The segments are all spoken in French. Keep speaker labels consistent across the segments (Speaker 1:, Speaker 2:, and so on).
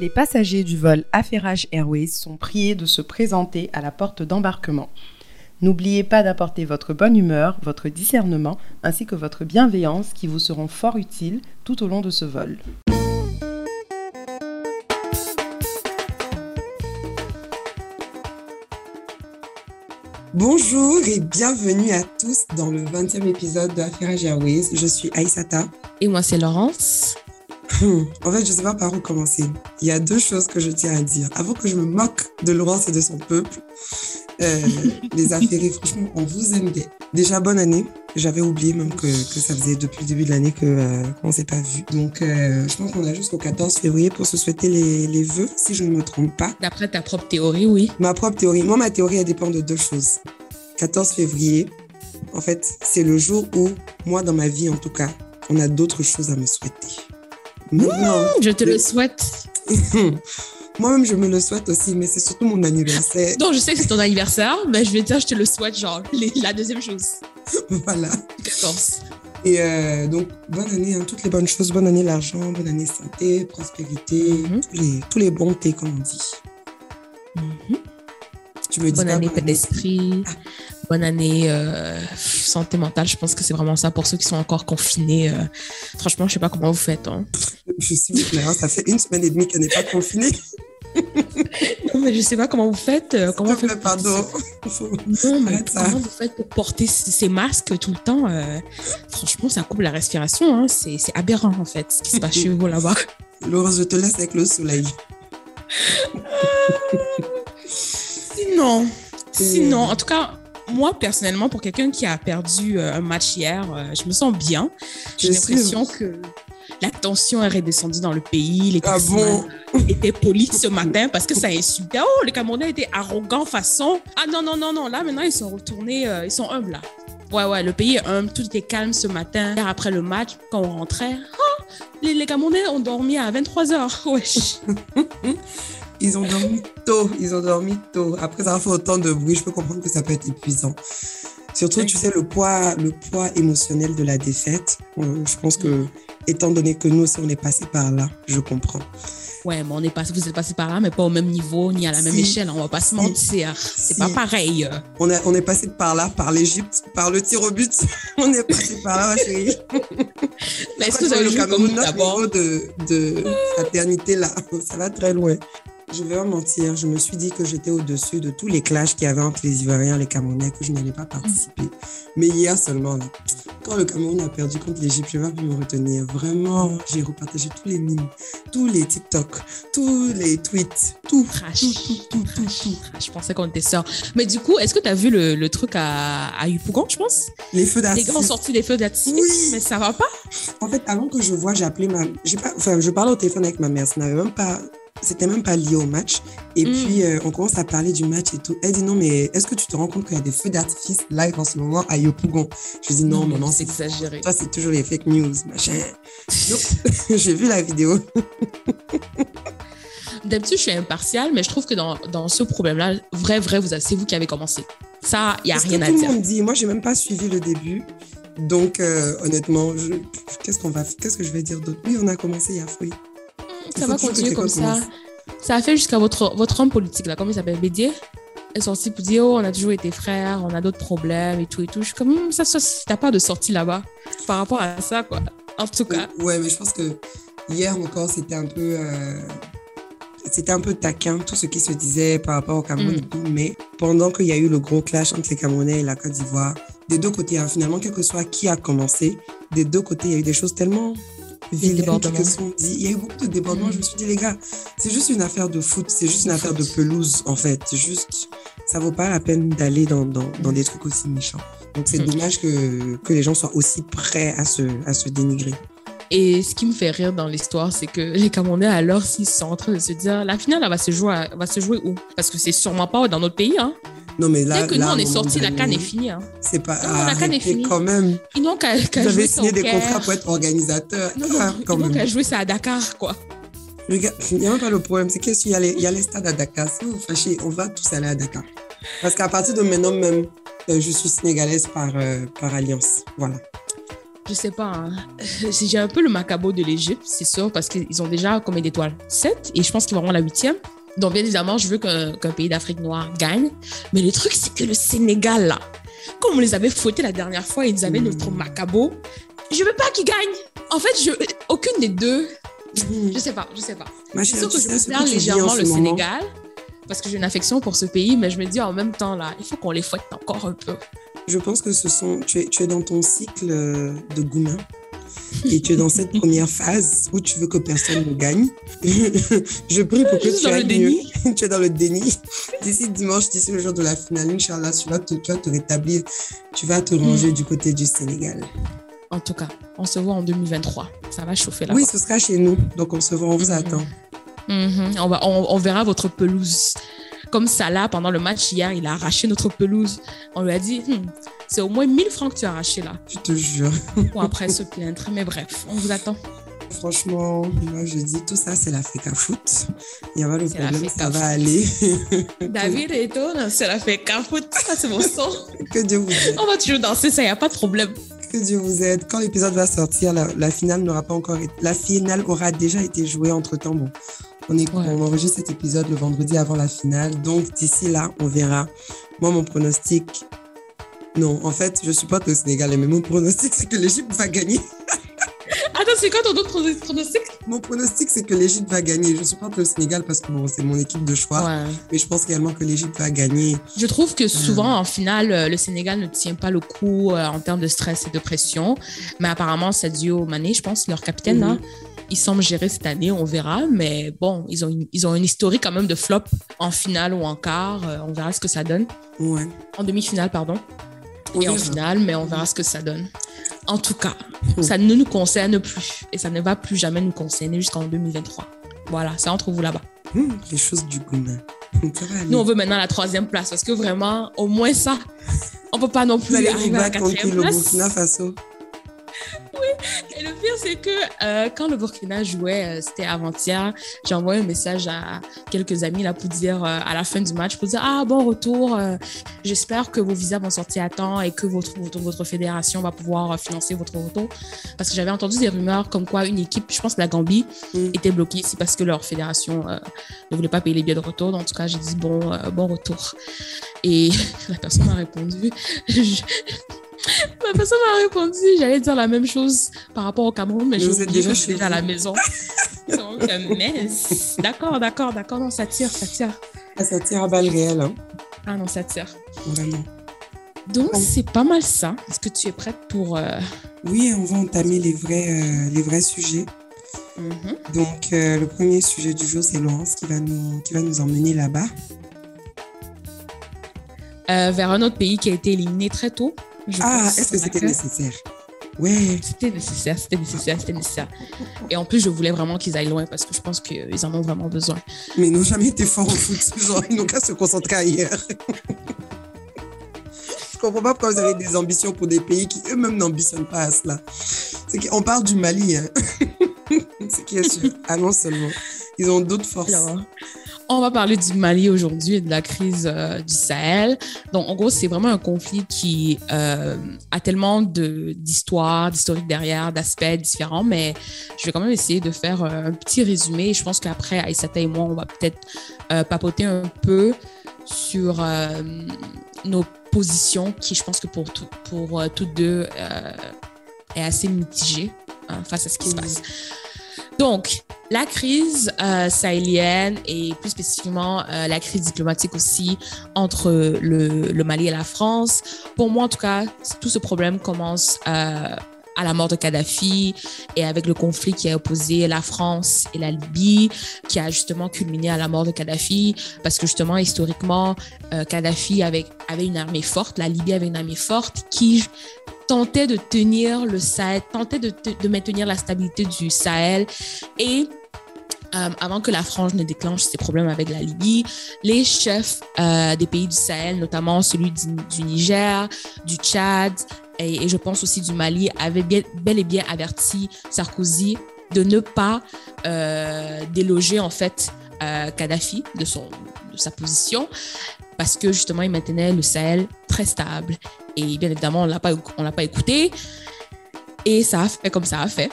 Speaker 1: Les passagers du vol Affairage Airways sont priés de se présenter à la porte d'embarquement. N'oubliez pas d'apporter votre bonne humeur, votre discernement ainsi que votre bienveillance qui vous seront fort utiles tout au long de ce vol.
Speaker 2: Bonjour et bienvenue à tous dans le 20e épisode de Affairage Airways. Je suis Aïsata.
Speaker 3: Et moi, c'est Laurence.
Speaker 2: En fait, je ne sais pas par où commencer. Il y a deux choses que je tiens à dire. Avant que je me moque de Laurence et de son peuple, euh, les affaires, franchement, on vous aime bien. Déjà, bonne année. J'avais oublié même que, que, ça faisait depuis le début de l'année que euh, qu'on ne s'est pas vu. Donc, euh, je pense qu'on a jusqu'au 14 février pour se souhaiter les, les vœux, si je ne me trompe pas.
Speaker 3: D'après ta propre théorie, oui.
Speaker 2: Ma propre théorie. Moi, ma théorie, elle dépend de deux choses. 14 février, en fait, c'est le jour où, moi, dans ma vie, en tout cas, on a d'autres choses à me souhaiter.
Speaker 3: Maintenant, je te le souhaite.
Speaker 2: Moi-même, je me le souhaite aussi, mais c'est surtout mon anniversaire.
Speaker 3: Donc, je sais que c'est ton anniversaire, mais je vais te dire, je te le souhaite, genre, les, la deuxième chose.
Speaker 2: voilà.
Speaker 3: 14.
Speaker 2: Et euh, donc, bonne année, hein, toutes les bonnes choses. Bonne année, l'argent, bonne année, santé, prospérité,
Speaker 3: Mhm.
Speaker 2: tous, les, tous les bons thés, comme on dit.
Speaker 3: Mhm.
Speaker 2: Tu me dis
Speaker 3: Bonne
Speaker 2: pas
Speaker 3: année, paix d'esprit. Bonne année, euh, santé mentale. Je pense que c'est vraiment ça pour ceux qui sont encore confinés. euh. franchement, je sais pas comment vous faiaites. Hein.
Speaker 2: Je suis claire, ça fait une semaine et demie qu'elle n'est pas confinée.
Speaker 3: Non, mais je sais pas comment vous faites. euh, comment faites
Speaker 2: pardon.
Speaker 3: Non, mais comment vous faites pour porter ces masques tout le temps euh, Franchement, ça coupe la respiration. Hein. C'est c'est aberrant, en fait, ce qui se passe chez vous là-bas.
Speaker 2: Laurence, je te laisse avec le soleil.
Speaker 3: Sinon, sinon, en tout cas, moi, personnellement, pour quelqu'un qui a perdu euh, un match hier, euh, je me sens bien. J'ai l'impression que la tension est redescendue dans le pays. Les
Speaker 2: Ah bon?
Speaker 3: étaient polis ce matin parce que ça insultait. Oh, les Camerounais étaient arrogants façon. Ah non, non, non, non. Là, maintenant, ils sont retournés, euh, ils sont humbles, là. Ouais, ouais, le pays est humble. Tout était calme ce matin. Hier, Après le match, quand on rentrait, ah, les, les Camerounais ont dormi à 23h. Wesh.
Speaker 2: Ils ont dormi tôt, ils ont dormi tôt. Après avoir fait autant de bruit, je peux comprendre que ça peut être épuisant. Surtout, tu sais, le poids, le poids émotionnel de la défaite. Je pense que, étant donné que nous aussi, on est passé par là, je comprends.
Speaker 3: Ouais, mais on est passé, vous êtes passé par là, mais pas au même niveau ni à la même échelle. On va pas se mentir. C'est
Speaker 2: Si.
Speaker 3: pas pareil.
Speaker 2: On, a, on est passé par là, par l'Égypte, par le tir au but. on est passé par là, ma chérie.
Speaker 3: Mais est-ce que vous avez
Speaker 2: le Cameroun,
Speaker 3: d'abord
Speaker 2: niveau de, de fraternité, là, ça va très loin. Je vais pas mentir, je me suis dit que j'étais au-dessus de tous les clashs qu'il y avait entre les Ivoiriens et les Camerounais, que je n'allais pas participer. Mais hier seulement, là, quand le Cameroun a perdu contre l'Égypte, je n'ai pas pu me retenir. Vraiment, j'ai repartagé tous les mimes, tous les TikTok, tous les tweets, tout. Tout, tout, tout, tout, tout.
Speaker 3: Je pensais qu'on était sœurs. Mais du coup, est-ce que tu as vu le, le truc à, à je pense?
Speaker 2: Les feux
Speaker 3: Les
Speaker 2: d'artifice.
Speaker 3: gars ont sorti des feux d'artifice,
Speaker 2: Oui.
Speaker 3: mais ça va pas?
Speaker 2: En fait, avant que je vois, j'ai appelé ma. Pas, enfin, je parlais au téléphone avec ma mère. Ça n'avait même pas. C'était même pas lié au match. Et
Speaker 3: Mm.
Speaker 2: puis, euh, on commence à parler du match et tout. Elle dit non, mais est-ce que tu te rends compte qu'il y a des feux d'artifice live en ce moment à Yopougon? Je dis non,
Speaker 3: mais
Speaker 2: maman,
Speaker 3: c'est exagéré.
Speaker 2: Toi, c'est toujours les fake news, machin. Donc, j'ai vu la vidéo.
Speaker 3: D'habitude, je suis impartiale, mais je trouve que dans, dans ce problème-là, vrai, vrai, vous c'est vous qui avez commencé. Ça, il n'y a rien
Speaker 2: que
Speaker 3: à
Speaker 2: tout
Speaker 3: dire.
Speaker 2: le monde dit. Moi, j'ai même pas suivi le début. Donc, euh, honnêtement, qu'est-ce qu'on va, qu'est-ce que je vais dire d'autre? Oui, on a commencé, il y a fouille.
Speaker 3: Ça va continuer comme ça. Ça a fait jusqu'à votre, votre homme politique, là, comment il s'appelle Bédier est sorti pour dire oh on a toujours été frères, on a d'autres problèmes et tout et tout. Je suis comme Hum, ça, ça t'as pas de sortie là-bas par rapport à ça quoi. En tout cas,
Speaker 2: Ouais, mais je pense que hier encore, c'était un peu. euh, C'était un peu taquin, tout ce qui se disait par rapport au Cameroun
Speaker 3: Mm.
Speaker 2: et tout. Mais pendant qu'il y a eu le gros clash entre les Camerounais et la Côte d'Ivoire, des deux côtés, hein, finalement, quel que soit qui a commencé, des deux côtés, il y a eu des choses tellement
Speaker 3: débordements.
Speaker 2: Il y a eu beaucoup de débordements. Je me suis dit, les gars, c'est juste une affaire de foot, c'est juste une affaire de pelouse, en fait. Juste, ça vaut pas la peine d'aller dans, dans, dans des trucs aussi méchants. Donc, c'est
Speaker 3: Mm.
Speaker 2: dommage que, que les gens soient aussi prêts à se, à se dénigrer.
Speaker 3: Et ce qui me fait rire dans l'histoire, c'est que les Camerounais, alors, s'ils sont en train de se dire, la finale, elle va se jouer, à- va se jouer où? Parce que c'est sûrement pas dans notre pays. Hein.
Speaker 2: Non, mais là,
Speaker 3: Dès que
Speaker 2: là,
Speaker 3: nous, on est sorti, la canne est finie. Hein.
Speaker 2: C'est pas
Speaker 3: Non, la canne est finie.
Speaker 2: quand même.
Speaker 3: Ils n'ont qu'à
Speaker 2: Vous
Speaker 3: jouer
Speaker 2: signé des contrats pour être organisateur.
Speaker 3: Non,
Speaker 2: Ah,
Speaker 3: ils n'ont qu'à jouer ça à Dakar, quoi.
Speaker 2: Regarde, Il n'y a même pas le problème. C'est qu'il y, a les- il y a les stades à Dakar. Si vous fâchez, on va tous aller à Dakar. Parce qu'à partir de maintenant même, euh, je suis sénégalaise par, euh, par alliance. Voilà.
Speaker 3: je sais pas, hein. j'ai un peu le macabo de l'Égypte, c'est sûr, parce qu'ils ont déjà combien d'étoiles? 7 et je pense qu'ils vont avoir la huitième. Donc, bien évidemment, je veux qu'un pays d'Afrique noire gagne. Mais le truc, c'est que le Sénégal, là, comme on les avait fouettés la dernière fois, ils avaient notre macabo. Je veux pas qu'ils gagnent. En fait, je, aucune des deux. Je sais pas, je sais pas. C'est sûr que je préfère légèrement le Sénégal parce que j'ai une affection pour ce pays, mais je me dis en même temps, là, il faut qu'on les fouette encore un peu.
Speaker 2: Je pense que ce sont, tu es, tu es dans ton cycle de Gouna et tu es dans cette première phase où tu veux que personne ne gagne. je prie pour que tu ailles mieux. tu es dans le déni. D'ici dimanche, d'ici le jour de la finale, Inch'Allah, tu vas te, tu vas te rétablir. Tu vas te ranger hmm. du côté du Sénégal.
Speaker 3: En tout cas, on se voit en 2023. Ça va chauffer là.
Speaker 2: Oui, ce sera chez nous. Donc, on se voit, on vous hmm. attend.
Speaker 3: Hmm. On, va, on, verra votre pelouse comme Salah, pendant le match hier, il a arraché notre pelouse. On lui a dit, c'est au moins 1000 francs que tu as arraché là.
Speaker 2: Je te jure.
Speaker 3: Pour après se plaindre. Mais bref, on vous attend.
Speaker 2: Franchement, moi je dis tout ça, c'est l'Africa Foot. Il n'y a pas de problème, ça va aller.
Speaker 3: David et toi, c'est l'Africa Foot. Ça, c'est mon son.
Speaker 2: que Dieu vous aide.
Speaker 3: On va toujours danser, ça, il n'y a pas de problème.
Speaker 2: Que Dieu vous aide. Quand l'épisode va sortir, la, finale n'aura pas encore été... La finale aura déjà été jouée entre temps. Bon, on, est, on enregistre cet épisode le vendredi avant la finale. Donc d'ici là, on verra. Moi, mon pronostic, non, en fait, je supporte le Sénégal, mais mon pronostic, c'est que l'Égypte va gagner.
Speaker 3: Attends, c'est quoi ton autre pronostic?
Speaker 2: Mon pronostic, c'est que l'Égypte va gagner. Je supporte le Sénégal parce que c'est mon équipe de choix. Mais je pense également que l'Égypte va gagner.
Speaker 3: Je trouve que souvent, en finale, euh, le Sénégal ne tient pas le coup euh, en termes de stress et de pression. Mais apparemment, Sadio Mané, je pense, leur capitaine, là, mhm. il semble gérer cette année, on verra. Mais bon, ils ont, une, ils ont une historique quand même de flop en finale ou en quart. Euh, on verra ce que ça donne.
Speaker 2: Ouais.
Speaker 3: En demi-finale, pardon et en finale, mais on verra ce que ça donne. En tout cas, ça ne nous concerne plus et ça ne va plus jamais nous concerner jusqu'en 2023. Voilà, c'est entre vous là-bas.
Speaker 2: Hmm, les choses du goût.
Speaker 3: Nous, on veut maintenant la troisième place parce que vraiment, au moins ça, on peut pas non plus arriver à la quatrième place. Oui, et le pire, c'est que euh, quand le Burkina jouait, euh, c'était avant-hier, j'ai envoyé un message à quelques amis là pour dire euh, à la fin du match, pour dire Ah, bon retour, j'espère que vos visas vont sortir à temps et que votre, votre, fédération va pouvoir financer votre retour. Parce que j'avais entendu des rumeurs comme quoi une équipe, je pense que la Gambie, mm. était bloquée ici parce que leur fédération ne voulait pas payer les billets de retour. en tout cas, j'ai dit Bon, bon retour. Et la personne m'a répondu Ma personne m'a répondu, j'allais dire la même chose par rapport au Cameroun, mais, je vous ai déjà chez à la maison. Donc, mais d'accord, d'accord, d'accord, non, ça tire, ça tire.
Speaker 2: Ah, ça tire à balles réelles. Hein.
Speaker 3: Ah non, ça tire.
Speaker 2: Vraiment.
Speaker 3: Donc, c'est pas mal ça. Est-ce que tu es prête pour... Euh,
Speaker 2: oui, on va entamer les vrais, euh, les vrais sujets. Mm-hmm. Donc, euh, le premier sujet du jour, c'est Laurence qui va nous, qui va nous emmener là-bas.
Speaker 3: vers un autre pays qui a été éliminé très tôt,
Speaker 2: ah, est-ce que c'était nécessaire? Ouais.
Speaker 3: C'était nécessaire, c'était nécessaire, c'était nécessaire. Et en plus, je voulais vraiment qu'ils aillent loin parce que je pense qu'ils en ont vraiment besoin.
Speaker 2: Mais ils n'ont jamais été forts au foot, genre, ils n'ont qu'à se concentrer ailleurs. je comprends pas pourquoi vous avez des ambitions pour des pays qui eux-mêmes n'ambitionnent pas à cela. C'est qu'on parle du Mali, hein. C'est qui est sûr. Ah non seulement. Ils ont d'autres forces.
Speaker 3: On va parler du Mali aujourd'hui et de la crise euh, du Sahel. Donc, en gros, c'est vraiment un conflit qui euh, a tellement d'histoires, d'historiques derrière, d'aspects différents, mais je vais quand même essayer de faire euh, un petit résumé. Je pense qu'après, Aïssata et moi, on va peut-être papoter un peu sur nos positions qui, je pense que pour, pour toutes deux, est assez mitigée hein, face à ce qui se passe. Donc, la crise euh, sahélienne et plus spécifiquement euh, la crise diplomatique aussi entre le, Mali et la France, pour moi en tout cas, tout ce problème commence euh, à la mort de Kadhafi et avec le conflit qui a opposé la France et la Libye, qui a justement culminé à la mort de Kadhafi, parce que justement, historiquement, Kadhafi avait, avait une armée forte, la Libye avait une armée forte qui tentait de tenir le Sahel, tentait de, maintenir la stabilité du Sahel. Et euh, avant que la France ne déclenche ses problèmes avec la Libye, les chefs euh, des pays du Sahel, notamment celui du, Niger, du Tchad et, je pense aussi du Mali, avaient bien, bel et bien averti Sarkozy de ne pas euh, déloger en fait Kadhafi de, son, de sa position parce que justement il maintenait le Sahel très stable et bien évidemment on on l'a pas écouté Et ça a fait comme ça a fait.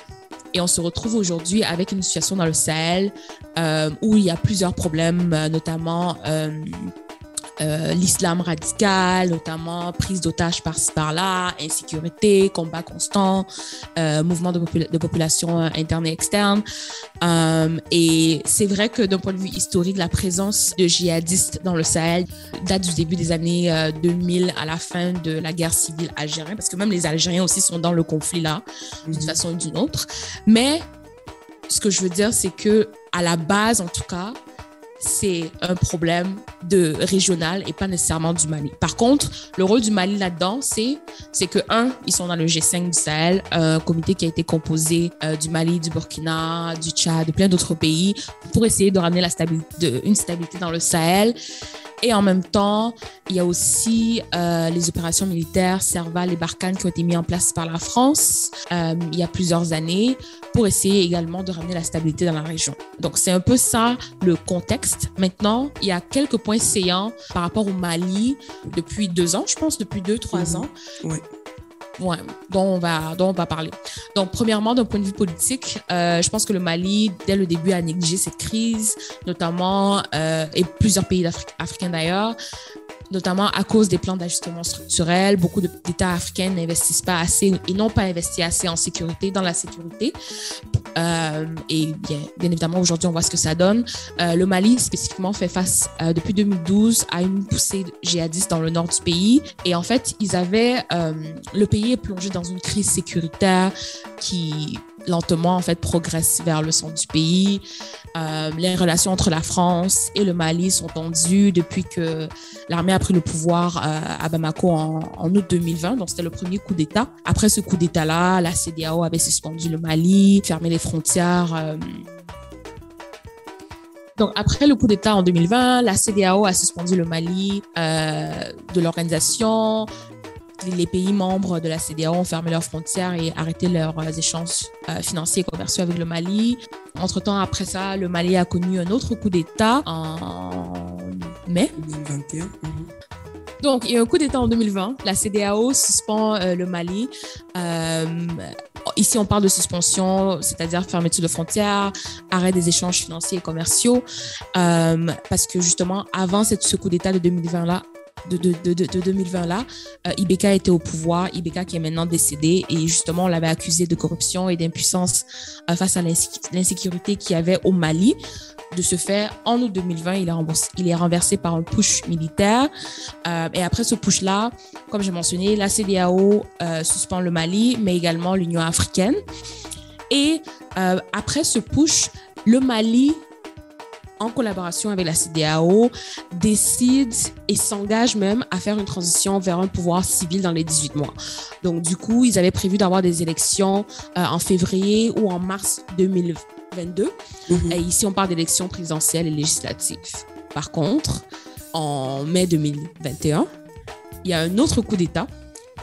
Speaker 3: Et on se retrouve aujourd'hui avec une situation dans le Sahel euh, où il y a plusieurs problèmes, euh, notamment euh, euh, l'islam radical, notamment prise d'otages par-ci par-là, insécurité, combat constant, euh, mouvement de, popula de, population interne et externe. Euh, et c'est vrai que d'un point de vue historique, la présence de djihadistes dans le Sahel date du début des années 2000 à la fin de la guerre civile algérienne, parce que même les Algériens aussi sont dans le conflit là, d'une mmh. façon ou d'une autre. Mais ce que je veux dire, c'est que à la base, en tout cas, c'est un problème de régional et pas nécessairement du Mali. Par contre, le rôle du Mali là-dedans, c'est c'est que un, ils sont dans le G5 du Sahel, un comité qui a été composé euh, du Mali, du Burkina, du Tchad, de plein d'autres pays pour essayer de ramener la stabilité, une stabilité dans le Sahel et en même temps, il y a aussi euh, les opérations militaires Serval et Barkhane qui ont été mis en place par la France euh, il y a plusieurs années pour essayer également de ramener la stabilité dans la région. Donc, c'est un peu ça le contexte. Maintenant, il y a quelques points saillants par rapport au Mali depuis deux ans, je pense, depuis deux, trois mmh. ans.
Speaker 2: Oui
Speaker 3: dont, on va, on va parler. Donc, premièrement, d'un point de vue politique, euh, je pense que le Mali, dès le début, a négligé cette crise, notamment, euh, et plusieurs pays africains d'ailleurs, notamment à cause des plans d'ajustement structurel. Beaucoup d'États africains n'investissent pas assez et n'ont pas investi assez en sécurité, dans la sécurité. Euh, et bien, évidemment, aujourd'hui, on voit ce que ça donne. Euh, le Mali, spécifiquement, fait face euh, depuis 2012 à une poussée djihadiste dans le nord du pays. Et en fait, ils avaient, le pays est plongé dans une crise sécuritaire qui lentement en fait progresse vers le centre du pays. Euh, les relations entre la France et le Mali sont tendues depuis que l'armée a pris le pouvoir euh, à Bamako en, août 2020. Donc c'était le premier coup d'État. Après ce coup d'État-là, la CDAO avait suspendu le Mali, fermé les frontières. Euh, donc, après le coup d'État en 2020, la CDAO a suspendu le Mali de l'organisation les pays membres de la CDAO ont fermé leurs frontières et arrêté leurs euh, échanges euh, financiers et commerciaux avec le Mali. Entre-temps, après ça, le Mali a connu un autre coup d'État en mai
Speaker 2: 2021. Mhm.
Speaker 3: Donc, il y a un coup d'État en 2020. La CDAO suspend euh, le Mali. Euh, ici, on parle de suspension, c'est-à-dire fermeture de frontières, arrêt des échanges financiers et commerciaux. Euh, parce que justement, avant cette, ce coup d'État de 2020-là, de, de, de, de 2020 là, euh, Ibeka était au pouvoir, Ibeka qui est maintenant décédé et justement on l'avait accusé de corruption et d'impuissance euh, face à l'insécurité qu'il y avait au Mali. De ce fait, en août 2020, il est, renversé par un push militaire. Euh, et après ce push-là, comme j'ai mentionné, la CDAO suspend le Mali, mais également l'Union africaine. Et après ce push, le Mali en collaboration avec la CDAO, décide et s'engage même à faire une transition vers un pouvoir civil dans les 18 mois. Donc, du coup, ils avaient prévu d'avoir des élections euh, en février ou en mars 2022. Mm-hmm. Et ici, on parle d'élections présidentielles et législatives. Par contre, en mai 2021, il y a un autre coup d'État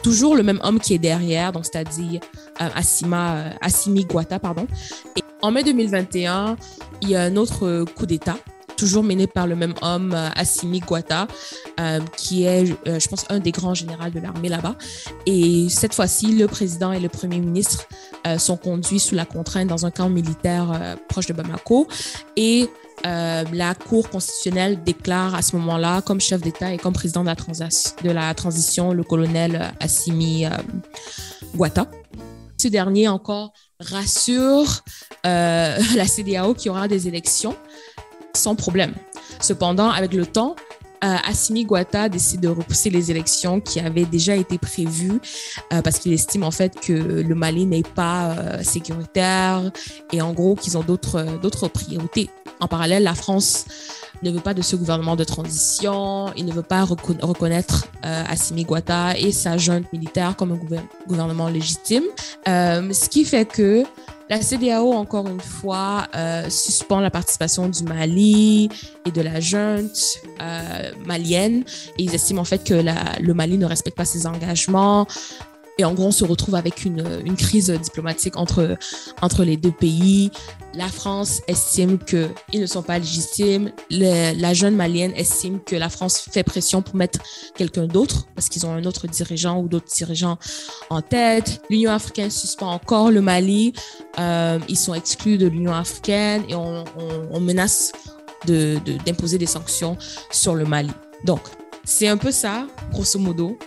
Speaker 3: toujours le même homme qui est derrière, donc c'est-à-dire euh, euh, Assimi Guata, pardon. Et en mai 2021, il y a un autre coup d'État toujours mené par le même homme, euh, Assimi Guata, euh, qui est, euh, je pense, un des grands généraux de l'armée là-bas. Et cette fois-ci, le président et le premier ministre euh, sont conduits sous la contrainte dans un camp militaire euh, proche de Bamako. Et euh, la Cour constitutionnelle déclare à ce moment-là, comme chef d'État et comme président de la, transition, le colonel Assimi Guata. Ce dernier encore rassure euh, la CDAO qu'il y aura des élections sans problème. Cependant, avec le temps, euh, Assimi Guata décide de repousser les élections qui avaient déjà été prévues euh, parce qu'il estime en fait que le Mali n'est pas sécuritaire et en gros qu'ils ont d'autres priorités. En parallèle, la France ne veut pas de ce gouvernement de transition, il ne veut pas recon reconnaître euh, Assimi et sa junte militaire comme un gouvernement légitime, euh, ce qui fait que la CDAO, encore une fois, euh, suspend la participation du Mali et de la junte euh, malienne. Et ils estiment en fait que la, le Mali ne respecte pas ses engagements Et en gros, on se retrouve avec une, crise diplomatique entre, entre les deux pays. La France estime qu'ils ne sont pas légitimes. la jeune malienne estime que la France fait pression pour mettre quelqu'un d'autre parce qu'ils ont un autre dirigeant ou d'autres dirigeants en tête. L'Union africaine suspend encore le Mali. Euh, ils sont exclus de l'Union africaine et on, menace d'imposer de, des sanctions sur le Mali. Donc, c'est un peu ça, grosso modo,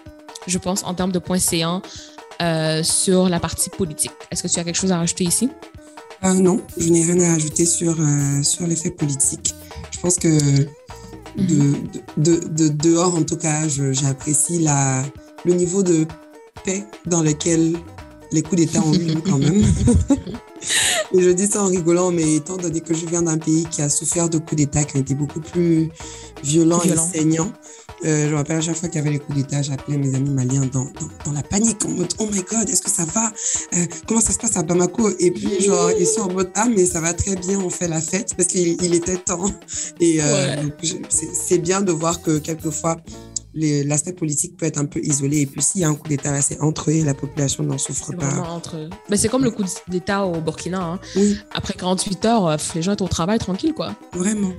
Speaker 3: je pense, en termes de points séants euh, sur la partie politique. Est-ce que tu as quelque chose à rajouter ici?
Speaker 2: Euh, non, je n'ai rien à ajouter sur, euh, sur l'effet politique. Je pense que de, de, de, dehors, en tout cas, j'apprécie le niveau de paix dans lequel les coups d'État ont eu quand même. et je dis ça en rigolant, mais étant donné que je viens d'un pays qui a souffert de coups d'État qui ont été beaucoup plus violents et saignants, euh, je me rappelle à chaque fois qu'il y avait les coups d'État, j'appelais mes amis maliens dans, dans, la panique, en mode Oh my god, est-ce que ça va? Euh, Comment ça se passe à Bamako? Et puis, genre, ils sont en mode Ah, mais ça va très bien, on fait la fête parce qu'il était temps. Et euh, c'est bien de voir que quelquefois, l'aspect politique peut être un peu isolé. Et puis, s'il y a un coup d'État, c'est entre eux et la population n'en souffre pas.
Speaker 3: Entre Mais c'est comme le coup d'État au Burkina. Hein. Oui. Après 48 heures, les gens sont au travail tranquille, quoi.
Speaker 2: Vraiment.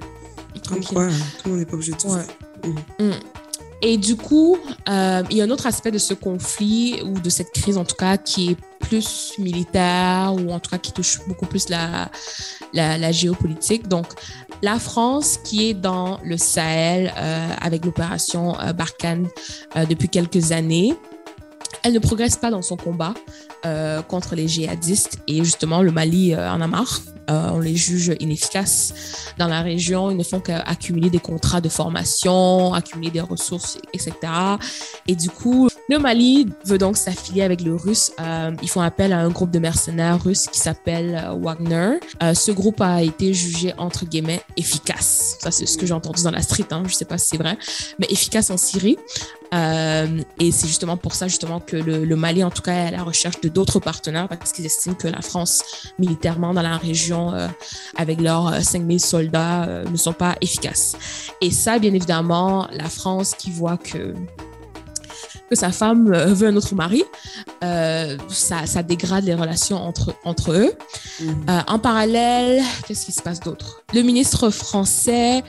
Speaker 2: Tranquille. tout le monde n'est pas obligé de ouais.
Speaker 3: Mm. Mm. Et du coup, euh, il y a un autre aspect de ce conflit ou de cette crise en tout cas qui est plus militaire ou en tout cas qui touche beaucoup plus la, géopolitique. Donc, la France qui est dans le Sahel euh, avec l'opération euh, Barkhane depuis quelques années, elle ne progresse pas dans son combat contre les djihadistes et justement le Mali en a marre. Euh, on les juge inefficaces dans la région. Ils ne font qu'accumuler des contrats de formation, accumuler des ressources, etc. Et du coup, le Mali veut donc s'affilier avec le Russe. Euh, ils font appel à un groupe de mercenaires russes qui s'appelle euh, Wagner. ce groupe a été jugé entre guillemets efficace. Ça, c'est ce que j'ai entendu dans la street. Hein. Je ne sais pas si c'est vrai, mais efficace en Syrie. et c'est justement pour ça justement que le, Mali, en tout cas, est à la recherche de d'autres partenaires parce qu'ils estiment que la France, militairement dans la région, euh, avec leurs 5000 euh, soldats euh, ne sont pas efficaces. Et ça, bien évidemment, la France qui voit que que sa femme veut un autre mari, ça, ça, dégrade les relations entre, entre eux. Mmh. en parallèle, qu'est-ce qui se passe d'autre? Le ministre français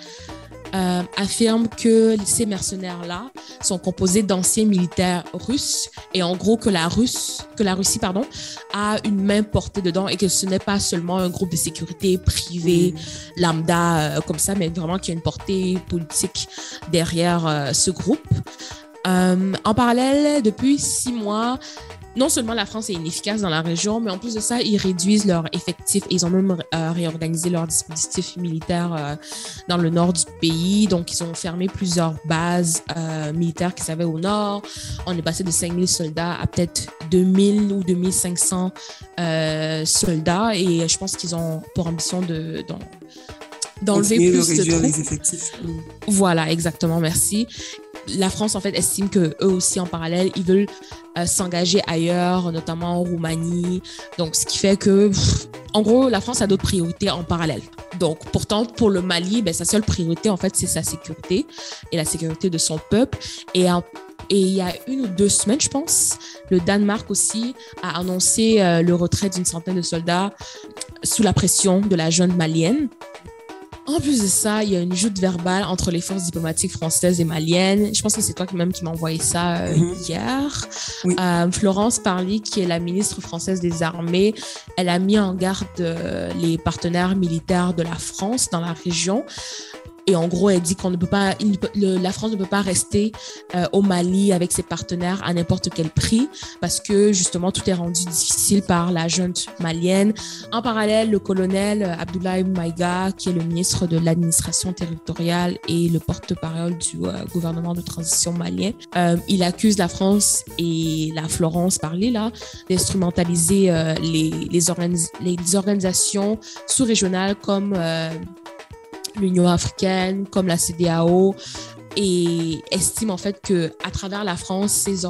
Speaker 3: euh, affirme que ces mercenaires-là sont composés d'anciens militaires russes et en gros que la, Russe, que la Russie pardon, a une main portée dedans et que ce n'est pas seulement un groupe de sécurité privé, lambda, euh, comme ça, mais vraiment qu'il y a une portée politique derrière euh, ce groupe. en parallèle, depuis six mois, non seulement la France est inefficace dans la région, mais en plus de ça, ils réduisent leurs effectifs et ils ont même euh, réorganisé leur dispositif militaire euh, dans le nord du pays. Donc, ils ont fermé plusieurs bases euh, militaires qu'ils avaient au nord. On est passé de 5000 soldats à peut-être 2000 ou 2500 soldats et je pense qu'ils ont pour ambition de, d'enlever plus de,
Speaker 2: les effectifs.
Speaker 3: Voilà, exactement, merci la France, en fait, estime que eux aussi, en parallèle, ils veulent euh, s'engager ailleurs, notamment en Roumanie. Donc, ce qui fait que, en gros, la France a d'autres priorités en parallèle. Donc, pourtant, pour le Mali, ben, sa seule priorité, en fait, c'est sa sécurité et la sécurité de son peuple. Et, il y a une ou deux semaines, je pense, le Danemark aussi a annoncé euh, le retrait d'une centaine de soldats sous la pression de la jeune malienne. En plus de ça, il y a une joute verbale entre les forces diplomatiques françaises et maliennes. Je pense que c'est toi même qui m'as envoyé ça euh, mhm. hier. Euh, Florence Parly, qui est la ministre française des Armées, elle a mis en garde euh, les partenaires militaires de la France dans la région et en gros, elle dit qu'on ne peut pas, la France ne peut pas rester euh, au Mali avec ses partenaires à n'importe quel prix parce que justement tout est rendu difficile par la junte malienne. En parallèle, le colonel euh, Abdoulaye Maïga, qui est le ministre de l'administration territoriale et le porte-parole du euh, gouvernement de transition malien, il accuse la France et la Florence Parly là d'instrumentaliser les, les, les, organisations sous-régionales comme l'Union africaine, comme la CDAO, et estime en fait que à travers la France, ces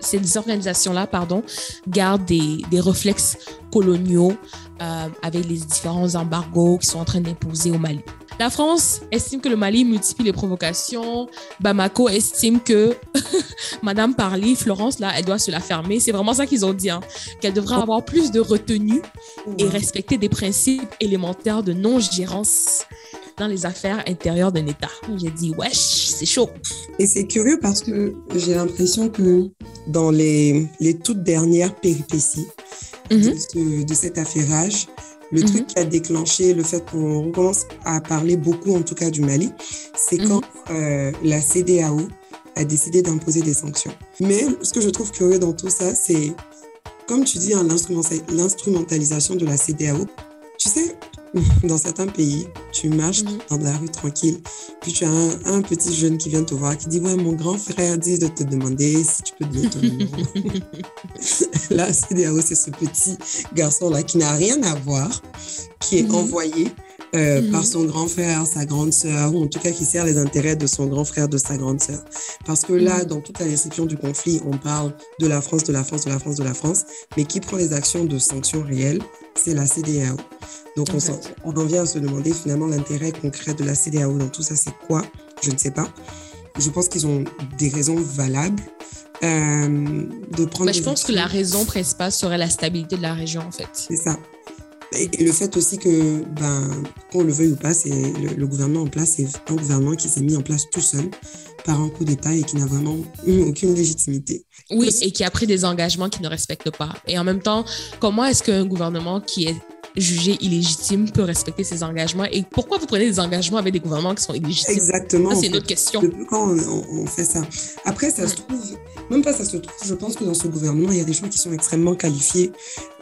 Speaker 3: ces organisations-là, pardon, gardent des, des réflexes coloniaux euh, avec les différents embargos qui sont en train d'imposer au Mali. La France estime que le Mali multiplie les provocations. Bamako estime que Madame Parly, Florence, là, elle doit se la fermer. C'est vraiment ça qu'ils ont dit, hein. qu'elle devrait avoir plus de retenue et respecter des principes élémentaires de non-gérance dans les affaires intérieures d'un État. J'ai dit, wesh, c'est chaud.
Speaker 2: Et c'est curieux parce que j'ai l'impression que dans les, les toutes dernières péripéties de, de, cet affairage, le truc qui a déclenché le fait qu'on commence à parler beaucoup, en tout cas du Mali, c'est quand euh, la CDAO a décidé d'imposer des sanctions. Mais ce que je trouve curieux dans tout ça, c'est, comme tu dis, hein, l'instrumentalisation de la CDAO. Tu sais, dans certains pays, tu marches mhm. dans la rue tranquille, puis tu as un, petit jeune qui vient te voir, qui dit Ouais, mon grand frère dit de te demander si tu peux donner ton numéro. Là, CDAO, c'est ce petit garçon-là qui n'a rien à voir, qui est mhm. envoyé euh, par mhm. son grand frère, sa grande sœur, ou en tout cas qui sert les intérêts de son grand frère, de sa grande sœur. Parce que là, dans toute la description du conflit, on parle de la France, de la France, de la France, de la France, mais qui prend les actions de sanctions réelles, c'est la CDAO. Donc on, en vient à se demander finalement l'intérêt concret de la CDAO dans tout ça, c'est quoi? Je ne sais pas. Je pense qu'ils ont des raisons valables. Euh, de prendre
Speaker 3: bah, je pense que la raison principale serait la stabilité de la région, en fait.
Speaker 2: C'est ça. Et, le fait aussi que, ben, qu'on le veuille ou pas, c'est le, le, gouvernement en place, c'est un gouvernement qui s'est mis en place tout seul par un coup d'État et qui n'a vraiment eu aucune légitimité.
Speaker 3: Oui, et qui a pris des engagements qu'il ne respecte pas. Et en même temps, comment est-ce qu'un gouvernement qui est jugé illégitime peut respecter ses engagements? Et pourquoi vous prenez des engagements avec des gouvernements qui sont illégitimes?
Speaker 2: Exactement.
Speaker 3: c'est une autre question.
Speaker 2: Quand on, fait ça. Après, ça se trouve, même pas ça se trouve, je pense que dans ce gouvernement, il y a des gens qui sont extrêmement qualifiés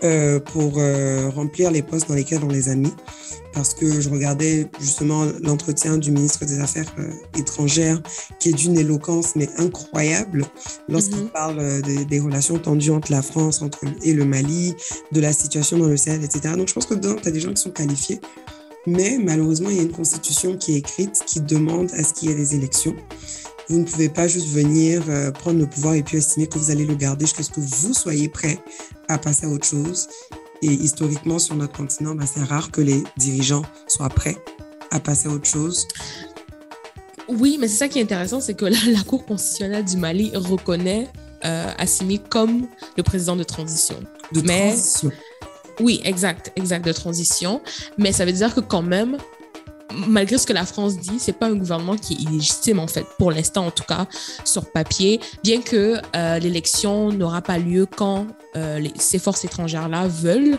Speaker 2: euh, pour euh, remplir les postes dans lesquels on les a mis parce que je regardais justement l'entretien du ministre des Affaires euh, étrangères, qui est d'une éloquence mais incroyable lorsqu'il mhm. parle euh, des relations tendues entre la France entre, et le Mali, de la situation dans le Sahel, etc. Donc je pense que dedans, tu as des gens qui sont qualifiés, mais malheureusement, il y a une constitution qui est écrite qui demande à ce qu'il y ait des élections. Vous ne pouvez pas juste venir euh, prendre le pouvoir et puis estimer que vous allez le garder jusqu'à ce que vous soyez prêt à passer à autre chose. Et historiquement, sur notre continent, bah, c'est rare que les dirigeants soient prêts à passer à autre chose.
Speaker 3: Oui, mais c'est ça qui est intéressant, c'est que la, la, Cour constitutionnelle du Mali reconnaît euh, Assimi comme le président de transition.
Speaker 2: De transition.
Speaker 3: Oui, exact, exact, de transition. Mais ça veut dire que quand même, malgré ce que la France dit, c'est pas un gouvernement qui est illégitime en fait, pour l'instant en tout cas, sur papier, bien que euh, l'élection n'aura pas lieu quand euh, ces forces étrangères-là veulent.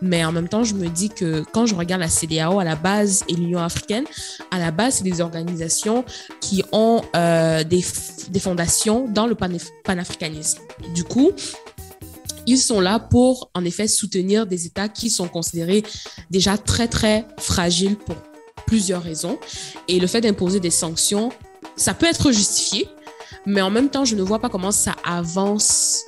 Speaker 3: Mais en même temps, je me dis que quand je regarde la CDAO à la base et l'Union africaine, à la base, c'est des organisations qui ont euh, des, des, fondations dans le panafricanisme. Du coup, ils sont là pour, en effet, soutenir des États qui sont considérés déjà très, très fragiles pour plusieurs raisons. Et le fait d'imposer des sanctions, ça peut être justifié, mais en même temps, je ne vois pas comment ça avance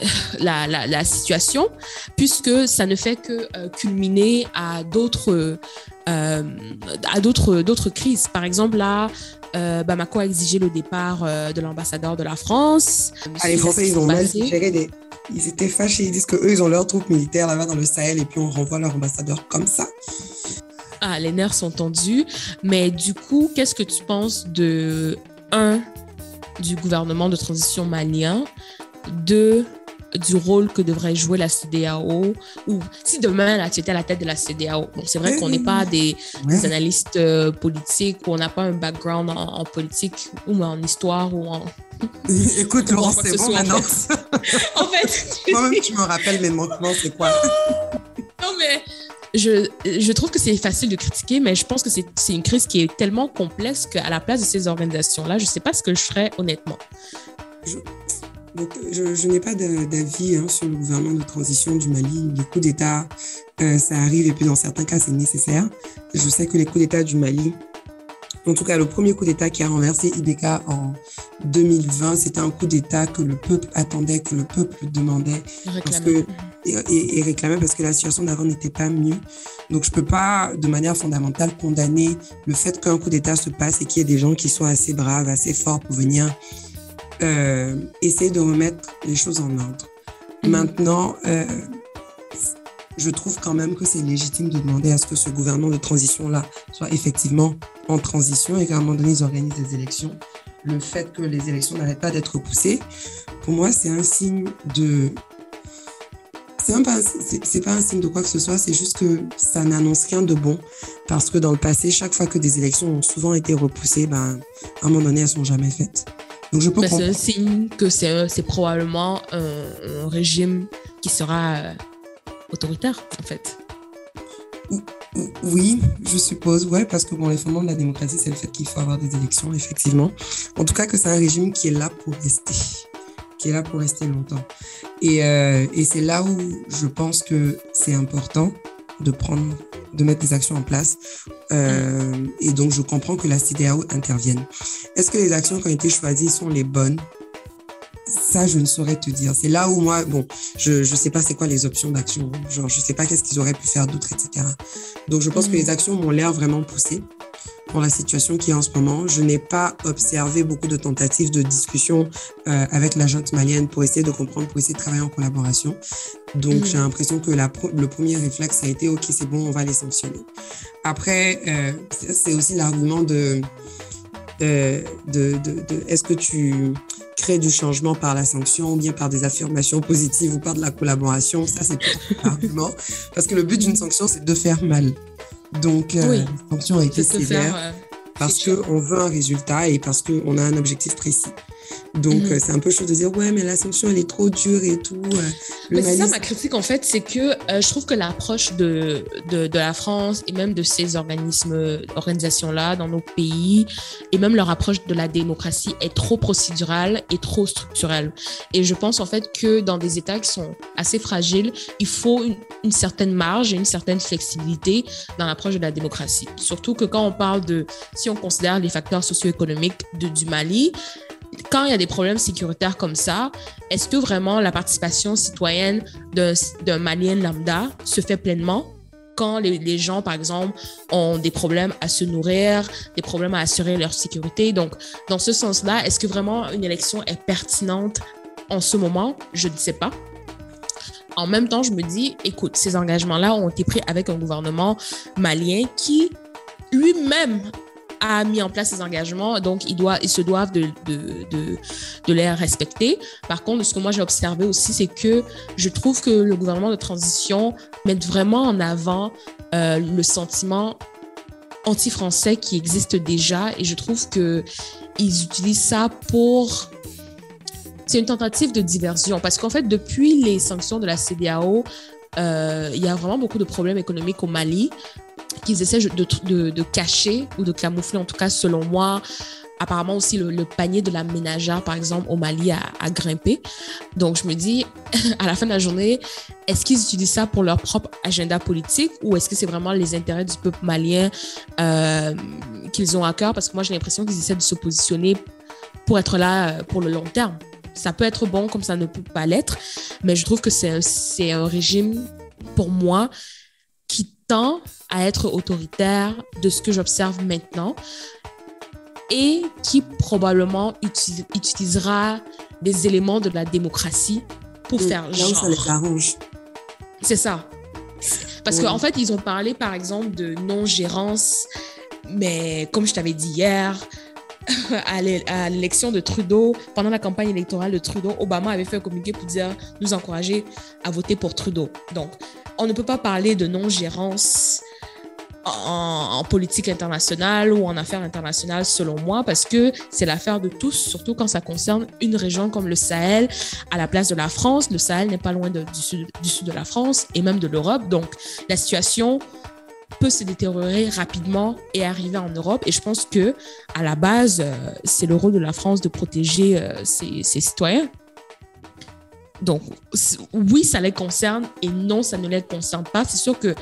Speaker 3: euh, la, la, situation, puisque ça ne fait que euh, culminer à d'autres euh, à d'autres d'autres crises. Par exemple, là, Bamako a exigé le départ de l'ambassadeur de la France.
Speaker 2: Ah, les Français, ils ont mal géré des... Ils étaient fâchés, ils disent qu'eux, ils ont leurs troupes militaires là-bas dans le Sahel et puis on renvoie leur ambassadeur comme ça.
Speaker 3: Ah, les nerfs sont tendus. Mais du coup, qu'est-ce que tu penses de, un, du gouvernement de transition malien, deux, du rôle que devrait jouer la CDAO ou si demain là, tu étais à la tête de la CDAO. Bon, c'est vrai qu'on n'est pas des, analystes euh, politiques ou on n'a pas un background en, politique ou en histoire ou en.
Speaker 2: Écoute, Laurent, c'est bon maintenant.
Speaker 3: En fait,
Speaker 2: moi-même, tu me rappelles mes manquements, c'est quoi?
Speaker 3: Non, mais je, trouve que c'est facile de critiquer, mais je pense que c'est une crise qui est tellement complexe qu'à la place de ces organisations-là, je ne sais pas ce que je ferais honnêtement.
Speaker 2: Je, je, n'ai pas d'avis hein, sur le gouvernement de transition du Mali. Les coups d'État, euh, ça arrive et puis dans certains cas, c'est nécessaire. Je sais que les coups d'État du Mali, en tout cas, le premier coup d'État qui a renversé IBK en 2020, c'était un coup d'État que le peuple attendait, que le peuple demandait. Parce que, et, réclamait parce que la situation d'avant n'était pas mieux. Donc, je ne peux pas, de manière fondamentale, condamner le fait qu'un coup d'État se passe et qu'il y ait des gens qui soient assez braves, assez forts pour venir euh, essayer de remettre les choses en ordre. Mm-hmm. Maintenant, euh, je trouve quand même que c'est légitime de demander à ce que ce gouvernement de transition-là soit effectivement en transition et qu'à un moment donné, ils organisent des élections. Le fait que les élections n'arrêtent pas d'être repoussées, pour moi, c'est un signe de... C'est pas, pas un signe de quoi que ce soit, c'est juste que ça n'annonce rien de bon. Parce que dans le passé, chaque fois que des élections ont souvent été repoussées, ben, à un moment donné, elles ne sont jamais faites.
Speaker 3: Donc je peux C'est un signe que c'est probablement un, régime qui sera euh, autoritaire, en fait.
Speaker 2: Oui, je suppose, ouais, parce que bon, les fondements de la démocratie, c'est le fait qu'il faut avoir des élections, effectivement. En tout cas, que c'est un régime qui est là pour rester, qui est là pour rester longtemps. Et, euh, et c'est là où je pense que c'est important de prendre, de mettre des actions en place. Euh, et donc, je comprends que la CDAO intervienne. Est-ce que les actions qui ont été choisies sont les bonnes ça, je ne saurais te dire. C'est là où moi, bon, je ne sais pas c'est quoi les options d'action. Genre, je ne sais pas qu'est-ce qu'ils auraient pu faire d'autre, etc. Donc, je pense que mm. les actions m'ont l'air vraiment poussées pour la situation qui est en ce moment. Je n'ai pas observé beaucoup de tentatives de discussion euh, avec la junte malienne pour essayer de comprendre, pour essayer de travailler en collaboration. Donc, mm. j'ai l'impression que la, le premier réflexe a été, OK, c'est bon, on va les sanctionner. Après, euh, c'est aussi l'argument de, euh, de, de, de est-ce que tu créer du changement par la sanction ou bien par des affirmations positives ou par de la collaboration. Ça, c'est pas argument. Parce que le but d'une sanction, c'est de faire mal. Donc, euh, la sanction a été sévère euh, parce qu'on veut un résultat et parce qu'on a un objectif précis. Donc, euh, c'est un peu chaud de dire, ouais, mais la sanction, elle est trop dure et tout. Euh,
Speaker 3: mais c'est ça ma critique, en fait, c'est que euh, je trouve que l'approche de, de, de, la France et même de ces organismes, organisations-là dans nos pays, et même leur approche de la démocratie est trop procédurale et trop structurelle. Et je pense, en fait, que dans des États qui sont assez fragiles, il faut une, une certaine marge et une certaine flexibilité dans l'approche de la démocratie. Surtout que quand on parle de, si on considère les facteurs socio-économiques du Mali, quand il y a des problèmes sécuritaires comme ça, est-ce que vraiment la participation citoyenne d'un Malien lambda se fait pleinement quand les, gens, par exemple, ont des problèmes à se nourrir, des problèmes à assurer leur sécurité? Donc, dans ce sens-là, est-ce que vraiment une élection est pertinente en ce moment? Je ne sais pas. En même temps, je me dis, écoute, ces engagements-là ont été pris avec un gouvernement malien qui lui-même a mis en place ces engagements, donc ils, doivent, ils se doivent de, les respecter. Par contre, ce que moi j'ai observé aussi, c'est que je trouve que le gouvernement de transition met vraiment en avant euh, le sentiment anti-français qui existe déjà. Et je trouve que ils utilisent ça pour c'est une tentative de diversion. Parce qu'en fait depuis les sanctions de la CDAO euh, il y a vraiment beaucoup de problèmes économiques au Mali qu'ils essaient de, de, cacher ou de camoufler, en tout cas selon moi. Apparemment aussi le, panier de la ménagère, par exemple, au Mali a, a, grimpé. Donc je me dis, à la fin de la journée, est-ce qu'ils utilisent ça pour leur propre agenda politique ou est-ce que c'est vraiment les intérêts du peuple malien euh, qu'ils ont à cœur? Parce que moi, j'ai l'impression qu'ils essaient de se positionner pour être là euh, pour le long terme. Ça peut être bon comme ça ne peut pas l'être, mais je trouve que c'est un régime, pour moi, qui tend à être autoritaire de ce que j'observe maintenant et qui probablement utilisera des éléments de la démocratie pour faire genre.
Speaker 2: ça les arrange.
Speaker 3: C'est ça. Parce qu'en fait, ils ont parlé, par exemple, de non-gérance, mais comme je t'avais dit hier, à l'élection de Trudeau, pendant la campagne électorale de Trudeau, Obama avait fait un communiqué pour dire nous encourager à voter pour Trudeau. Donc, on ne peut pas parler de non-gérance en, politique internationale ou en affaires internationales, selon moi, parce que c'est l'affaire de tous, surtout quand ça concerne une région comme le Sahel, à la place de la France. Le Sahel n'est pas loin du, sud, de la France et même de l'Europe. Donc, la situation peut se détériorer rapidement et arriver en Europe. Et je pense que à la base, euh, c'est le rôle de la France de protéger euh, ses, citoyens. Donc, oui, ça les concerne et non, ça ne les concerne pas. C'est sûr que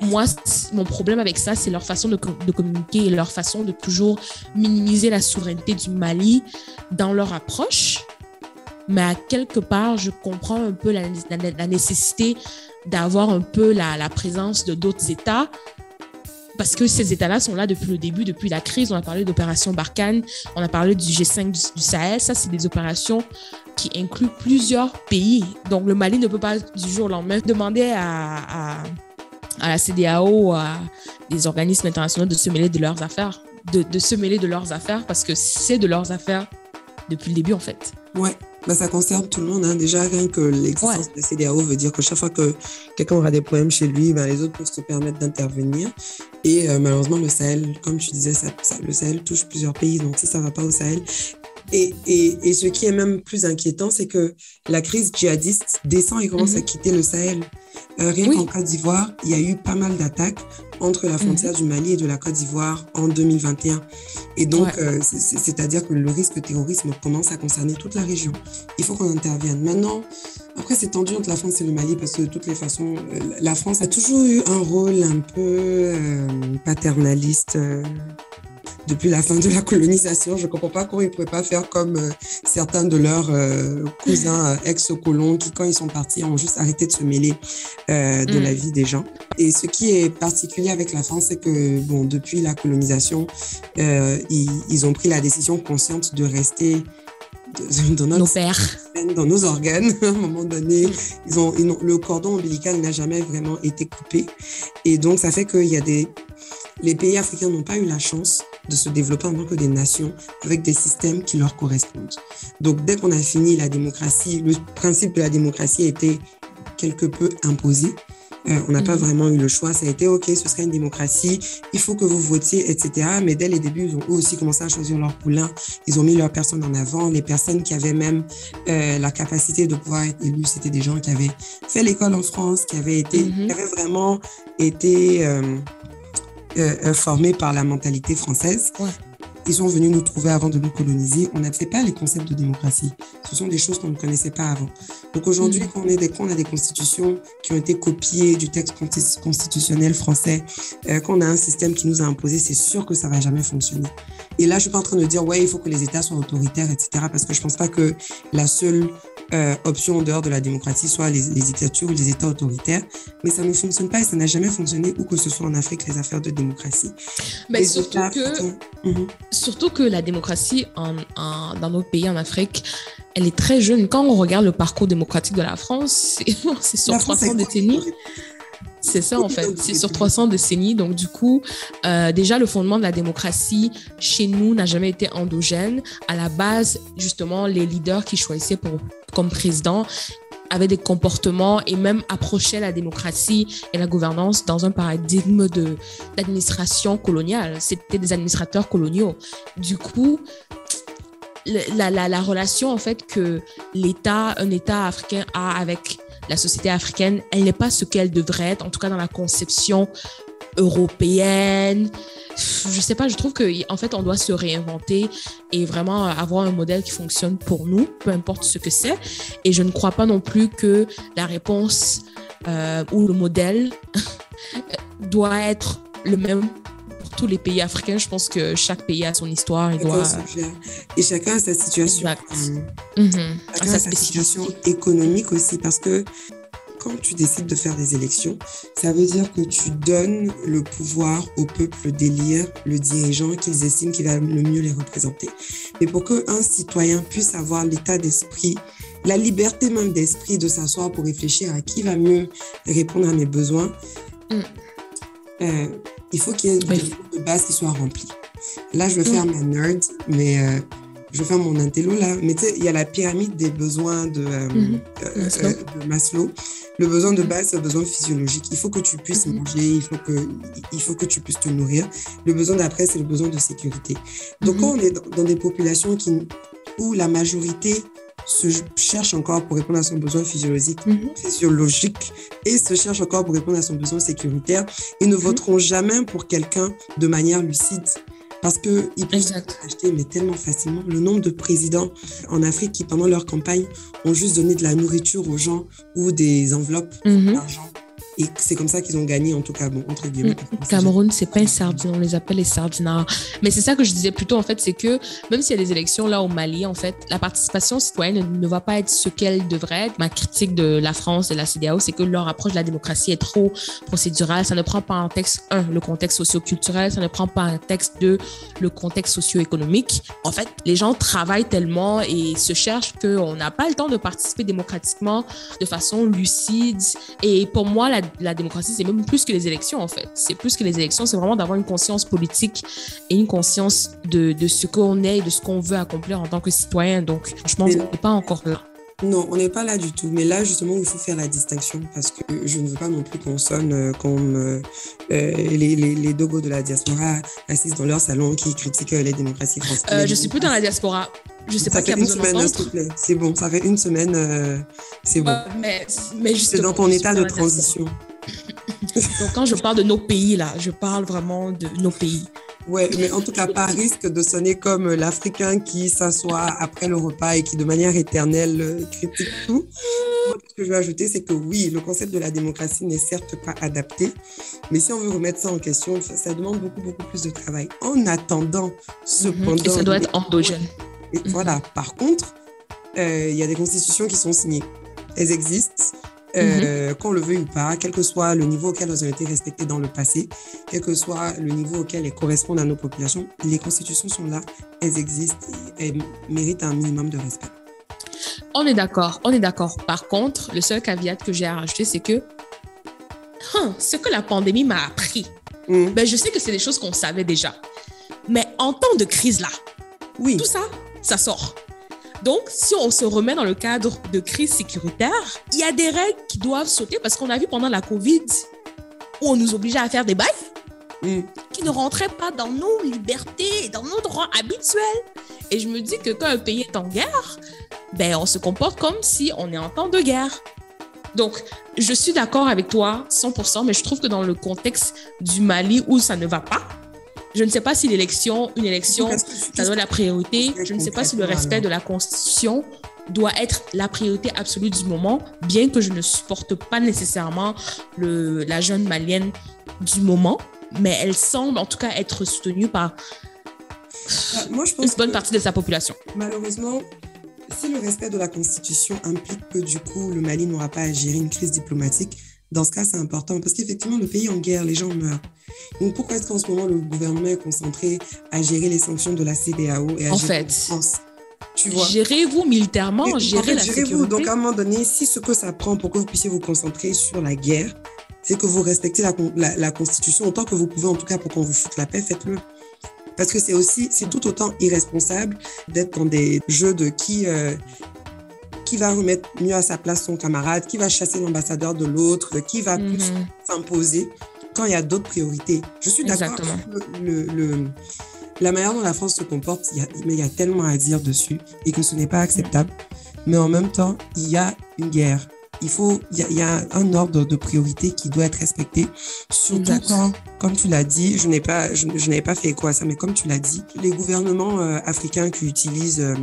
Speaker 3: moi, mon problème avec ça, c'est leur façon de, communiquer et leur façon de toujours minimiser la souveraineté du Mali dans leur approche. Mais à quelque part, je comprends un peu la, nécessité d'avoir un peu la, présence de d'autres États parce que ces États-là sont là depuis le début, depuis la crise. On a parlé d'opération Barkhane, on a parlé du G5 du, Sahel. Ça, c'est des opérations qui incluent plusieurs pays. Donc, le Mali ne peut pas du jour au lendemain demander à, la CDAO, à des organismes internationaux de se mêler de leurs affaires, de, de se mêler de leurs affaires parce que c'est de leurs affaires depuis le début, en fait.
Speaker 2: Ouais. Bah, ça concerne tout le monde. Hein. Déjà, rien que l'existence de la CDAO veut dire que chaque fois que quelqu'un aura des problèmes chez lui, bah, les autres peuvent se permettre d'intervenir. Et euh, malheureusement, le Sahel, comme tu disais, ça, le Sahel touche plusieurs pays. Donc, si ça ne va pas au Sahel, et, et, et, ce qui est même plus inquiétant, c'est que la crise djihadiste descend et commence à mhm. quitter le Sahel. Euh, rien qu'en Côte d'Ivoire, il y a eu pas mal d'attaques entre la frontière mhm. du Mali et de la Côte d'Ivoire en 2021. Et donc, euh, c'est-à-dire que le risque terrorisme commence à concerner toute la région. Il faut qu'on intervienne. Maintenant, après, c'est tendu entre la France et le Mali parce que de toutes les façons, euh, la France a toujours eu un rôle un peu paternaliste depuis la fin de la colonisation. Je ne comprends pas comment ils ne pouvaient pas faire comme euh, certains de leurs euh, cousins euh, ex-colons qui, quand ils sont partis, ont juste arrêté de se mêler de la mm. vie des gens. Et ce qui est particulier avec la France, c'est que, bon, depuis la colonisation, ils, ils, ont pris la décision consciente de rester
Speaker 3: dans nos pères.
Speaker 2: dans nos organes. à un moment donné, ils ont, ils ont, le cordon ombilical n'a jamais vraiment été coupé. Et donc, ça fait qu'il y a des les pays africains n'ont pas eu la chance de se développer en tant que des nations avec des systèmes qui leur correspondent. Donc, dès qu'on a fini la démocratie, le principe de la démocratie a été quelque peu imposé. Euh, on n'a pas mhm. vraiment eu le choix. Ça a été OK, ce serait une démocratie, il faut que vous votiez, etc. Mais dès les débuts, ils ont eux aussi commencé à choisir leur poulain. Ils ont mis leurs personnes en avant. Les personnes qui avaient même euh, la capacité de pouvoir être élus, c'était des gens qui avaient fait l'école en France, qui avaient été, mhm. qui avaient vraiment été euh, euh, formés par la mentalité française. Ils sont venus nous trouver avant de nous coloniser. On n'avait pas les concepts de démocratie. Ce sont des choses qu'on ne connaissait pas avant. Donc aujourd'hui, mm. quand, on des, on a des constitutions qui ont été copiées du texte constitutionnel français, euh, qu'on a un système qui nous a imposé, c'est sûr que ça va jamais fonctionner. Et là, je suis pas en train de dire, ouais, il faut que les États soient autoritaires, etc. Parce que je pense pas que la seule euh, option en dehors de la démocratie soit les, dictatures ou les États autoritaires. Mais ça ne fonctionne pas et ça n'a jamais fonctionné où que ce soit en Afrique, les affaires de démocratie.
Speaker 3: Mais surtout que, mhm. surtout que la démocratie en, dans nos pays en Afrique, elle est très jeune. Quand on regarde le parcours démocratique de la France, c'est sur 300 décennies. C'est ça, en fait. C'est sur 300 décennies. Donc, du coup, euh, déjà, le fondement de la démocratie chez nous n'a jamais été endogène. À la base, justement, les leaders qui choisissaient pour, comme président avaient des comportements et même approchaient la démocratie et la gouvernance dans un paradigme d'administration coloniale. C'était des administrateurs coloniaux. Du coup, la relation en fait que l'État, un État africain a avec la société africaine, elle n'est pas ce qu'elle devrait être, en tout cas dans la conception européenne. Je sais pas, je trouve que en fait on doit se réinventer et vraiment avoir un modèle qui fonctionne pour nous, peu importe ce que c'est. Et je ne crois pas non plus que la réponse euh, ou le modèle doit être le même tous les pays africains. Je pense que chaque pays a son histoire.
Speaker 2: Et, doit... et chacun a sa situation.
Speaker 3: Euh, mhm.
Speaker 2: Chacun a sa situation économique aussi. Parce que quand tu décides de faire des élections, ça veut dire que tu donnes le pouvoir au peuple d'élire le dirigeant qu'ils estiment qui va le mieux les représenter. Mais pour qu'un citoyen puisse avoir l'état d'esprit, la liberté même d'esprit de s'asseoir pour réfléchir à qui va mieux répondre à mes besoins, mm. euh, il faut qu'il y ait une base qui soit remplie. Là, je vais faire ma nerd, mais euh, je vais faire mon intello là. Mais tu sais, il y a la pyramide des besoins de, euh, mhm. euh, Maslow. Le besoin de base, c'est le besoin physiologique. Il faut que tu puisses mhm. manger, il faut que, il faut que tu puisses te nourrir. Le besoin d'après, c'est le besoin de sécurité. Donc, quand on est dans, des populations qui, où la majorité se cherche encore pour répondre à son besoin physiologique, mhm. physiologique et se cherche encore pour répondre à son besoin sécuritaire. Ils ne mhm. voteront jamais pour quelqu'un de manière lucide parce qu'ils peuvent acheter mais tellement facilement. Le nombre de présidents en Afrique qui, pendant leur campagne, ont juste donné de la nourriture aux gens ou des enveloppes
Speaker 3: mhm.
Speaker 2: d'argent Et c'est comme ça qu'ils ont gagné, en tout cas, bon, entre guillemets.
Speaker 3: Mm. Cameroun, c'est pas un sardine, on les appelle les sardinards. Mais c'est ça que je disais plutôt, en fait, c'est que même s'il y a des élections là au Mali, en fait, la participation citoyenne ne, va pas être ce qu'elle devrait être. Ma critique de la France de la CDAO, c'est que leur approche de la démocratie est trop procédurale. Ça ne prend pas en texte, un, le contexte socio-culturel, ça ne prend pas en texte, deux, le contexte socio-économique. En fait, les gens travaillent tellement et se cherchent qu'on n'a pas le temps de participer démocratiquement de façon lucide. Et pour moi, la la démocratie, c'est même plus que les élections, en fait. C'est plus que les élections, c'est vraiment d'avoir une conscience politique et une conscience de, de ce qu'on est et de ce qu'on veut accomplir en tant que citoyen. Donc, franchement, on n'est pas encore là.
Speaker 2: Non, on n'est pas là du tout. Mais là, justement, il faut faire la distinction parce que je ne veux pas non plus qu'on sonne euh, comme euh, euh, les, les, les, dogos de la diaspora assis dans leur salon qui critiquent les démocraties françaises.
Speaker 3: je suis plus dans la diaspora. Je sais pas
Speaker 2: qui a besoin s'il te plaît. C'est bon, ça fait une semaine, c'est bon.
Speaker 3: mais, mais
Speaker 2: c'est dans ton état de transition.
Speaker 3: Donc, quand je parle de nos pays, là, je parle vraiment de nos pays.
Speaker 2: Ouais, mais en tout cas, pas risque de sonner comme l'Africain qui s'assoit après le repas et qui, de manière éternelle, euh, critique tout. Ce que je veux ajouter, c'est que oui, le concept de la démocratie n'est certes pas adapté, mais si on veut remettre ça en question, ça, demande beaucoup, beaucoup plus de travail. En attendant, cependant.
Speaker 3: Mhm. Et ça doit être endogène.
Speaker 2: Et Voilà. Par contre, euh, il y a des constitutions qui sont signées. Elles existent. Euh, mhm. qu'on le veuille ou pas, quel que soit le niveau auquel elles ont été respectées dans le passé, quel que soit le niveau auquel elles correspondent à nos populations, les constitutions sont là, elles existent et elles méritent un minimum de respect.
Speaker 3: On est d'accord, on est d'accord. Par contre, le seul caveat que j'ai à rajouter, c'est que hein, ce que la pandémie m'a appris, mhm. ben, je sais que c'est des choses qu'on savait déjà. Mais en temps de crise là, oui. tout ça, ça sort. Donc, si on se remet dans le cadre de crise sécuritaire, il y a des règles qui doivent sauter parce qu'on a vu pendant la COVID où on nous obligeait à faire des bails mm. qui ne rentraient pas dans nos libertés et dans nos droits habituels. Et je me dis que quand un pays est en guerre, ben, on se comporte comme si on est en temps de guerre. Donc, je suis d'accord avec toi 100%, mais je trouve que dans le contexte du Mali où ça ne va pas, je ne sais pas si l'élection, une élection, ça doit être la priorité. Je ne sais pas si le respect de la Constitution doit être la priorité absolue du moment, bien que je ne supporte pas nécessairement le, la jeune malienne du moment, mais elle semble en tout cas être soutenue par
Speaker 2: Moi, je pense
Speaker 3: une bonne partie de sa population.
Speaker 2: Malheureusement, si le respect de la Constitution implique que du coup le Mali n'aura pas à gérer une crise diplomatique, dans ce cas, c'est important parce qu'effectivement, le pays est en guerre, les gens meurent. Donc, pourquoi est-ce qu'en ce moment, le gouvernement est concentré à gérer les sanctions de la CDAO et à
Speaker 3: en
Speaker 2: gérer
Speaker 3: fait, France? Tu vois? Gérez-vous militairement, gérez la gérez sécurité?
Speaker 2: Donc, à un moment donné, si ce que ça prend pour que vous puissiez vous concentrer sur la guerre, c'est que vous respectez la, la, Constitution autant que vous pouvez, en tout cas, pour qu'on vous foute la paix, faites-le. Parce que c'est aussi, c'est tout autant irresponsable d'être dans des jeux de qui, euh, qui va remettre mieux à sa place son camarade, qui va chasser l'ambassadeur de l'autre, qui va plus mhm. s'imposer quand il y a d'autres priorités. Je suis d'accord le, le, la manière dont la France se comporte, il y a, mais il y a tellement à dire dessus et que ce n'est pas acceptable. Mais en même temps, il y a une guerre. Il faut, il y a, un ordre de priorité qui doit être respecté. Surtout quand, comme tu l'as dit, je n'ai pas, je, n'avais pas fait quoi ça, mais comme tu l'as dit, les gouvernements euh, africains qui utilisent euh,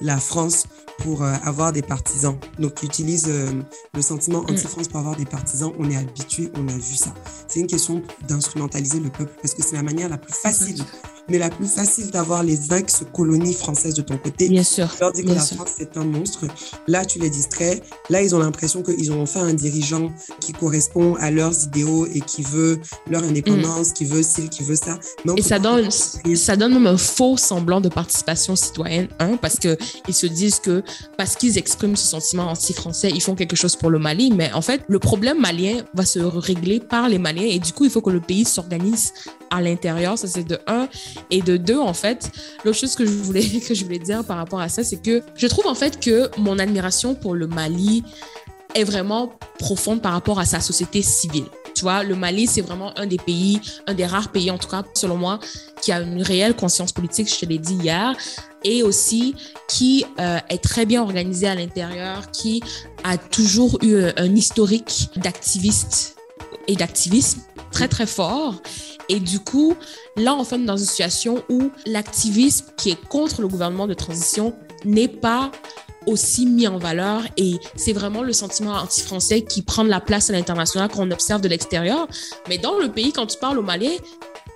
Speaker 2: la France pour euh, avoir des partisans. Donc, ils utilisent euh, le sentiment mm. anti-France pour avoir des partisans. On est habitué, on a vu ça. C'est une question d'instrumentaliser le peuple parce que c'est la manière la plus facile mais la plus facile d'avoir les ex-colonies françaises de ton côté.
Speaker 3: Bien sûr.
Speaker 2: Tu leur dis que la France, c'est un monstre. Là, tu les distrais. Là, ils ont l'impression qu'ils ont enfin un dirigeant qui correspond à leurs idéaux et qui veut leur indépendance, mm. qui veut ci, qui veut ça.
Speaker 3: et ça donne, ça donne même un faux semblant de participation citoyenne, hein, parce qu'ils se disent que parce qu'ils expriment ce sentiment anti-français, ils font quelque chose pour le Mali. Mais en fait, le problème malien va se régler par les Maliens et du coup, il faut que le pays s'organise à l'intérieur. Ça, c'est de un. Et de deux, en fait, l'autre chose que je voulais, que je voulais dire par rapport à ça, c'est que je trouve en fait que mon admiration pour le Mali est vraiment profonde par rapport à sa société civile. Tu vois, le Mali, c'est vraiment un des pays, un des rares pays, en tout cas, selon moi, qui a une réelle conscience politique, je te l'ai dit hier, et aussi qui euh, est très bien organisé à l'intérieur, qui a toujours eu un historique d'activiste et d'activisme très, très fort. Et du coup, là, on fait dans une situation où l'activisme qui est contre le gouvernement de transition n'est pas aussi mis en valeur et c'est vraiment le sentiment anti-français qui prend la place à l'international qu'on observe de l'extérieur. Mais dans le pays, quand tu parles aux Maliens,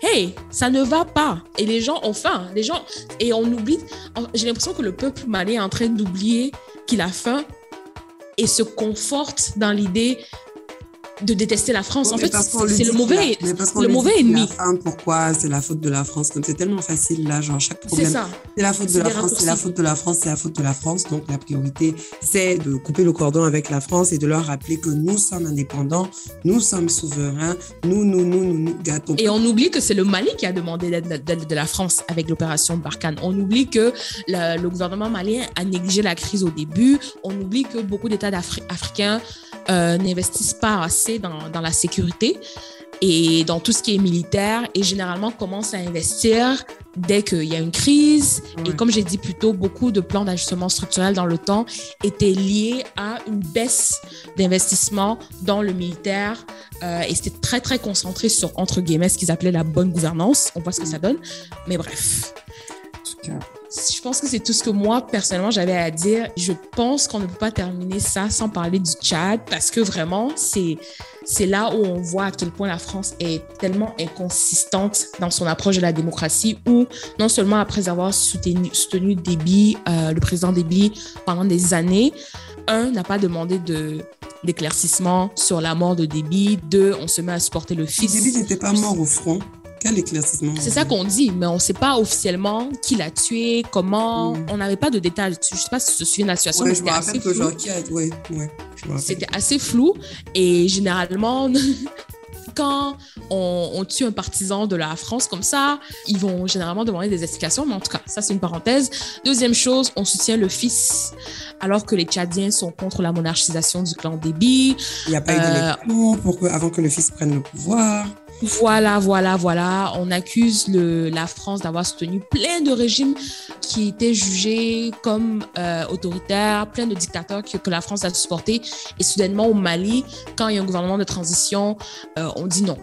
Speaker 3: hey, ça ne va pas. Et les gens ont faim. Les gens, et on oublie, j'ai l'impression que le peuple malien est en train d'oublier qu'il a faim et se conforte dans l'idée de détester la France. en fait, c'est le mauvais, le mauvais ennemi.
Speaker 2: pourquoi c'est la faute de la France? Comme c'est tellement facile là, genre chaque problème. C'est la faute de la France, c'est la faute de la France, c'est la faute de la France. Donc la priorité, c'est de couper le cordon avec la France et de leur rappeler que nous sommes indépendants, nous sommes souverains, nous, nous, nous, nous, nous gâtons.
Speaker 3: Et on oublie que c'est le Mali qui a demandé l'aide de la France avec l'opération Barkhane. On oublie que le, gouvernement malien a négligé la crise au début. On oublie que beaucoup d'États africains euh, n'investissent pas assez dans, dans, la sécurité et dans tout ce qui est militaire et généralement commencent à investir dès qu'il y a une crise. Et comme j'ai dit plus tôt, beaucoup de plans d'ajustement structurel dans le temps étaient liés à une baisse d'investissement dans le militaire euh, et c'était très, très concentré sur, entre guillemets, ce qu'ils appelaient la bonne gouvernance. On voit ce que ça donne. Mais bref. En tout cas, je pense que c'est tout ce que moi, personnellement, j'avais à dire. Je pense qu'on ne peut pas terminer ça sans parler du Tchad parce que vraiment, c'est, c'est là où on voit à quel point la France est tellement inconsistante dans son approche de la démocratie où non seulement après avoir soutenu, soutenu Déby, euh, le président Déby pendant des années, un, n'a pas demandé de d'éclaircissement sur la mort de Déby. Deux, on se met à supporter le fils.
Speaker 2: Déby n'était pas mort au front.
Speaker 3: C'est ça qu'on dit, mais on ne sait pas officiellement qui l'a tué, comment. Mm. On n'avait pas de détails Je ne sais pas si tu te souviens de la situation.
Speaker 2: Ouais, je me rappelle que
Speaker 3: C'était assez flou et généralement, quand on, on, tue un partisan de la France comme ça, ils vont généralement demander des explications, mais en tout cas, ça c'est une parenthèse. Deuxième chose, on soutient le fils alors que les Tchadiens sont contre la monarchisation du clan Déby.
Speaker 2: Il n'y a pas eu d'élection euh, avant que le fils prenne le pouvoir.
Speaker 3: Voilà, voilà, voilà. On accuse la France d'avoir soutenu plein de régimes qui étaient jugés comme euh, autoritaires, plein de dictateurs que, que, la France a supportés. Et soudainement, au Mali, quand il y a un gouvernement de transition, euh, on dit non.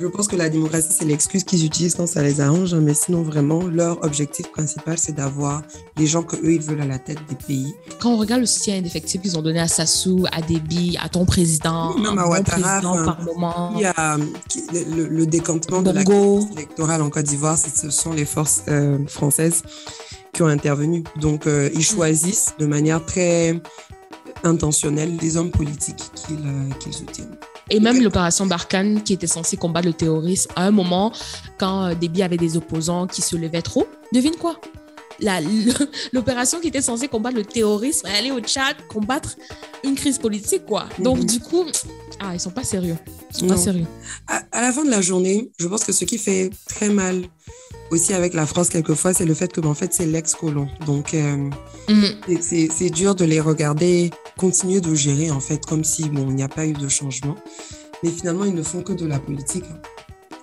Speaker 2: Je pense que la démocratie, c'est l'excuse qu'ils utilisent quand ça les arrange, hein, mais sinon, vraiment, leur objectif principal, c'est d'avoir les gens qu'eux, ils veulent à la tête des pays.
Speaker 3: Quand on regarde le soutien indéfectible qu'ils ont donné à Sassou, à Déby, à ton président,
Speaker 2: même à Ouattara, par moment. Il y a le, le décantement de la crise électorale en Côte d'Ivoire, ce sont les forces euh, françaises qui ont intervenu. Donc, euh, ils choisissent de manière très intentionnelle les hommes politiques qu'ils euh, soutiennent.
Speaker 3: Et même l'opération Barkhane, qui était censée combattre le terrorisme, à un moment, quand euh, Déby avait des opposants qui se levaient trop, devine quoi? L'opération qui était censée combattre le terrorisme, aller au Tchad, combattre une crise politique, quoi. Donc, mhm. du coup, ah, ils sont pas sérieux. Ils sont pas sérieux.
Speaker 2: À, à, la fin de la journée, je pense que ce qui fait très mal aussi avec la France, quelquefois, c'est le fait que, en fait, c'est l'ex-colon. Donc, euh, mhm. c'est dur de les regarder continuer de gérer, en fait, comme si, bon, il n'y a pas eu de changement. Mais finalement, ils ne font que de la politique.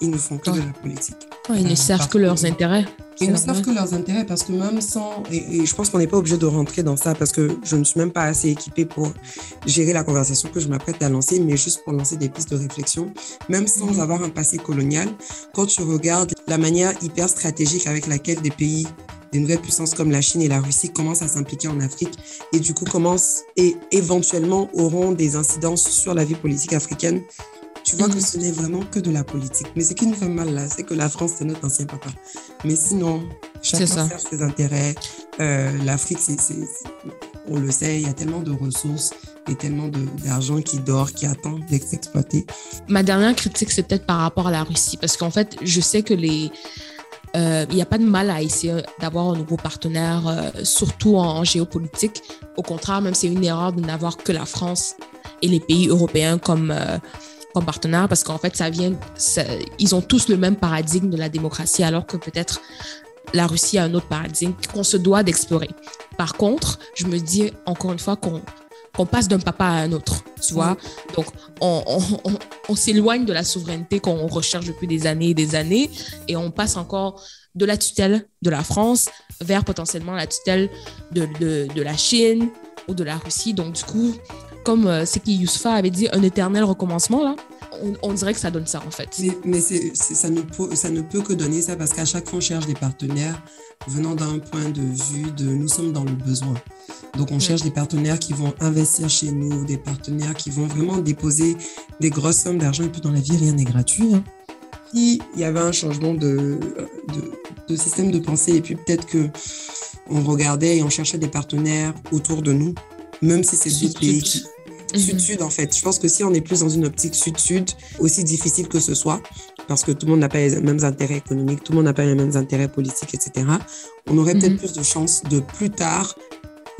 Speaker 2: Ils ne font que de la politique.
Speaker 3: ils ne servent que leurs intérêts.
Speaker 2: Ils ne servent que leurs intérêts parce que même sans... Et, je pense qu'on n'est pas obligé de rentrer dans ça parce que je ne suis même pas assez équipée pour gérer la conversation que je m'apprête à lancer, mais juste pour lancer des pistes de réflexion. Même sans mhm. avoir un passé colonial, quand tu regardes la manière hyper stratégique avec laquelle des pays des nouvelles puissances comme la Chine et la Russie commencent à s'impliquer en Afrique et du coup commencent et éventuellement auront des incidences sur la vie politique africaine tu vois que ce n'est vraiment que de la politique. Mais ce qui nous fait mal là, c'est que la France, c'est notre ancien papa. Mais sinon, chacun sert ses intérêts. Euh, L'Afrique, on le sait, il y a tellement de ressources et tellement d'argent qui dort, qui attend d'être exploité.
Speaker 3: Ma dernière critique, c'est peut-être par rapport à la Russie. Parce qu'en fait, je sais que les... Euh, il n'y a pas de mal à essayer d'avoir un nouveau partenaire, euh, surtout en, géopolitique. Au contraire, même c'est une erreur de n'avoir que la France et les pays européens comme comme partenaire parce qu'en fait, ça vient, ils ont tous le même paradigme de la démocratie alors que peut-être la Russie a un autre paradigme qu'on se doit d'explorer. Par contre, je me dis encore une fois qu'on qu'on passe d'un papa à un autre, tu vois. Donc, on, on, on, s'éloigne de la souveraineté qu'on recherche depuis des années et des années et on passe encore de la tutelle de la France vers potentiellement la tutelle de, de, de la Chine ou de la Russie. Donc, du coup, comme euh, ce qui Youssfa avait dit, un éternel recommencement, là. on, on dirait que ça donne ça, en fait.
Speaker 2: Mais, ça, ne peut, ça ne peut que donner ça parce qu'à chaque fois, on cherche des partenaires venant d'un point de vue de nous sommes dans le besoin. Donc, on cherche des partenaires qui vont investir chez nous, des partenaires qui vont vraiment déposer des grosses sommes d'argent. Et puis, dans la vie, rien n'est gratuit. hein. Si il y avait un changement de, de, de système de pensée et puis peut-être que on regardait et on cherchait des partenaires autour de nous, même si c'est
Speaker 3: Sud-sud.
Speaker 2: pays qui,
Speaker 3: Mhm.
Speaker 2: Sud-Sud, en fait. Je pense que si on est plus dans une optique Sud-Sud, aussi difficile que ce soit, parce que tout le monde n'a pas les mêmes intérêts économiques, tout le monde n'a pas les mêmes intérêts politiques, etc., on aurait peut-être
Speaker 3: Mhm.
Speaker 2: plus de chances de plus tard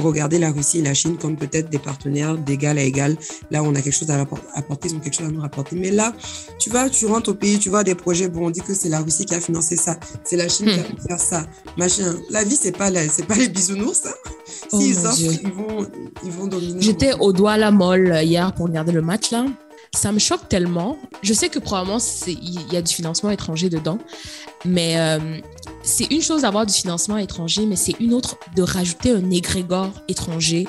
Speaker 2: regarder la Russie et la Chine comme peut-être des partenaires d'égal à égal. Là, on a quelque chose à apporter, ils ont quelque chose à nous rapporter. Mais là, tu vas, tu rentres au pays, tu vois des projets, bon, on dit que c'est la Russie qui a financé ça, c'est la Chine qui a
Speaker 3: Hmm.
Speaker 2: faire ça, machin. La vie, c'est pas, la- pas les bisounours, hein.
Speaker 3: Oh
Speaker 2: S'ils offrent,
Speaker 3: Dieu.
Speaker 2: ils vont, ils vont dominer.
Speaker 3: J'étais au doigt à la molle hier pour regarder le match là. Ça me choque tellement. Je sais que probablement il y a du financement étranger dedans, mais euh, c'est une chose d'avoir du financement étranger, mais c'est une autre de rajouter un égrégore étranger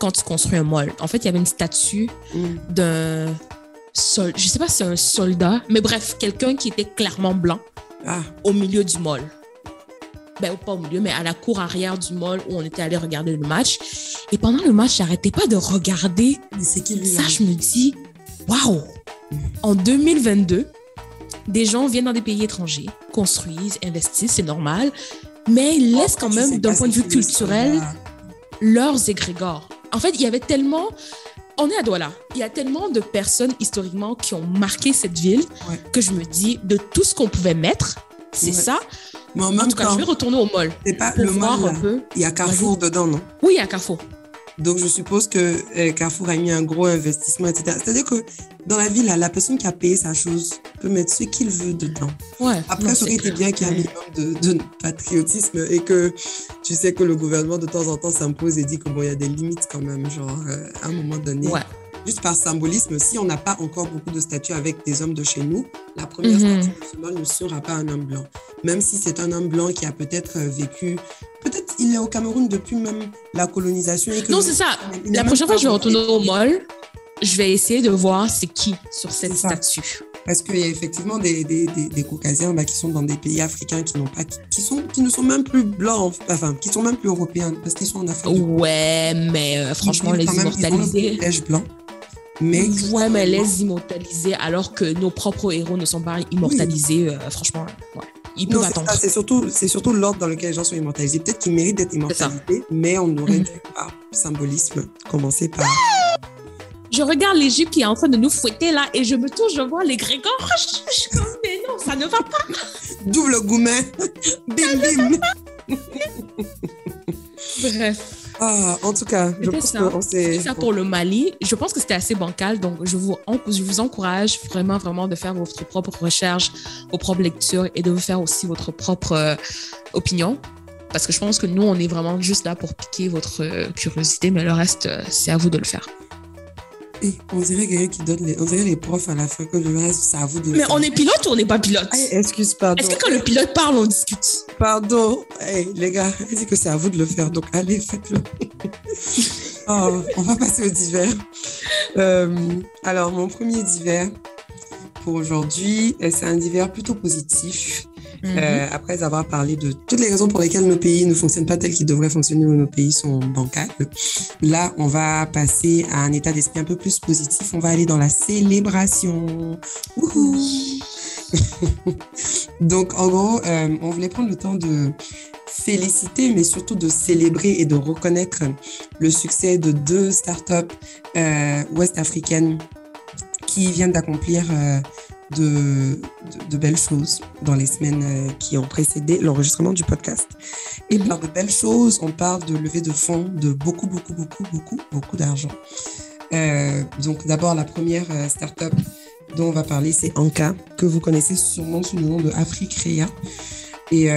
Speaker 3: quand tu construis un mall. En fait, il y avait une statue
Speaker 2: Mm.
Speaker 3: d'un sol, je sais pas si c'est un soldat, mais bref, quelqu'un qui était clairement blanc
Speaker 2: Ah,
Speaker 3: au milieu du mall. Ben, pas au milieu, mais à la cour arrière du mall où on était allé regarder le match. Et pendant le match, j'arrêtais pas de regarder
Speaker 2: mais c'est qui lui
Speaker 3: ça.
Speaker 2: là
Speaker 3: Je me dis, waouh! En 2022, des gens viennent dans des pays étrangers, construisent, investissent, c'est normal, mais ils laissent quand
Speaker 2: Oh,
Speaker 3: même, d'un point de vue culturel, leurs égrégores. En fait, il y avait tellement. On est à Douala. Il y a tellement de personnes historiquement qui ont marqué cette ville
Speaker 2: Ouais.
Speaker 3: que je me dis, de tout ce qu'on pouvait mettre, c'est
Speaker 2: Ouais.
Speaker 3: ça.
Speaker 2: Mais en
Speaker 3: En
Speaker 2: même
Speaker 3: tout cas,
Speaker 2: temps,
Speaker 3: je vais retourner au mall
Speaker 2: c'est pas
Speaker 3: pour
Speaker 2: le
Speaker 3: voir
Speaker 2: mall,
Speaker 3: un peu.
Speaker 2: Il y a Carrefour dedans, non?
Speaker 3: Oui, à Carrefour.
Speaker 2: Donc, je suppose que euh, Carrefour a mis un gros investissement, etc. C'est-à-dire que dans la vie, là, la personne qui a payé sa chose peut mettre ce qu'il veut dedans.
Speaker 3: Ouais.
Speaker 2: Après,
Speaker 3: non,
Speaker 2: ça aurait
Speaker 3: c'est
Speaker 2: été
Speaker 3: clair.
Speaker 2: bien qu'il y ait un minimum de, de patriotisme et que tu sais que le gouvernement, de temps en temps, s'impose et dit que bon, il y a des limites quand même, genre, euh, à un moment donné.
Speaker 3: Ouais.
Speaker 2: Juste par symbolisme, si on n'a pas encore beaucoup de statues avec des hommes de chez nous, la première
Speaker 3: Mhm.
Speaker 2: statue nationale ne sera pas un homme blanc. Même si c'est un homme blanc qui a peut-être euh, vécu, il est au Cameroun depuis même la colonisation. Et que
Speaker 3: Non, c'est ça. La prochaine fois que je vais retourner au mall, je vais essayer de voir c'est qui sur cette statue.
Speaker 2: Parce qu'il y a effectivement des, des, des, des Caucasiens bah, qui sont dans des pays africains qui n'ont pas, qui, qui sont, qui ne sont même plus blancs, enfin, qui sont même plus européens, parce qu'ils sont en Afrique.
Speaker 3: Ouais, mais euh, franchement,
Speaker 2: Ils
Speaker 3: les
Speaker 2: ils
Speaker 3: immortaliser.
Speaker 2: privilège blanc. Mais
Speaker 3: Ouais, mais les immortaliser alors que nos propres héros ne sont pas immortalisés, euh, franchement, ouais. Ils
Speaker 2: non,
Speaker 3: peuvent
Speaker 2: c'est
Speaker 3: attendre.
Speaker 2: ça, c'est surtout, c'est surtout l'ordre dans lequel les gens sont immortalisés. Peut-être qu'ils méritent d'être immortalisés, mais on aurait
Speaker 3: Mhm.
Speaker 2: dû, par symbolisme, commencer par.
Speaker 3: Je regarde l'Égypte qui est en train de nous fouetter là et je me touche, je vois les Grégor. Je je suis comme, mais non, ça ne va pas.
Speaker 2: Double goumet Bim, bim
Speaker 3: Bref.
Speaker 2: Ah, En tout cas, je pense
Speaker 3: ça.
Speaker 2: s'est.
Speaker 3: ça pour le Mali. Je pense que c'était assez bancal, donc je vous, en- je vous encourage vraiment, vraiment de faire votre propre recherche, vos propres lectures et de vous faire aussi votre propre euh, opinion. Parce que je pense que nous, on est vraiment juste là pour piquer votre euh, curiosité, mais le reste, euh, c'est à vous de le faire.
Speaker 2: On dirait quelqu'un qui donne les. On dirait les profs à la fin que le reste, c'est à vous de le
Speaker 3: Mais
Speaker 2: faire.
Speaker 3: on est pilote ou on n'est pas pilote?
Speaker 2: Excuse, pardon.
Speaker 3: Est-ce que quand le pilote parle, on discute?
Speaker 2: Pardon, Hey, les gars, elle dit que c'est à vous de le faire, donc allez, faites-le. Oh, on va passer au divers. Euh, alors, mon premier divers pour aujourd'hui, euh, c'est un divers plutôt positif.
Speaker 3: Mhm.
Speaker 2: Euh, après avoir parlé de toutes les raisons pour lesquelles nos pays ne fonctionnent pas tels qu'ils devraient fonctionner ou nos pays sont bancals, là, on va passer à un état d'esprit un peu plus positif. On va aller dans la célébration. Wouhou! Donc, en gros, euh, on voulait prendre le temps de féliciter, mais surtout de célébrer et de reconnaître le succès de deux startups euh, ouest-africaines qui viennent d'accomplir euh, de, de, belles choses dans les semaines euh, qui ont précédé l'enregistrement du podcast. Et
Speaker 3: Mhm.
Speaker 2: par de belles choses, on parle de levée de fonds de beaucoup, beaucoup, beaucoup, beaucoup, beaucoup d'argent. Euh, donc, d'abord, la première euh, startup dont on va parler, c'est Anka, que vous connaissez sûrement sous le nom de Africrea. Et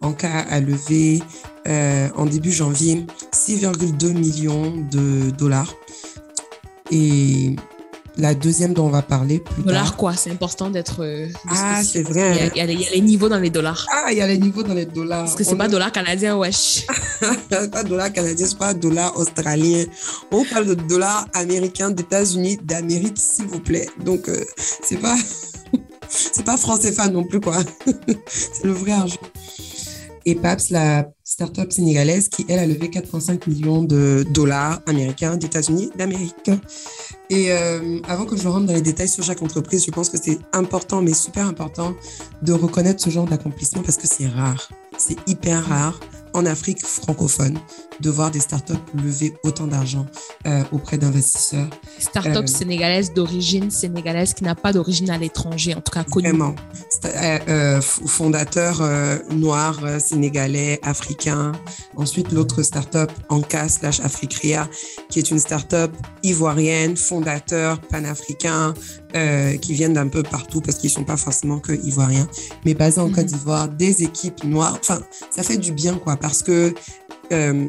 Speaker 2: Anka a levé en début janvier 6,2 millions de dollars. Et la deuxième dont on va parler plus
Speaker 3: Dollars
Speaker 2: tard.
Speaker 3: quoi, c'est important d'être. euh,
Speaker 2: Ah, c'est vrai,
Speaker 3: Il y, a, il y a les- niveaux dans les dollars.
Speaker 2: Ah, il y a les niveaux dans les dollars.
Speaker 3: Parce que c'est
Speaker 2: On
Speaker 3: pas dollars canadiens, wesh.
Speaker 2: pas dollar canadien, c'est pas dollar australien. On parle de dollars américains d'États-Unis d'Amérique, s'il vous plaît. Donc, euh, c'est pas, c'est pas franc CFA non plus, quoi. c'est le vrai argent. Et PAPS, la start-up sénégalaise qui, elle, a levé 4,5 millions de dollars américains d'États-Unis d'Amérique. Et euh, avant que je rentre dans les détails sur chaque entreprise, je pense que c'est important, mais super important, de reconnaître ce genre d'accomplissement parce que c'est rare. C'est hyper rare en Afrique francophone de voir des startups lever autant d'argent euh, auprès d'investisseurs.
Speaker 3: Start-up
Speaker 2: Euh,
Speaker 3: sénégalaise d'origine sénégalaise qui n'a pas d'origine à l'étranger, en tout cas connue.
Speaker 2: Vraiment. Euh, euh, fondateur euh, noir, sénégalais, africain. Ensuite, l'autre startup, Anka slash Africria, qui est une startup ivoirienne, fondateur panafricain, euh, qui viennent d'un peu partout parce qu'ils sont pas forcément que ivoiriens, mais basés en
Speaker 3: Mhm.
Speaker 2: Côte d'Ivoire, des équipes noires. Enfin, ça fait du bien, quoi, parce que euh,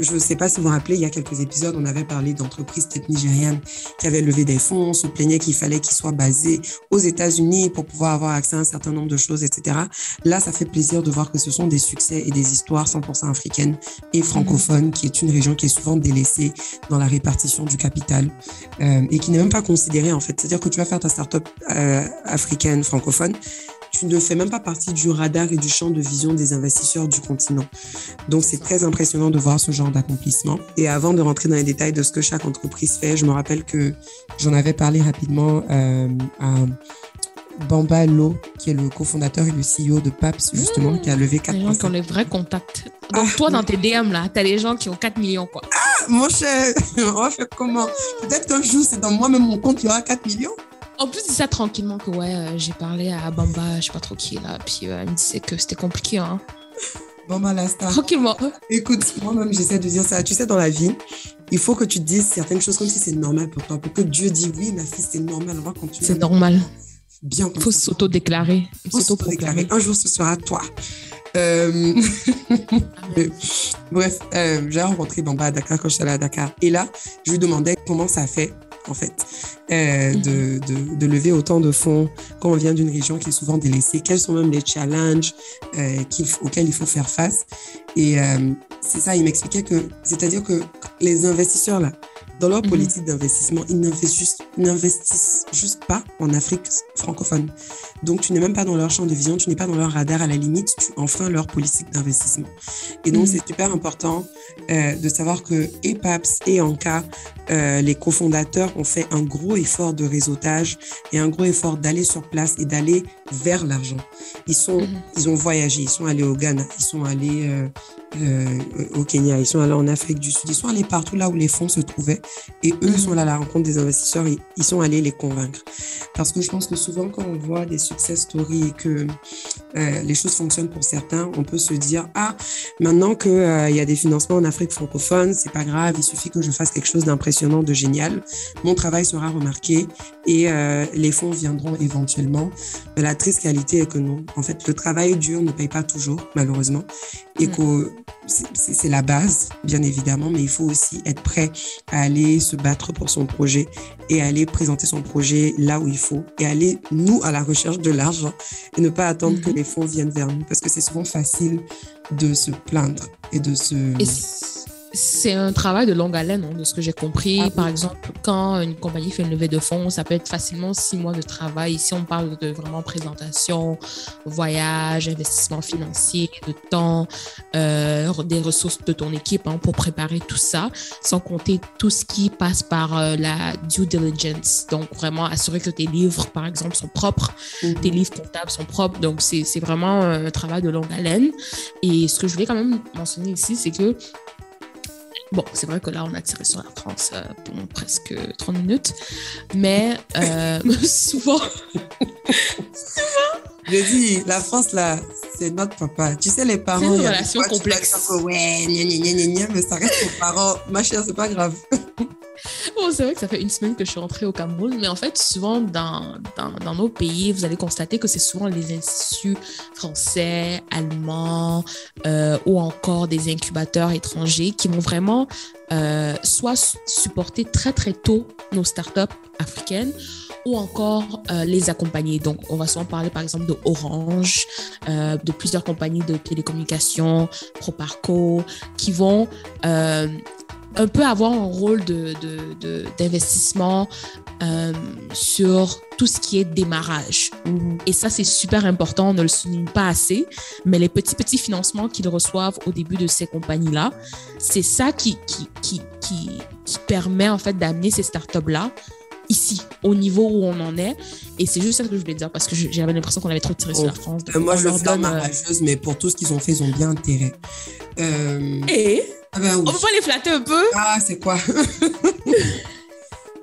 Speaker 2: je ne sais pas si vous vous rappelez, il y a quelques épisodes, on avait parlé d'entreprises peut-être nigérianes qui avaient levé des fonds, se plaignaient qu'il fallait qu'ils soient basés aux États-Unis pour pouvoir avoir accès à un certain nombre de choses, etc. Là, ça fait plaisir de voir que ce sont des succès et des histoires 100% africaines et francophones, qui est une région qui est souvent délaissée dans la répartition du capital euh, et qui n'est même pas considérée en fait. C'est-à-dire que tu vas faire ta start-up euh, africaine francophone, tu ne fais même pas partie du radar et du champ de vision des investisseurs du continent. Donc, c'est très impressionnant de voir ce genre d'accomplissement. Et avant de rentrer dans les détails de ce que chaque entreprise fait, je me rappelle que j'en avais parlé rapidement euh, à Bamba Lo, qui est le cofondateur et le CEO de PAPS, justement, qui a levé
Speaker 3: Les gens qui ont
Speaker 2: 4
Speaker 3: les vrais contacts. Donc,
Speaker 2: Ah,
Speaker 3: toi, dans tes DM, là, t'as les gens qui ont 4 millions, quoi.
Speaker 2: Mon cher, on va faire comment? Peut-être qu'un jour, c'est dans moi-même mon compte, il y aura 4 millions?
Speaker 3: En plus, dis ça tranquillement que, ouais, euh, j'ai parlé à Bamba, je sais pas trop qui, là, puis euh, elle me disait que c'était compliqué, hein.
Speaker 2: Bamba la star.
Speaker 3: Tranquillement.
Speaker 2: Écoute, moi-même, j'essaie de dire ça. Tu sais, dans la vie, il faut que tu te dises certaines choses comme si c'est normal pour toi. Pour que Dieu dise oui, ma fille, c'est normal. On va continuer.
Speaker 3: C'est normal.
Speaker 2: Bien comme
Speaker 3: Faut s'auto-déclarer.
Speaker 2: Faut s'auto-déclarer. Un jour, ce sera toi. Euh, Bref, euh, j'ai rencontré Bamba à Dakar quand j'étais allée à Dakar. Et là, je lui demandais comment ça fait, en fait, euh, de, lever autant de fonds quand on vient d'une région qui est souvent délaissée. Quels sont même les challenges euh, auxquels il faut faire face. Et euh, c'est ça, il m'expliquait que, c'est-à-dire que les investisseurs, là, dans leur
Speaker 3: Mhm.
Speaker 2: politique d'investissement, ils n'investissent juste, pas en Afrique francophone. Donc, tu n'es même pas dans leur champ de vision, tu n'es pas dans leur radar. À la limite, tu enfreins leur politique d'investissement. Et donc,
Speaker 3: Mhm.
Speaker 2: c'est super important euh, de savoir que EPAPS et Anka, euh, les cofondateurs, ont fait un gros effort de réseautage et un gros effort d'aller sur place et d'aller vers l'argent. Ils, sont,
Speaker 3: Mhm.
Speaker 2: ils ont voyagé, ils sont allés au Ghana, ils sont allés euh, euh, au Kenya, ils sont allés en Afrique du Sud, ils sont allés partout là où les fonds se trouvaient et eux
Speaker 3: Mhm.
Speaker 2: sont allés à la rencontre des investisseurs et ils sont allés les convaincre. Parce que je pense que souvent, quand on voit des success stories et que euh, les choses fonctionnent pour certains, on peut se dire Ah, maintenant qu'il il y a des financements en Afrique francophone, c'est pas grave, il suffit que je fasse quelque chose d'impressionnant, de génial. Mon travail sera remarqué et euh, les fonds viendront éventuellement. Mais la triste réalité est que non. En fait, le travail dur ne paye pas toujours, malheureusement. Et
Speaker 3: Mm.
Speaker 2: que c'est- la base, bien évidemment, mais il faut aussi être prêt à aller se battre pour son projet et aller présenter son projet là où il faut et aller, nous, à la recherche de l'argent et ne pas attendre que
Speaker 3: Mhm.
Speaker 2: les fonds viennent vers nous parce que c'est souvent facile de se plaindre et de se...
Speaker 3: Et c'est un travail de longue haleine, hein, de ce que j'ai compris.
Speaker 2: Ah oui.
Speaker 3: Par exemple, quand une compagnie fait une levée de fonds, ça peut être facilement six mois de travail. Ici, on parle de vraiment présentation, voyage, investissement financier, de temps, euh, des ressources de ton équipe hein, pour préparer tout ça, sans compter tout ce qui passe par euh, la due diligence. Donc, vraiment assurer que tes livres, par exemple, sont propres,
Speaker 2: Mhm.
Speaker 3: tes livres comptables sont propres. Donc, c'est vraiment un travail de longue haleine. Et ce que je voulais quand même mentionner ici, c'est que Bon, c'est vrai que là, on a tiré sur la France euh, pendant presque 30 minutes, mais euh, souvent,
Speaker 2: J'ai dit, la France, là, c'est notre papa. Tu sais, les parents...
Speaker 3: C'est une relation complexe.
Speaker 2: ouais, gna, gna, gna, mais ça reste tes parents. Ma chère, c'est pas grave.
Speaker 3: Bon, c'est vrai que ça fait une semaine que je suis rentrée au Cameroun, mais en fait, souvent dans, dans, nos pays, vous allez constater que c'est souvent les instituts français, allemands euh, ou encore des incubateurs étrangers qui vont vraiment euh, soit supporter très très tôt nos startups africaines ou encore euh, les accompagner. Donc, on va souvent parler par exemple de Orange, de plusieurs compagnies de télécommunications, Proparco, qui vont un peu avoir un rôle d'investissement de, de, sur tout ce qui est démarrage.
Speaker 1: Mhm.
Speaker 3: Et ça, c'est super important, on ne le souligne pas assez, mais les petits, petits financements qu'ils reçoivent au début de ces compagnies-là, c'est ça qui, qui, qui, qui, qui permet en fait d'amener ces startups-là ici, au niveau où on en est. Et c'est juste ça que je voulais dire parce que j'avais l'impression qu'on avait trop tiré sur la France.
Speaker 2: Euh, moi, je le ma
Speaker 3: euh,
Speaker 2: mais pour tout ce qu'ils ont fait, ils ont bien intérêt. Euh,
Speaker 3: Et
Speaker 2: ah ben oui.
Speaker 3: on peut pas les flatter un peu?
Speaker 2: Ah, c'est quoi?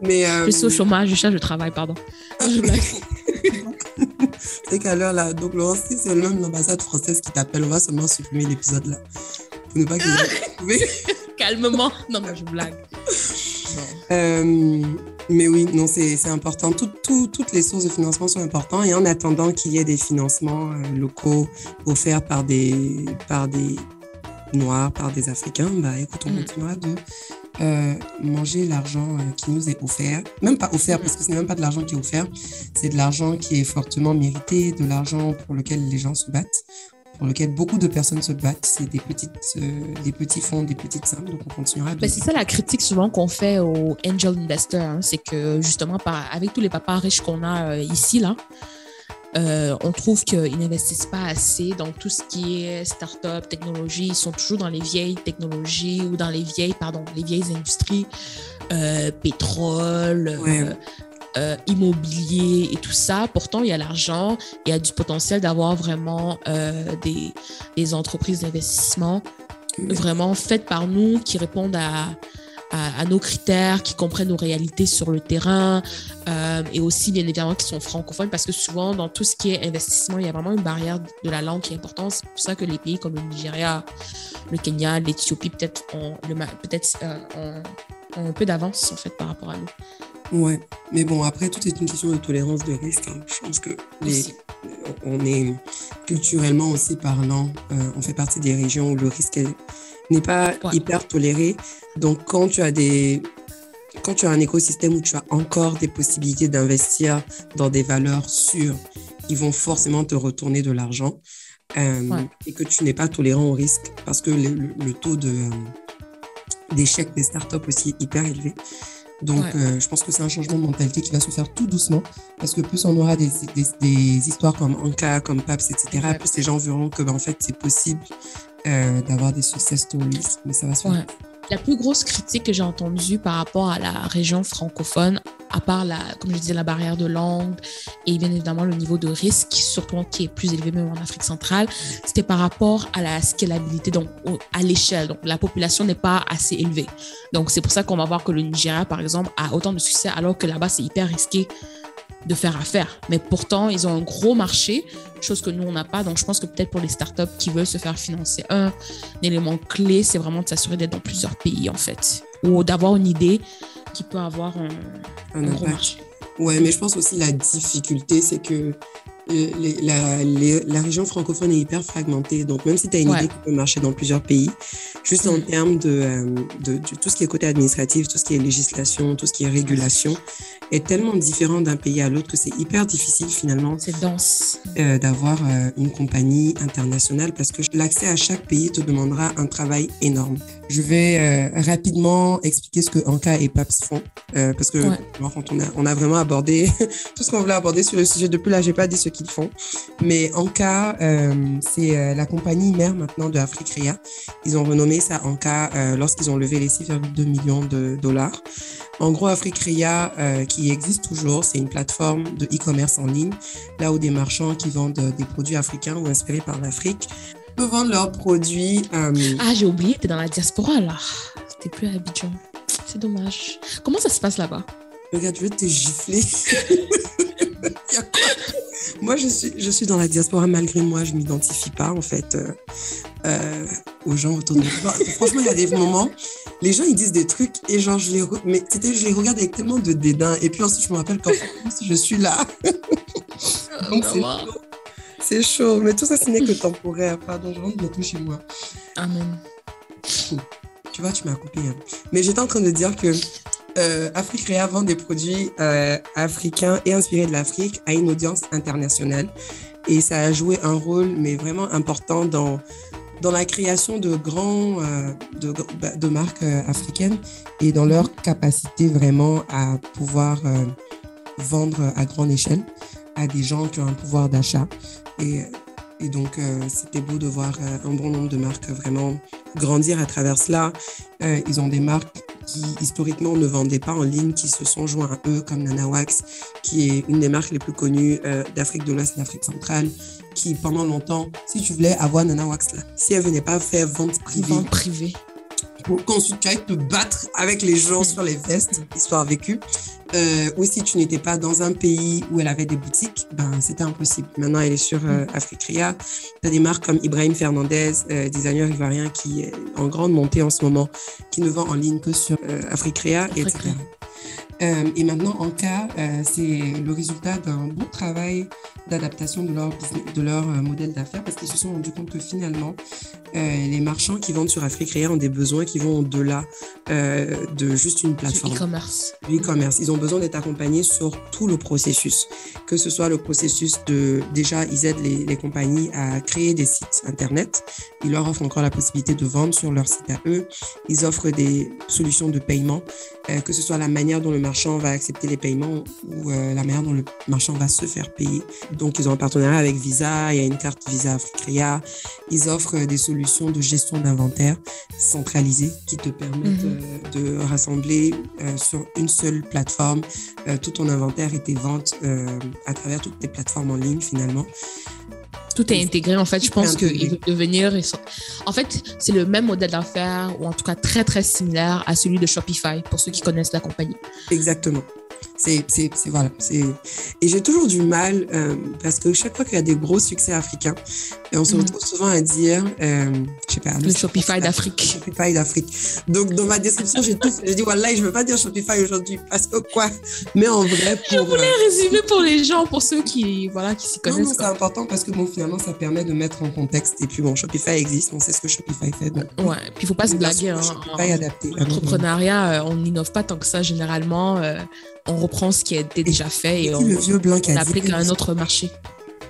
Speaker 2: Mais euh,
Speaker 3: Je suis au chômage, je cherche le travail, pardon. Je blague.
Speaker 2: c'est qu'à l'heure là, donc Laurence, si c'est l'homme de l'ambassade française qui t'appelle, on va seulement supprimer l'épisode là. Pour ne pas.
Speaker 3: Calmement. Non, mais je blague.
Speaker 2: Euh, mais oui, non, c'est c'est important. Tout, tout- toutes les sources de financement sont importantes. Et en attendant qu'il y ait des financements euh, locaux offerts par des, par des Noirs, par des Africains, bah écoute, on
Speaker 3: Mm.
Speaker 2: continuera de euh, manger l'argent euh, qui nous est offert. Même pas offert, parce que ce n'est même pas de l'argent qui est offert. C'est de l'argent qui est fortement mérité, de l'argent pour lequel les gens se battent pour lequel beaucoup de personnes se battent. C'est des, petites, euh, des petits fonds, des petites sommes. Donc, on continuera.
Speaker 3: Ben, c'est ça la critique souvent qu'on fait aux angel investors, hein, c'est que justement par, avec tous les papas riches qu'on a euh, ici là, euh, on trouve qu'ils n'investissent pas assez dans tout ce qui est start-up, technologie. Ils sont toujours dans les vieilles technologies ou dans les vieilles, pardon, les vieilles industries, euh, pétrole,
Speaker 2: Ouais.
Speaker 3: euh, immobilier et tout ça. Pourtant, il y a l'argent, il y a du potentiel d'avoir vraiment des, des entreprises d'investissement vraiment faites par nous, qui répondent à, à, à nos critères, qui comprennent nos réalités sur le terrain euh, et aussi, bien évidemment, qui sont francophones parce que souvent, dans tout ce qui est investissement, il y a vraiment une barrière de la langue qui est importante. C'est pour ça que les pays comme le Nigeria, le Kenya, l'Éthiopie, peut-être ont, peut-être, euh, ont- ont un peu d'avance en fait par rapport à nous.
Speaker 2: Ouais, mais bon, après, tout est une question de tolérance de risque. hein. Je pense que les, on est culturellement aussi parlant, euh, on fait partie des régions où le risque est- n'est pas
Speaker 3: Ouais.
Speaker 2: hyper toléré. Donc, quand tu as des quand tu as un écosystème où tu as encore des possibilités d'investir dans des valeurs sûres qui vont forcément te retourner de l'argent euh,
Speaker 3: Ouais.
Speaker 2: et que tu n'es pas tolérant au risque parce que le, le- le taux de, euh, d'échec des startups aussi est hyper élevé. Donc,
Speaker 3: Ouais.
Speaker 2: euh, je pense que c'est un changement de mentalité qui va se faire tout doucement parce que plus on aura des, des, des histoires comme Anka, comme Paps, etc., plus les gens verront que, ben, en fait, c'est possible euh, d'avoir des success stories, mais ça va se faire.
Speaker 3: Ouais. La plus grosse critique que j'ai entendue par rapport à la région francophone, à part la, comme je disais, la barrière de langue et bien évidemment le niveau de risque, surtout qui est plus élevé même en Afrique centrale, c'était par rapport à la scalabilité, donc à l'échelle. Donc la population n'est pas assez élevée. Donc c'est pour ça qu'on va voir que le Nigeria, par exemple, a autant de succès alors que là-bas c'est hyper risqué de faire affaire. Mais pourtant, ils ont un gros marché, chose que nous, on n'a pas. Donc, je pense que peut-être pour les startups qui veulent se faire financer, un élément clé, c'est vraiment de s'assurer d'être dans plusieurs pays, en fait. Ou d'avoir une idée qui peut avoir un,
Speaker 2: Un
Speaker 3: un gros
Speaker 2: impact.
Speaker 3: marché.
Speaker 2: Ouais, mais je pense aussi la difficulté, c'est que euh, les- la, les- la région francophone est hyper fragmentée. Donc, même si tu as une
Speaker 3: Ouais.
Speaker 2: idée qui peut marcher dans plusieurs pays, juste en
Speaker 3: Mm.
Speaker 2: termes de, euh, de, de tout ce qui est côté administratif, tout ce qui est législation, tout ce qui est régulation, est tellement différent d'un pays à l'autre que c'est hyper difficile finalement
Speaker 3: C'est dense.
Speaker 2: euh, d'avoir euh, une compagnie internationale parce que l'accès à chaque pays te demandera un travail énorme. Je vais euh, rapidement expliquer ce que Anka et Paps font euh, parce que
Speaker 3: Ouais.
Speaker 2: quand on, a, on a vraiment abordé tout ce qu'on voulait aborder sur le sujet. Depuis là, j'ai pas dit ce qu'ils font. Mais Anka, euh, c'est euh, la compagnie mère maintenant de Africrea. Ils ont renommé ça Anka euh, lorsqu'ils ont levé les 6,2 millions de dollars. En gros, Africrea, euh, qui existe toujours, c'est une plateforme de e-commerce en ligne, là où des marchands qui vendent euh, des produits africains ou inspirés par l'Afrique peuvent vendre leurs produits. euh,
Speaker 3: Ah, j'ai oublié, t'es dans la diaspora, là. T'es plus à Abidjan. C'est dommage. Comment ça se passe là-bas?
Speaker 2: Regarde, je vais te gifler. Y a quoi? Moi, je suis, je suis dans la diaspora malgré moi, je m'identifie pas en fait. Euh, aux gens autour de moi. Franchement, il y a des moments, les gens, ils disent des trucs et genre, je les, mais c'était, je les regarde avec tellement de dédain. Et puis ensuite, je me rappelle quand je suis là. Donc, c'est chaud. C'est chaud. Mais tout ça, ce n'est que temporaire. Pardon, je rentre bientôt chez moi.
Speaker 3: Amen.
Speaker 2: Tu vois, tu m'as coupé. Hein. Mais j'étais en train de dire que euh, Africrea vend des produits euh, africains et inspirés de l'Afrique à une audience internationale. Et ça a joué un rôle, mais vraiment important dans, dans la création de grands, euh, de, bah, de, marques euh, africaines et dans leur capacité vraiment à pouvoir euh, vendre à grande échelle à des gens qui ont un pouvoir d'achat. Et, et donc, c'était beau de voir un bon nombre de marques vraiment grandir à travers cela. ils ont des marques qui historiquement ne vendaient pas en ligne, qui se sont joints à eux, comme Nanawax, qui est une des marques les plus connues d'Afrique de l'Ouest et d'Afrique centrale, qui, pendant longtemps, si tu voulais avoir Nana Wax là, si elle venait pas faire vente privée,
Speaker 3: vente privée.
Speaker 2: pour qu'ensuite tu ailles te battre avec les gens sur les vestes, histoire vécue, euh, ou si tu n'étais pas dans un pays où elle avait des boutiques, ben, c'était impossible. Maintenant, elle est sur euh, Africria. Tu as des marques comme Ibrahim Fernandez, euh, designer ivoirien qui est en grande montée en ce moment, qui ne vend en ligne que sur euh, Africria, etc. Euh, et maintenant, en cas, euh, c'est le résultat d'un bon travail d'adaptation de leur, de leur euh, modèle d'affaires parce qu'ils se sont rendus compte que finalement, les marchands qui vendent sur Africrea ont des besoins qui vont au-delà de juste une plateforme.
Speaker 3: e-commerce.
Speaker 2: E-commerce. Ils ont besoin d'être accompagnés sur tout le processus, que ce soit le processus de, déjà, ils aident les, les compagnies à créer des sites Internet. Ils leur offrent encore la possibilité de vendre sur leur site à eux. Ils offrent des solutions de paiement, que ce soit la manière dont le marchand va accepter les paiements ou euh, la manière dont le marchand va se faire payer. Donc, ils ont un partenariat avec Visa, il y a une carte Visa Africrea. Ils offrent des solutions de gestion d'inventaire centralisées qui te permettent
Speaker 3: Mhm.
Speaker 2: euh, de rassembler euh, sur une seule plateforme tout ton inventaire et tes ventes à travers toutes tes plateformes en ligne finalement.
Speaker 3: Tout est intégré. En fait, je pense qu'ils veulent devenir. sont- En fait, c'est le même modèle d'affaires, ou en tout cas très, très similaire à celui de Shopify, pour ceux qui connaissent la compagnie.
Speaker 2: Exactement. C'est, c'est, c'est voilà. C'est... Et j'ai toujours du mal euh, parce que chaque fois qu'il y a des gros succès africains, et on se
Speaker 3: Mhm.
Speaker 2: retrouve souvent à dire, euh, je sais pas,
Speaker 3: Le Shopify d'Afrique.
Speaker 2: Shopify d'Afrique. Donc dans ma description, j'ai tout. J'ai dit voilà, je veux pas dire Shopify aujourd'hui parce que quoi? Mais en vrai, pour. euh,
Speaker 3: Résumé pour les gens, pour ceux qui, voilà, qui s'y
Speaker 2: non, non,
Speaker 3: connaissent.
Speaker 2: c'est important parce que bon, finalement, ça permet de mettre en contexte. Et puis bon, Shopify existe, on sait ce que Shopify fait. Donc,
Speaker 3: Ouais, puis il faut pas se blaguer. Hein.
Speaker 2: Shopify.
Speaker 3: En entrepreneuriat, euh, on n'innove pas tant que ça généralement. euh, on reprend ce qui a été déjà fait et
Speaker 2: Et
Speaker 3: on,
Speaker 2: le vieux blanc qui
Speaker 3: on
Speaker 2: a dit,
Speaker 3: applique à un autre marché.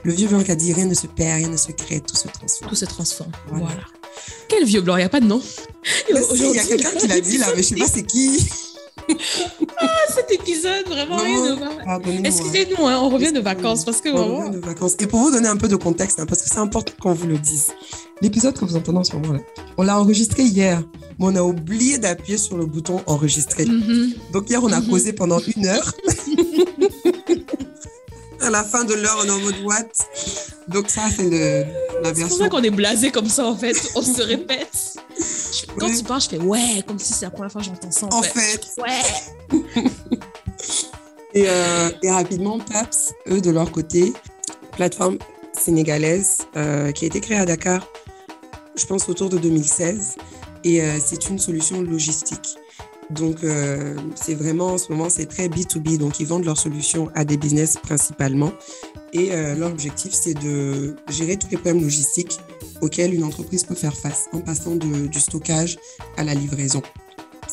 Speaker 2: le vieux blanc qui a dit rien ne se perd, rien ne se crée, tout se transforme.
Speaker 3: Tout se transforme.
Speaker 2: Voilà.
Speaker 3: Voilà. Quel vieux blanc, il n'y a pas de nom.
Speaker 2: Si, il y a quelqu'un qui l'a dit là, mais je sais pas c'est qui.
Speaker 3: cet épisode, vraiment. Excusez-nous, hein, on revient de vacances parce que
Speaker 2: On
Speaker 3: vraiment.
Speaker 2: revient de vacances. Et pour vous donner un peu de contexte, hein, parce que c'est important qu'on vous le dise, l'épisode que vous entendez en ce moment-là, on l'a enregistré hier, mais on a oublié d'appuyer sur le bouton enregistrer.
Speaker 3: Mhm.
Speaker 2: Donc hier, on a causé pendant une heure. à la fin de l'heure, on est en mode what? Donc ça, c'est la
Speaker 3: C'est pour
Speaker 2: version.
Speaker 3: ça qu'on est blasé comme ça en fait. On se répète. Quand
Speaker 2: Ouais.
Speaker 3: tu parles, je fais ouais, comme si c'est la première fois que j'entends ça en,
Speaker 2: En
Speaker 3: fait.
Speaker 2: fait.
Speaker 3: Ouais.
Speaker 2: Et, euh, et rapidement, PAPS, eux, de leur côté, plateforme sénégalaise euh, qui a été créée à Dakar, je pense autour de 2016. Et euh, c'est une solution logistique. Donc, euh, c'est vraiment, en ce moment, c'est très B2B. Donc, ils vendent leurs solutions à des business principalement. Et euh, leur objectif, c'est de gérer tous les problèmes logistiques auxquels une entreprise peut faire face en passant du stockage à la livraison.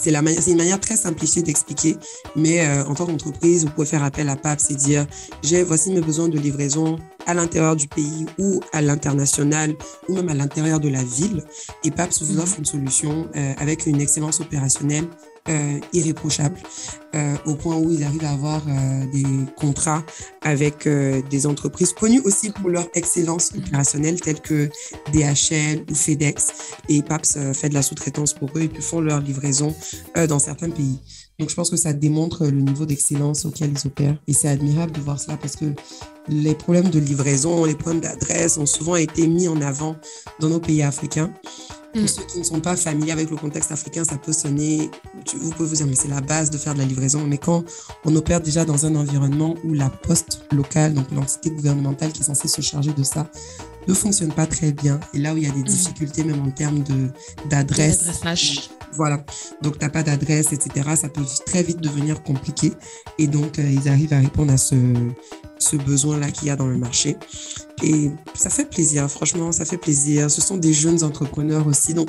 Speaker 2: C'est mani- c'est une manière très simplifiée d'expliquer, mais euh, en tant qu'entreprise, vous pouvez faire appel à PAPS et dire j'ai voici mes besoins de livraison à l'intérieur du pays ou à l'international ou même à l'intérieur de la ville. Et PAPS vous
Speaker 3: Mhm.
Speaker 2: offre une solution euh, avec une excellence opérationnelle euh, irréprochable euh, au point où ils arrivent à avoir euh, des contrats avec euh, des entreprises connues aussi pour leur excellence opérationnelle telles que DHL ou FedEx. Et PAPS euh, fait de la sous-traitance pour eux et puis font leur livraison euh, dans certains pays. Donc je pense que ça démontre le niveau d'excellence auquel ils opèrent. Et c'est admirable de voir cela parce que les problèmes de livraison, les problèmes d'adresse ont souvent été mis en avant dans nos pays africains. Pour
Speaker 3: Mm.
Speaker 2: ceux qui ne sont pas familiers avec le contexte africain, ça peut sonner vous pouvez vous dire, mais c'est la base de faire de la livraison. Mais quand on opère déjà dans un environnement où la poste locale, donc l'entité gouvernementale qui est censée se charger de ça, ne fonctionne pas très bien, et là où il y a des
Speaker 3: Mhm.
Speaker 2: difficultés même en termes d'adresse, voilà. Donc, tu n'as pas d'adresse, etc. Ça peut très vite devenir compliqué. Et donc, euh, ils arrivent à répondre à ce, ce besoin-là qu'il y a dans le marché. Et ça fait plaisir, franchement, ça fait plaisir. Ce sont des jeunes entrepreneurs aussi. Donc,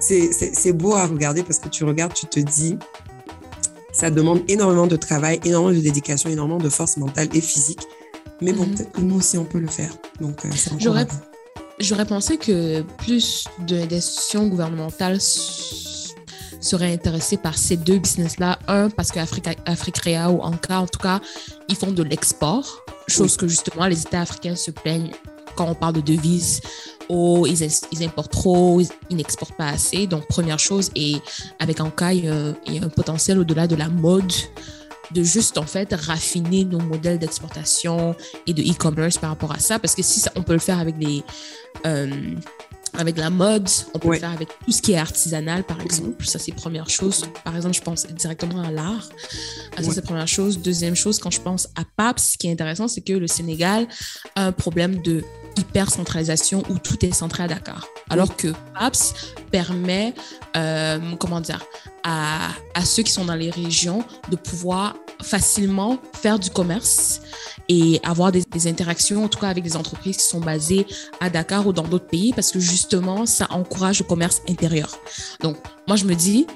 Speaker 2: c'est- beau à regarder parce que tu regardes, tu te dis, ça demande énormément de travail, énormément de dédication, énormément de force mentale et physique. Mais bon,
Speaker 3: Mhm.
Speaker 2: peut-être que nous aussi, on peut le faire. Donc, euh,
Speaker 3: J'aurais- J'aurais pensé que plus de- d'institutions gouvernementales seraient intéressées par ces deux business-là. Un, parce qu'Afrique Africrea ou Anka, en tout cas, ils font de l'export, chose que justement les États africains se plaignent quand on parle de devises. Oh, ils, importent trop, ils, n'exportent pas assez. Donc, première chose, et avec Anka, il y a, il y a un potentiel au-delà de la mode de juste en fait raffiner nos modèles d'exportation et de e-commerce par rapport à ça parce que si ça, on peut le faire avec les euh, avec la mode, on peut
Speaker 2: Ouais.
Speaker 3: le faire avec tout ce qui est artisanal, par exemple. Ça, c'est première chose. Par exemple, je pense directement à l'art. Ah, Ça,
Speaker 2: Ouais.
Speaker 3: c'est première chose. Deuxième chose, quand je pense à PAPS, ce qui est intéressant, c'est que le Sénégal a un problème de hyper-centralisation où tout est centré à Dakar. Alors que PAPS permet, euh, comment dire, à, à ceux qui sont dans les régions de pouvoir facilement faire du commerce et avoir des, des interactions, en tout cas avec des entreprises qui sont basées à Dakar ou dans d'autres pays, parce que justement, ça encourage le commerce intérieur. Donc, moi, je me dis,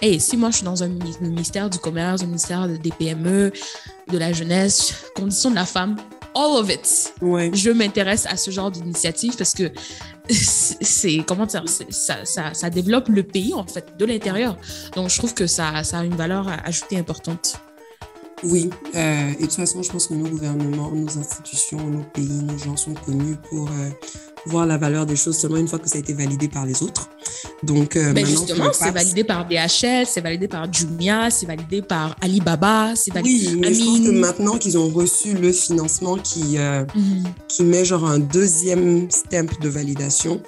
Speaker 3: hey, si moi, je suis dans un mini- ministère du commerce, un ministère des PME, de la jeunesse, conditions de la femme, all of it,
Speaker 2: Ouais.
Speaker 3: je m'intéresse à ce genre d'initiative parce que c'est comment dire ça, ça, ça développe le pays en fait de l'intérieur donc je trouve que ça, ça a une valeur ajoutée importante
Speaker 2: Oui, euh, et de toute façon, je pense que nos gouvernements, nos institutions, nos pays, nos gens sont connus pour euh, voir la valeur des choses seulement une fois que ça a été validé par les autres. Donc, euh, que
Speaker 3: justement c'est validé par DHL c'est validé par Jumia c'est validé par Alibaba c'est validé
Speaker 2: Oui, mais je pense que maintenant qu'ils ont reçu le financement qui, euh,
Speaker 3: Mhm.
Speaker 2: qui met genre un deuxième stamp de validation,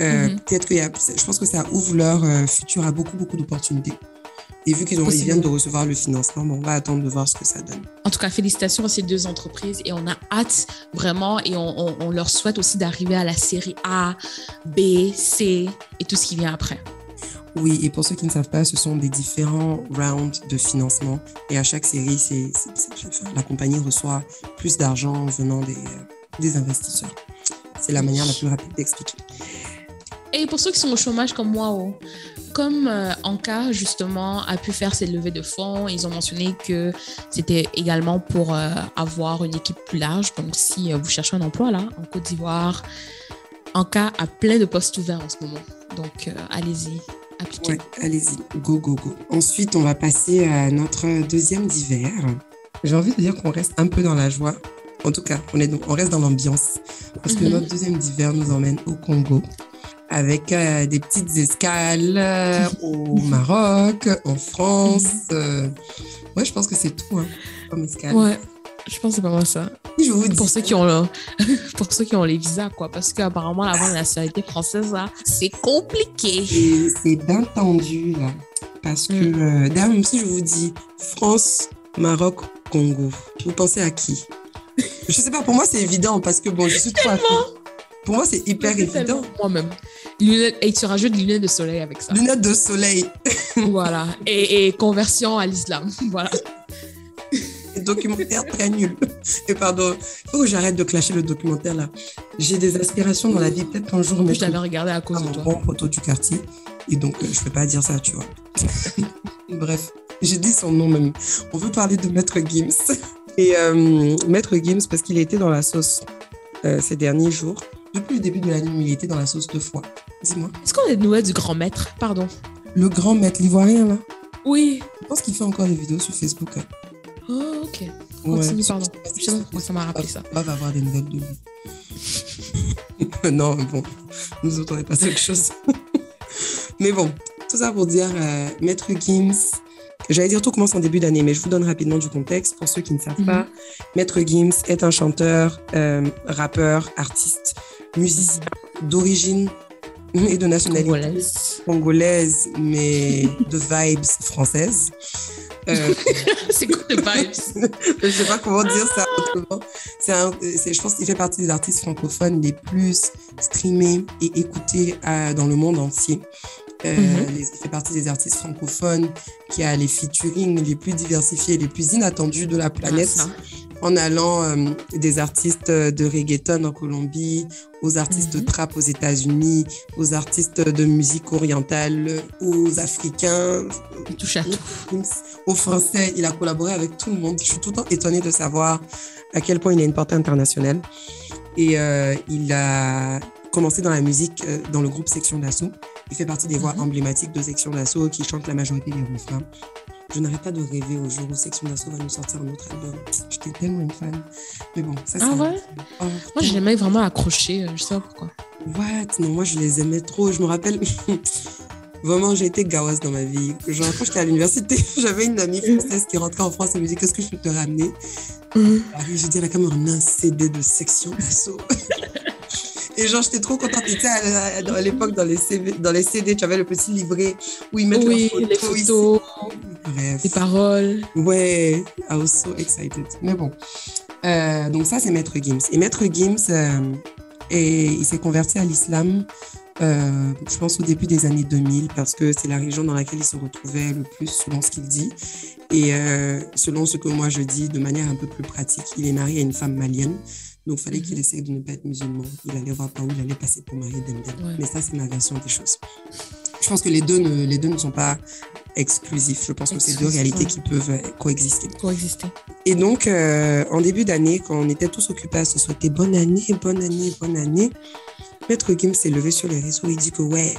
Speaker 2: euh,
Speaker 3: Mhm.
Speaker 2: peut-être a, je pense que ça ouvre leur futur à beaucoup, beaucoup d'opportunités. Et vu qu'ils ont, ils
Speaker 3: Possible.
Speaker 2: viennent de recevoir le financement, bon, on va attendre de voir ce que ça donne.
Speaker 3: En tout cas, félicitations à ces deux entreprises et on a hâte vraiment et on, on- on leur souhaite aussi d'arriver à la série A, B, C et tout ce qui vient après.
Speaker 2: Oui, et pour ceux qui ne savent pas, ce sont des différents rounds de financement. Et à chaque série, c'est, la compagnie reçoit plus d'argent venant des, euh, des investisseurs. C'est la manière la plus rapide d'expliquer.
Speaker 3: Et pour ceux qui sont au chômage comme moi, oh, comme euh, Anka justement a pu faire ses levées de fonds, ils ont mentionné que c'était également pour euh, avoir une équipe plus large. Donc si euh, vous cherchez un emploi là en Côte d'Ivoire, Anka a plein de postes ouverts en ce moment. Donc euh, allez-y, appliquez.
Speaker 2: Ouais, allez-y, go, go, go. Ensuite, on va passer à notre deuxième d'hiver. J'ai envie de dire qu'on reste un peu dans la joie. En tout cas, on, est, on reste dans l'ambiance. Parce que
Speaker 3: Mhm.
Speaker 2: notre deuxième d'hiver nous emmène au Congo. Avec euh, des petites escales euh, au Maroc, en France. euh. Ouais, je pense que c'est tout, hein, comme escale.
Speaker 3: Ouais, je pense que c'est pas moi ça.
Speaker 2: Si je vous dis,
Speaker 3: Pour ceux qui ont le- pour ceux qui ont les visas quoi, parce qu'apparemment avoir la nationalité française c'est compliqué.
Speaker 2: c'est- bien tendu, là. Parce que,
Speaker 3: Mm.
Speaker 2: euh, d'ailleurs, même si je vous dis France, Maroc, Congo, vous pensez à qui? Je sais pas, pour moi, c'est évident parce que, bon, je suis trop. Pour moi, c'est hyper évident.
Speaker 3: Moi-même. Et tu rajoutes des lunettes de soleil avec ça.
Speaker 2: Lunettes de soleil
Speaker 3: voilà. Et, et conversion à l'islam. Voilà.
Speaker 2: et documentaire très nul. Et pardon, il faut que j'arrête de clasher le documentaire, là. J'ai des aspirations dans la vie. Peut-être qu'un jour, mais
Speaker 3: Je l'avais regardé à cause
Speaker 2: à
Speaker 3: de
Speaker 2: mon
Speaker 3: toi.
Speaker 2: bon poteau du quartier. Et donc, euh, je ne peux pas dire ça, tu vois. Bref, j'ai dit son nom même. On veut parler de Maître Gims. Et euh, Maître Gims, parce qu'il a été dans la sauce euh, ces derniers jours. Depuis le début de l'année, il était dans la sauce deux fois. Dis-moi.
Speaker 3: Est-ce qu'on a des nouvelles du grand maître? Pardon.
Speaker 2: Le grand Maître l'ivoirien, là.
Speaker 3: Oui.
Speaker 2: Je pense qu'il fait encore des vidéos sur Facebook. hein.
Speaker 3: Oh, ok.
Speaker 2: Ouais.
Speaker 3: Continue, pardon. Je sais pas pourquoi ça m'a rappelé ça.
Speaker 2: On va avoir des nouvelles de lui. non, bon, nous autres, on à autre chose. mais bon, tout ça pour dire, euh, Maître Gims, j'allais dire tout commence en début d'année, mais je vous donne rapidement du contexte pour ceux qui ne savent
Speaker 3: Mhm.
Speaker 2: pas. Maître Gims est un chanteur, euh, rappeur, artiste, musicien d'origine et de nationalité
Speaker 3: Congolaise.
Speaker 2: congolaise, mais de vibes françaises.
Speaker 3: Euh, c'est quoi de vibes?
Speaker 2: Je sais pas comment dire ça autrement. Un, je pense qu'il fait partie des artistes francophones les plus streamés et écoutés euh, dans le monde entier. Euh, mhm. il fait partie des artistes francophones qui a les featuring les plus diversifiés, les plus inattendus de la planète. Ah, en allant euh, des artistes de reggaeton en Colombie, aux artistes de mhm. trap aux États-Unis, aux artistes de musique orientale, aux Africains,
Speaker 3: il touche à tout.
Speaker 2: aux Français. Il a collaboré avec tout le monde. Je suis tout le temps étonnée de savoir à quel point il a une portée internationale. Et euh, il a commencé dans la musique euh, dans le groupe Section d'Assaut. Il fait partie des voix mhm. emblématiques de Section d'Assaut qui chantent la majorité des refrains. Je n'arrête pas de rêver au jour où Section d'Assaut va nous sortir un autre album. J'étais tellement une fan. Mais bon, ça c'est.
Speaker 3: Ah ouais? oh, Moi, je l'aimais vraiment accroché. Euh, je sais pas pourquoi.
Speaker 2: What? Non, moi, je les aimais trop. Je me rappelle. Vraiment, j'ai été gawas dans ma vie. Genre, quand j'étais à l'université, j'avais une amie française qui rentrait en France et me dit Qu'est-ce que je peux te ramener? Mmh. J'ai dit à la caméra un CD de section d'assaut. Et genre, j'étais trop contente. Tu sais, à, l'époque, dans, les dans les CD, tu avais le petit livret où ils mettent
Speaker 3: oui, les photos, les paroles.
Speaker 2: Ouais, I was so excited. Mais bon. Euh, donc ça, c'est Maître Gims. Et Maître Gims, euh, et il s'est converti à l'islam, euh, je pense au début des années 2000, parce que c'est la région dans laquelle il se retrouvait le plus, selon ce qu'il dit. Et selon ce que moi je dis, de manière un peu plus pratique, il est marié à une femme malienne. Donc, il fallait qu'il mhm. essaye de ne pas être musulman. Il allait voir par où il allait passer pour marier Dembélé. Mais ça, c'est ma version des choses. Je pense que les deux ne, les deux ne sont pas exclusifs. Je pense que c'est deux réalités qui peuvent euh, coexister.
Speaker 3: Coexister.
Speaker 2: Et donc, euh, en début d'année, quand on était tous occupés à se souhaiter bonne année, bonne année, bonne année, Maître Kim s'est levé sur les réseaux et dit que ouais,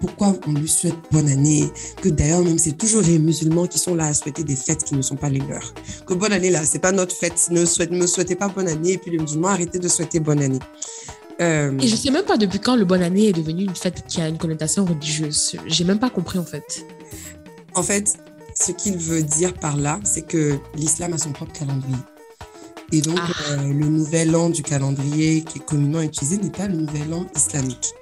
Speaker 2: pourquoi on lui souhaite bonne année, que d'ailleurs même c'est toujours les musulmans qui sont là à souhaiter des fêtes qui ne sont pas les leurs. Que bonne année là, c'est pas notre fête, ne souhaite, me souhaitez pas bonne année et puis les musulmans arrêtez de souhaiter bonne année.
Speaker 3: Euh, et je sais même pas depuis quand le bonne année est devenu une fête qui a une connotation religieuse. J'ai même pas compris en fait.
Speaker 2: En fait, ce qu'il veut dire par là, c'est que l'islam a son propre calendrier. Et donc, ah. euh, le nouvel an du calendrier qui est communément utilisé n'est pas le nouvel an islamique.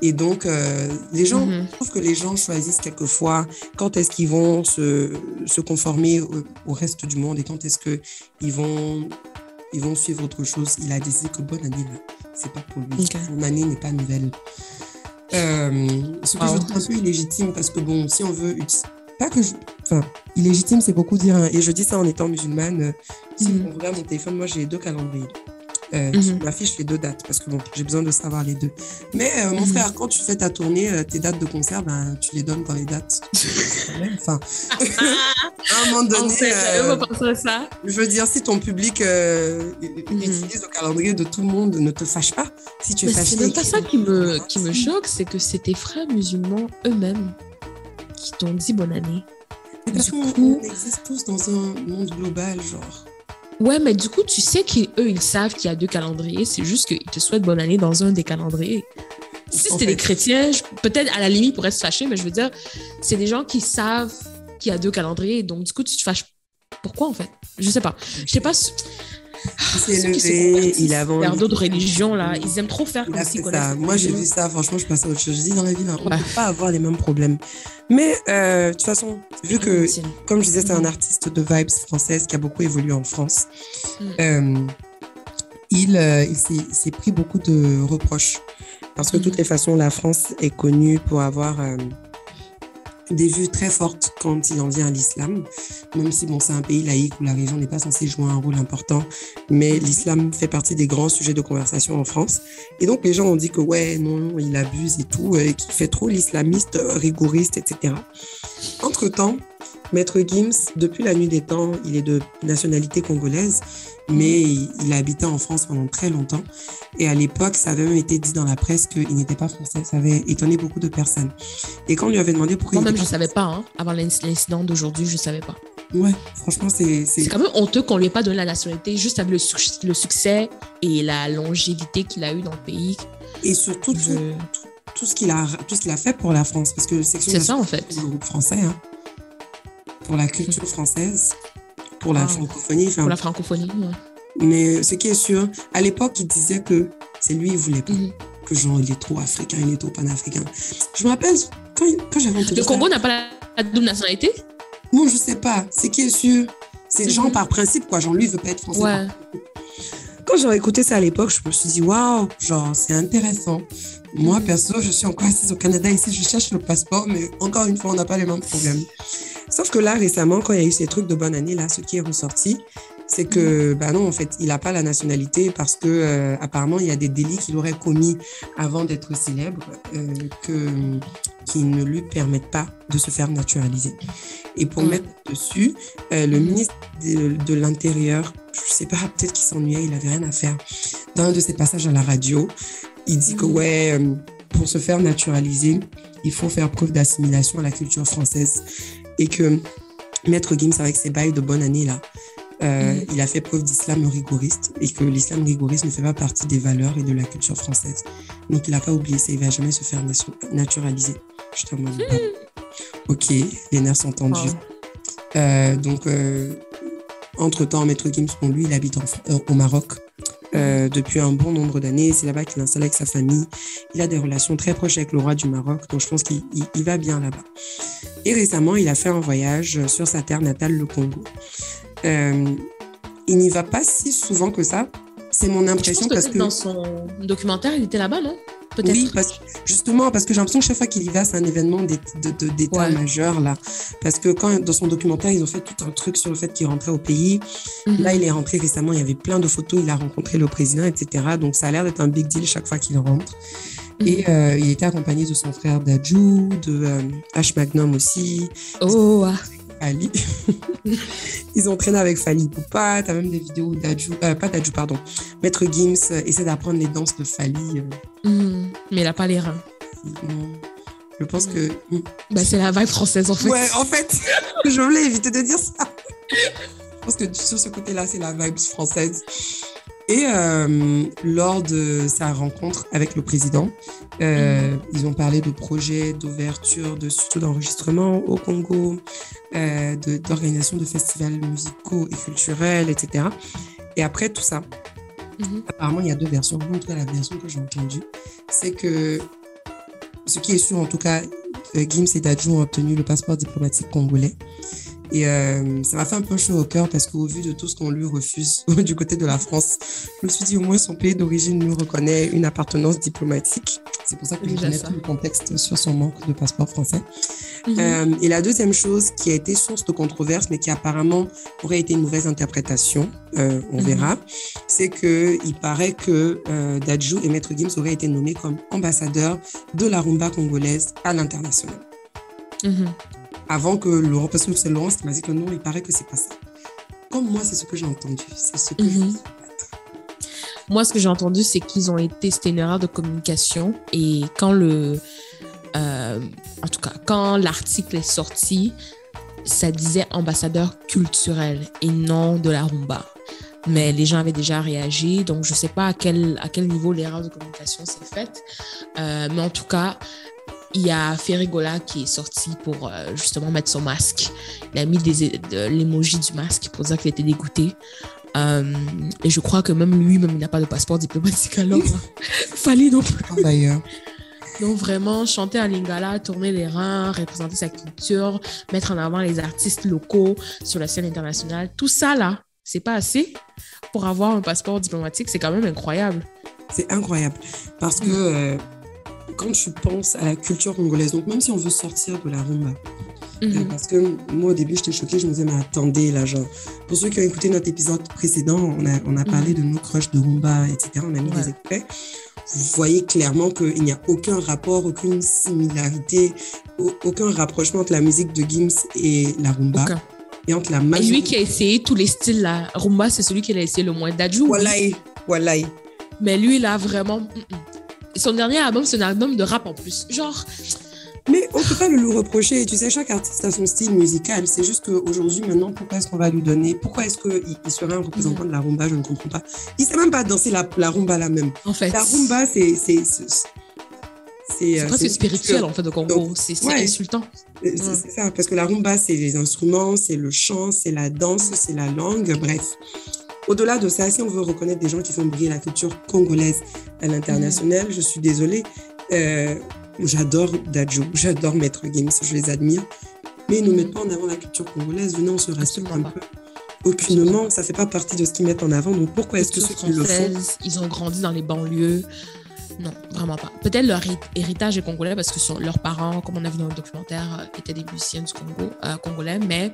Speaker 2: Et donc, euh, les gens, mm je trouve que les gens choisissent quelquefois quand est-ce qu'ils vont se, se conformer au, reste du monde et quand est-ce qu'ils vont, ils vont suivre autre chose. Il a décidé que bonne année, c'est pas pour lui. Son année n'est pas nouvelle. Euh, ce que je trouve un peu illégitime parce que, bon, si on veut pas que je... Enfin, illégitime, c'est beaucoup dire, hein, et je dis ça en étant musulmane. Euh, si mm on regarde mon téléphone, moi j'ai deux calendriers. Euh, ma fiche les deux dates parce que bon, j'ai besoin de savoir les deux. Mais euh, mon mhm. frère, quand tu fais ta tournée, euh, tes dates de concert, ben, tu les donnes dans les dates. enfin, à un moment donné,
Speaker 3: ça.
Speaker 2: je veux dire, si ton public mhm. utilise le calendrier de tout le monde, ne te fâche pas. Si tu es
Speaker 3: fâché. C'est pas ça qui me, qui me choque, c'est que c'est tes frères musulmans eux-mêmes qui t'ont dit bonne année.
Speaker 2: Mais parce qu'on existe tous dans un monde global, genre.
Speaker 3: Ouais, mais du coup, tu sais qu'eux, ils savent qu'il y a deux calendriers. C'est juste qu'ils te souhaitent bonne année dans un des calendriers. Si c'était des chrétiens, peut-être à la limite, ils pourraient se fâcher, mais je veux dire, c'est des gens qui savent qu'il y a deux calendriers. Donc, du coup, tu te fâches. Pourquoi, en fait? Je sais pas. Je sais pas.
Speaker 2: Il s'est levé, il a vendu.
Speaker 3: d'autres religions, là, ils aiment trop faire comme
Speaker 2: ça. Moi, j'ai vu ça, franchement, je passe à autre chose. Je dis dans la vie, on ne peut pas avoir les mêmes problèmes. Mais euh, de toute façon, vu que, comme je disais, c'est un artiste de vibes française qui a beaucoup évolué en France, mm. euh, il, euh, il s'est pris beaucoup de reproches. Parce que de toutes mm. les façons, la France est connue pour avoir des vues très fortes quand il en vient à l'islam, même si bon, c'est un pays laïque où la religion n'est pas censée jouer un rôle important, mais l'islam fait partie des grands sujets de conversation en France. Et donc les gens ont dit que ouais, non, il abuse et tout, et qu'il fait trop l'islamiste rigoriste, etc. Entre-temps, Maître Gims, depuis la nuit des temps, il est de nationalité congolaise, mais il, a habité en France pendant très longtemps. Et à l'époque, ça avait même été dit dans la presse qu'il n'était pas français. Ça avait étonné beaucoup de personnes. Et quand on lui avait demandé pourquoi...
Speaker 3: Moi-même, je ne savais pas. Hein. Avant l'incident d'aujourd'hui, je ne savais pas.
Speaker 2: Ouais, franchement, c'est...
Speaker 3: C'est quand même honteux qu'on ne lui ait pas donné la nationalité juste avec le, succès et la longévité qu'il a eu dans le pays.
Speaker 2: Et surtout, tout, ce qu'il a, tout ce qu'il a fait pour la France. Parce que
Speaker 3: c'est ça, en fait.
Speaker 2: le groupe français. Hein pour la culture française, pour la ah. francophonie.
Speaker 3: Pour la francophonie,
Speaker 2: Mais ce qui est sûr, à l'époque, il disait que c'est lui, il voulait pas. Mhm. que genre, il est trop africain, il est trop panafricain. Je me rappelle quand, quand j'avais entendu
Speaker 3: Le Congo n'a pas la, la double nationalité?
Speaker 2: Bon, je sais pas. C'est qui est sûr C'est genre par principe, quoi. Genre, lui, il veut pas être français.
Speaker 3: Ouais.
Speaker 2: Quand j'ai écouté ça à l'époque, je me suis dit, waouh, genre, c'est intéressant. Moi,
Speaker 3: Mhm.
Speaker 2: perso, je suis encore assise au Canada ici, je cherche le passeport, mais encore une fois, on n'a pas les mêmes problèmes. Sauf que là, récemment, quand il y a eu ces trucs de bonne année, là, ce qui est ressorti, c'est que, bah non, en fait, il n'a pas la nationalité parce que, euh, apparemment, il y a des délits qu'il aurait commis avant d'être célèbre euh, que, qui ne lui permettent pas de se faire naturaliser. Et pour
Speaker 3: Ouais.
Speaker 2: mettre dessus, euh, le
Speaker 3: Mhm.
Speaker 2: ministre de, de l'Intérieur, je sais pas, peut-être qu'il s'ennuyait, il avait rien à faire. Dans un de ses passages à la radio, il dit que ouais, euh, pour se faire naturaliser, il faut faire preuve d'assimilation à la culture française et que Maître Gims avec ses bails de bonne année là, euh,
Speaker 3: Mhm.
Speaker 2: il a fait preuve d'islam rigoriste et que l'islam rigoriste ne fait pas partie des valeurs et de la culture française. Donc il n'a pas oublié ça, il va jamais se faire naturaliser. Je te demande. bon. Ok, les nerfs sont tendus. Euh, donc, euh, entre-temps, Maître Gims, bon, lui, il habite en au Maroc euh, depuis un bon nombre d'années. C'est là-bas qu'il est installé avec sa famille. Il a des relations très proches avec le roi du Maroc, donc je pense qu'il il- il va bien là-bas. Et récemment, il a fait un voyage sur sa terre natale, le Congo. Euh, il n'y va pas si souvent que ça. C'est mon
Speaker 3: Je pense
Speaker 2: impression
Speaker 3: que
Speaker 2: parce que...
Speaker 3: dans son documentaire, il était là-bas, non?
Speaker 2: Oui, parce, justement, parce que j'ai l'impression que chaque fois qu'il y va, c'est un événement d'état
Speaker 3: Ouais.
Speaker 2: majeur, là. Parce que quand, dans son documentaire, ils ont fait tout un truc sur le fait qu'il rentrait au pays.
Speaker 3: Mhm.
Speaker 2: Là, il est rentré récemment, il y avait plein de photos, il a rencontré le président, etc. Donc, ça a l'air d'être un big deal chaque fois qu'il rentre.
Speaker 3: Mhm.
Speaker 2: Et euh, il était accompagné de son frère Dajou, de euh, H. Magnum aussi,
Speaker 3: Oh, ah.
Speaker 2: Ali. Ils ont traîné avec Fali Poupa. T'as même des vidéos où Dajou, euh, pas Dajou, pardon, Maître Gims euh, essaie d'apprendre les danses de Fali. euh,
Speaker 3: Mhm. Mais il n'a pas les reins.
Speaker 2: non. Je pense que.
Speaker 3: Bah, c'est la vibe française, en fait.
Speaker 2: Ouais, en fait, je voulais éviter de dire ça. Je pense que sur ce côté-là, c'est la vibe française. Et euh, lors de sa rencontre avec le président, euh, ils ont parlé de projets d'ouverture de studios d'enregistrement au Congo, euh, d'organisation de, festivals musicaux et culturels, etc. Et après tout ça,
Speaker 3: Mhm.
Speaker 2: apparemment, il y a deux versions. En tout cas, la version que j'ai entendue, c'est que ce qui est sûr, en tout cas, euh, Gims et Dadju ont obtenu le passeport diplomatique congolais. Et euh, ça m'a fait un peu chaud au cœur parce qu'au vu de tout ce qu'on lui refuse du côté de la France, je me suis dit au moins son pays d'origine nous reconnaît une appartenance diplomatique. C'est pour ça que je connais tout le contexte sur son manque de passeport français.
Speaker 3: Mhm.
Speaker 2: Euh, et la deuxième chose qui a été source de controverse, mais qui apparemment aurait été une mauvaise interprétation, euh, on
Speaker 3: Mhm.
Speaker 2: verra, c'est que il paraît que euh, Dadju et Maître Gims auraient été nommés comme ambassadeurs de la rumba congolaise à l'international.
Speaker 3: Mhm.
Speaker 2: Avant que Laurent, parce que c'est Laurence qui m'a dit que non, il paraît que c'est pas ça. Comme moi, c'est ce que j'ai entendu, c'est ce que
Speaker 3: Mhm.
Speaker 2: sais.
Speaker 3: Moi, ce que j'ai entendu, c'est qu'ils ont été, c'était une erreur de communication. Et quand le. euh, en tout cas, quand l'article est sorti, ça disait ambassadeur culturel et non de la rumba. Mais les gens avaient déjà réagi, donc je ne sais pas à quel, à quel niveau l'erreur de communication s'est faite. Euh, mais en tout cas, il y a Ferrigola qui est sorti pour euh, justement mettre son masque. Il a mis des- de l'emoji du masque pour dire qu'il était dégoûté. Euh, et je crois que même lui, même il n'a pas de passeport diplomatique alors. Fallait non plus.
Speaker 2: D'ailleurs,
Speaker 3: Donc vraiment, chanter à Lingala, tourner les reins, représenter sa culture, mettre en avant les artistes locaux sur la scène internationale, tout ça là, c'est pas assez pour avoir un passeport diplomatique, c'est quand même incroyable.
Speaker 2: c'est incroyable. Parce que euh, quand tu penses à la culture congolaise, donc même si on veut sortir de la rumba, Euh,
Speaker 3: Mhm.
Speaker 2: Parce que moi, au début, j'étais choquée. Je me disais, mais attendez, là, genre, pour ceux qui ont écouté notre épisode précédent, on a, on a parlé de nos crushs de Rumba, etc. On a mis
Speaker 3: Ouais.
Speaker 2: des extraits. Vous voyez clairement qu'il n'y a aucun rapport, aucune similarité, au- aucun rapprochement entre la musique de Gims et la Rumba. Et entre la
Speaker 3: Et
Speaker 2: majorité.
Speaker 3: lui qui a essayé tous les styles là, Rumba c'est celui qui a essayé le moins. Dadju.
Speaker 2: Voilà, voilà.
Speaker 3: mais lui il a vraiment. mm, mm. Son dernier album c'est un album de rap en plus. Genre,
Speaker 2: Mais on peut pas le lui reprocher. Tu sais, chaque artiste a son style musical. C'est juste qu'aujourd'hui, maintenant, pourquoi est-ce qu'on va lui donner? Pourquoi est-ce qu'il il serait un représentant de la rumba? Je ne comprends pas. Il sait même pas danser la, la rumba là même.
Speaker 3: en fait.
Speaker 2: La rumba, c'est. C'est c'est- c'est-
Speaker 3: C'est
Speaker 2: euh,
Speaker 3: presque spirituel en fait.
Speaker 2: Donc,
Speaker 3: C'est c'est
Speaker 2: ouais.
Speaker 3: insultant.
Speaker 2: C'est c'est ça, parce que la rumba, c'est les instruments, c'est le chant, c'est la danse, c'est la langue, bref. Au-delà de ça, si on veut reconnaître des gens qui font briller la culture congolaise à l'international, je suis désolée. euh, j'adore Dadjo, j'adore Maître Games, je les admire. Mais ils ne mettent pas en avant la culture congolaise. Venez, on se respecte un peu. Aucunement, ça fait pas partie de ce qu'ils mettent en avant. Donc pourquoi est-ce que ceux qui le font
Speaker 3: ils ont grandi dans les banlieues? Non, vraiment pas. Peut-être leur hé- héritage est congolais parce que leurs parents, comme on a vu dans le documentaire, euh, étaient des musiciens du Congo, euh, congolais, mais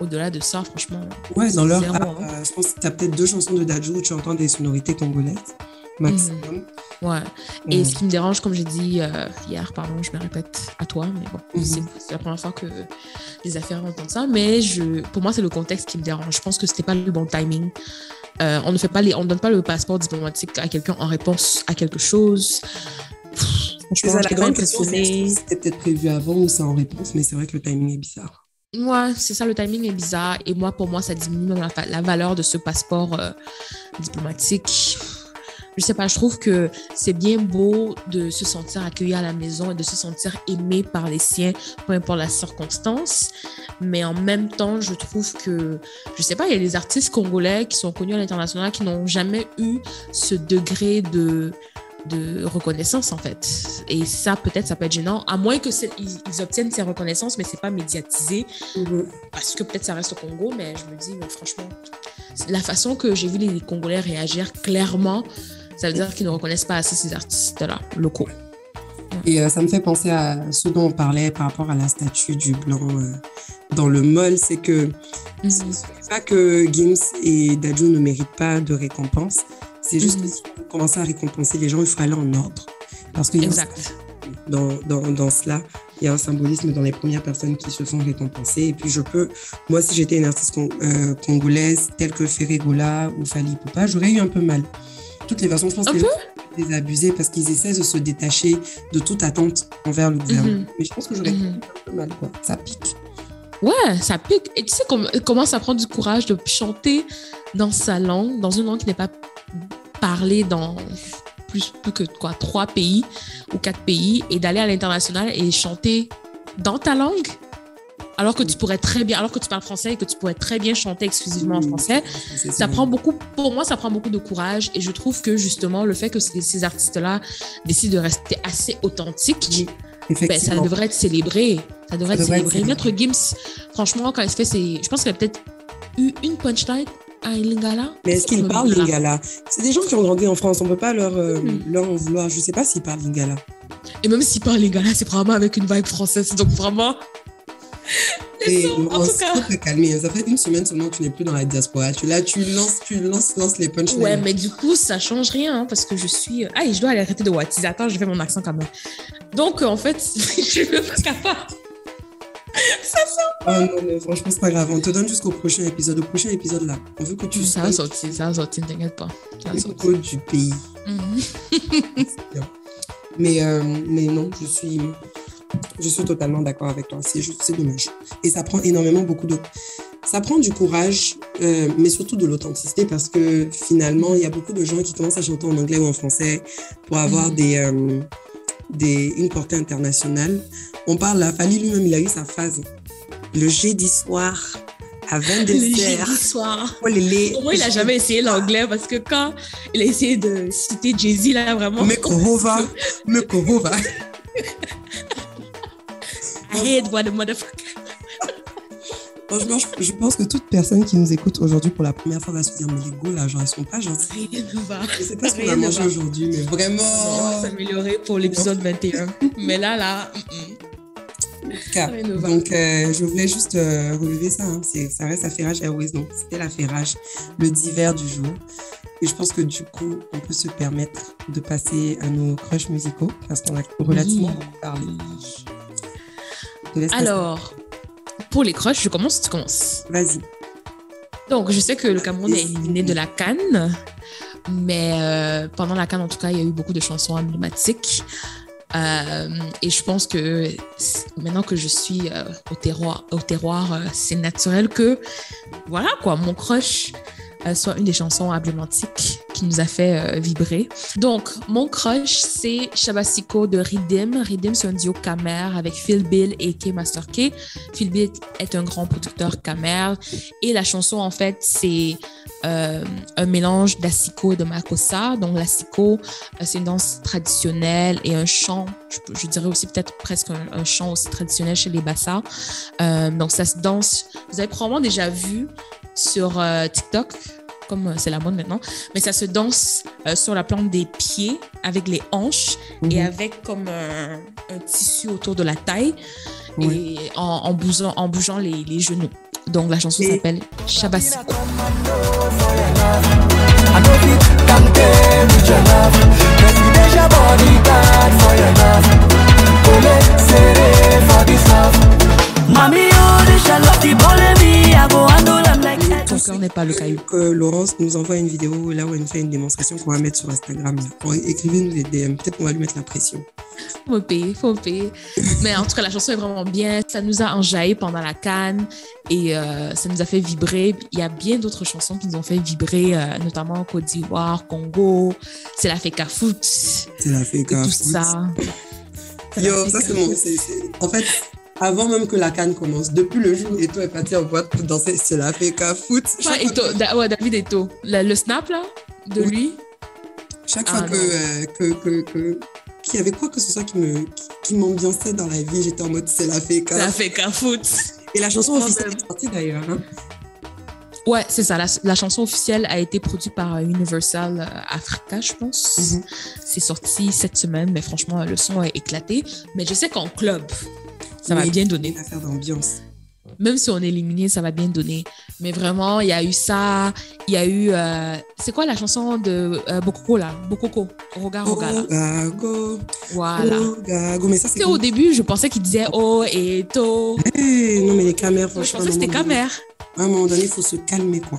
Speaker 3: au-delà de ça, franchement,
Speaker 2: Ouais, dans art,
Speaker 3: hein.
Speaker 2: euh, je pense que tu as peut-être deux chansons de Dadju où tu entends des sonorités congolaises, maximum.
Speaker 3: ouais. Et ce qui me dérange, comme j'ai dit euh, hier, pardon, je me répète à toi, mais bon,
Speaker 2: Mhm.
Speaker 3: c'est la première fois que les affaires entendent ça, mais je, pour moi, c'est le contexte qui me dérange. Je pense que c'était pas le bon timing. Euh, on ne fait pas les, on donne pas le passeport diplomatique à quelqu'un en réponse à quelque chose. Pff, Franchement,
Speaker 2: ça, la grande question, c'était peut-être prévu avant ou c'est en réponse, mais c'est vrai que le timing est bizarre.
Speaker 3: Ouais, c'est ça, le timing est bizarre. Et moi, pour moi, ça diminue la, la valeur de ce passeport euh, diplomatique. Je sais pas, je trouve que c'est bien beau de se sentir accueilli à la maison et de se sentir aimé par les siens, peu importe la circonstance. Mais en même temps, je trouve que, je sais pas, il y a des artistes congolais qui sont connus à l'international qui n'ont jamais eu ce degré de de reconnaissance en fait et ça peut-être ça peut être gênant à moins que c'est- ils, ils obtiennent ces reconnaissances mais c'est pas médiatisé parce que peut-être ça reste au Congo, mais je me dis, mais franchement, la façon que j'ai vu les Congolais réagir clairement, ça veut dire qu'ils ne reconnaissent pas assez ces artistes-là, locaux.
Speaker 2: Et euh, ça me fait penser à ce dont on parlait par rapport à la statue du blanc euh, dans le mall, c'est que
Speaker 3: Mhm.
Speaker 2: ce n'est pas que Gims et Dadju ne méritent pas de récompense, c'est juste que si on commence à récompenser les gens, il faut aller en ordre. Parce qu'il y a un dans, dans, dans cela. Il y a un symbolisme dans les premières personnes qui se font récompenser. Et puis, je peux, moi, si j'étais une artiste con- euh, congolaise telle que Ferregola ou Fali Poupa, j'aurais eu un peu mal. toutes les façons, je pense
Speaker 3: Un
Speaker 2: que les
Speaker 3: peu?
Speaker 2: gens sont désabusés parce qu'ils essaient de se détacher de toute attente envers le gouvernement.
Speaker 3: Mhm.
Speaker 2: Mais je pense que j'aurais
Speaker 3: Mhm.
Speaker 2: un peu mal, quoi. Ça pique.
Speaker 3: Ouais, ça pique. Et tu sais comment ça prend du courage de chanter dans sa langue, dans une langue qui n'est pas parlée dans plus, plus que quoi, trois pays ou quatre pays, et d'aller à l'international et chanter dans ta langue, alors que tu pourrais très bien, alors que tu parles français et que tu pourrais très bien chanter exclusivement en français. Ça prend beaucoup, pour moi, ça prend beaucoup de courage, et je trouve que justement, le fait que ces, ces artistes-là décident de rester assez authentiques, ben, ça devrait être célébré. Ça devrait
Speaker 2: Ça
Speaker 3: être
Speaker 2: devrait
Speaker 3: célébré. Maître Gims, franchement, quand il se fait ses. Je pense qu'il a peut-être eu une punchline à Lingala.
Speaker 2: Mais est-ce qu'ils parlent
Speaker 3: Lingala.
Speaker 2: C'est des gens qui ont grandi en France. On peut pas leur, euh,
Speaker 3: Mhm.
Speaker 2: leur en vouloir. Je sais pas s'ils parlent lingala.
Speaker 3: Et même s'il parle Lingala, c'est probablement avec une vibe française. Donc vraiment.
Speaker 2: Et
Speaker 3: Laissons, en
Speaker 2: on
Speaker 3: tout
Speaker 2: se
Speaker 3: cas.
Speaker 2: te calmer. Ça fait une semaine seulement que tu n'es plus dans la diaspora. Tu là, tu lances, tu lances, lances les punchlines.
Speaker 3: Ouais, mais du coup, ça change rien hein, parce que je suis. Ah, et je dois aller arrêter de wattiser. Attends, je fais mon accent quand même. Donc, euh, en fait, je suis pas capable.
Speaker 2: Ah non, mais franchement, c'est pas grave. On te donne jusqu'au prochain épisode. Au prochain épisode, là, on veut que tu
Speaker 3: Ça va sortir, ça va sortir, ne t'inquiète pas. Ça va sortir.
Speaker 2: du pays.
Speaker 3: Mhm.
Speaker 2: Mais, euh, mais non, je suis, je suis totalement d'accord avec toi. C'est juste, c'est dommage. Et ça prend énormément beaucoup de. Ça prend du courage, euh, mais surtout de l'authenticité parce que finalement, il y a beaucoup de gens qui commencent à chanter en anglais ou en français pour avoir
Speaker 3: Mhm.
Speaker 2: des, euh, des, une portée internationale. On parle, là, Fali lui-même, il a eu sa phase. Le jeudi soir, à
Speaker 3: Le
Speaker 2: 22h.
Speaker 3: jeudi soir.
Speaker 2: Oh, les, les,
Speaker 3: Au moins, il a jamais essayé l'anglais parce que quand il a essayé de citer Jay-Z, là, vraiment.
Speaker 2: Me Kohova, me Kohova.
Speaker 3: I hate what the motherfucker.
Speaker 2: Franchement, je, je pense que toute personne qui nous écoute aujourd'hui pour la première fois va se dire, mais les go, là, genre, ils sont pas gentils.
Speaker 3: Rien ne va.
Speaker 2: Je sais pas ce qu'on a mangé aujourd'hui, mais
Speaker 3: On va
Speaker 2: vraiment.
Speaker 3: s'améliorer pour l'épisode 21. Mais là, là, mm, mm.
Speaker 2: Donc, euh, je voulais juste euh, relever ça. hein. Ça reste Affairage Airways. Donc, c'était l'affairage, le divers du jour. Et je pense que du coup, on peut se permettre de passer à nos crushs musicaux parce qu'on a relativement
Speaker 3: Oui.
Speaker 2: parlé. Passer.
Speaker 3: Pour les crushs, je commence, tu commences.
Speaker 2: Vas-y.
Speaker 3: Donc, je sais que le Cameroun est éliminé de la Cannes, mais euh, pendant la Cannes, en tout cas, il y a eu beaucoup de chansons emblématiques. Euh, et je pense que maintenant que je suis euh, au terroir, au terroir c'est naturel que, voilà quoi, mon crush soit une des chansons emblématiques qui nous a fait euh, vibrer. Donc, mon crush, c'est Shabasiko de Ridim. Ridim, c'est un duo Camer avec Phil Bill et K Master K. Phil Bill est un grand producteur Camer. Et la chanson, en fait, c'est euh, un mélange d'Asiko et de Makossa. Donc, l'Asiko, euh, c'est une danse traditionnelle et un chant, je, dirais aussi peut-être presque un, chant aussi traditionnel chez les Bassa. donc, ça se danse. Vous avez probablement déjà vu sur TikTok comme c'est la mode maintenant, mais ça se danse euh, sur la plante des pieds avec les hanches et mhm. avec comme un, tissu autour de la taille et en, bougeant, en bougeant les, les genoux. Donc la chanson s'appelle Shabasiko. Ton n'est pas le caillou.
Speaker 2: Que Laurence nous envoie une vidéo là où elle fait une démonstration qu'on va mettre sur Instagram. Écrivez-nous des DM. Peut-être qu'on va lui mettre la pression.
Speaker 3: Faut payer, faut payer. Mais en tout cas, la chanson est vraiment bien. Ça nous a enjaillé pendant la canne et euh, ça nous a fait vibrer. Il y a bien d'autres chansons qui nous ont fait vibrer, euh, notamment Côte d'Ivoire, Congo. C'est la Feka Foot.
Speaker 2: C'est la Feka Foot. Tout ça. Yo, ça c'est mon. En fait, avant même que la canne commence, depuis le jour où Eto est parti en boîte pour danser, c'est la FK foot.
Speaker 3: Ouais, Eto, ouais, David Eto. Le, snap, là, de lui.
Speaker 2: Chaque fois ah, que, que, que, que qu'il y avait quoi que ce soit qui me qui, m'ambiançait dans la vie, j'étais en mode c'est la FK.
Speaker 3: C'est la FK foot.
Speaker 2: Et la chanson officielle est sortie d'ailleurs. Hein.
Speaker 3: Ouais, c'est ça. La, chanson officielle a été produite par Universal euh, Africa, je pense. Mm-hmm. C'est sorti cette semaine, mais franchement, le son a éclaté. Mais je sais qu'en club, ça va bien donner.
Speaker 2: Affaire d'ambiance.
Speaker 3: Même si on est éliminé, ça va bien donner. Mais vraiment, il y a eu ça. Il y a eu. Euh, c'est quoi la chanson de euh, Bokoko là? Bokoko. Roga Roga
Speaker 2: là. Voilà.
Speaker 3: Rogago. Mais ça, c'est. Au début, je pensais qu'il disait Oh et To.
Speaker 2: Hey, non, mais les caméras, franchement.
Speaker 3: Je pensais que c'était caméra.
Speaker 2: À un moment donné, il faut se calmer, quoi.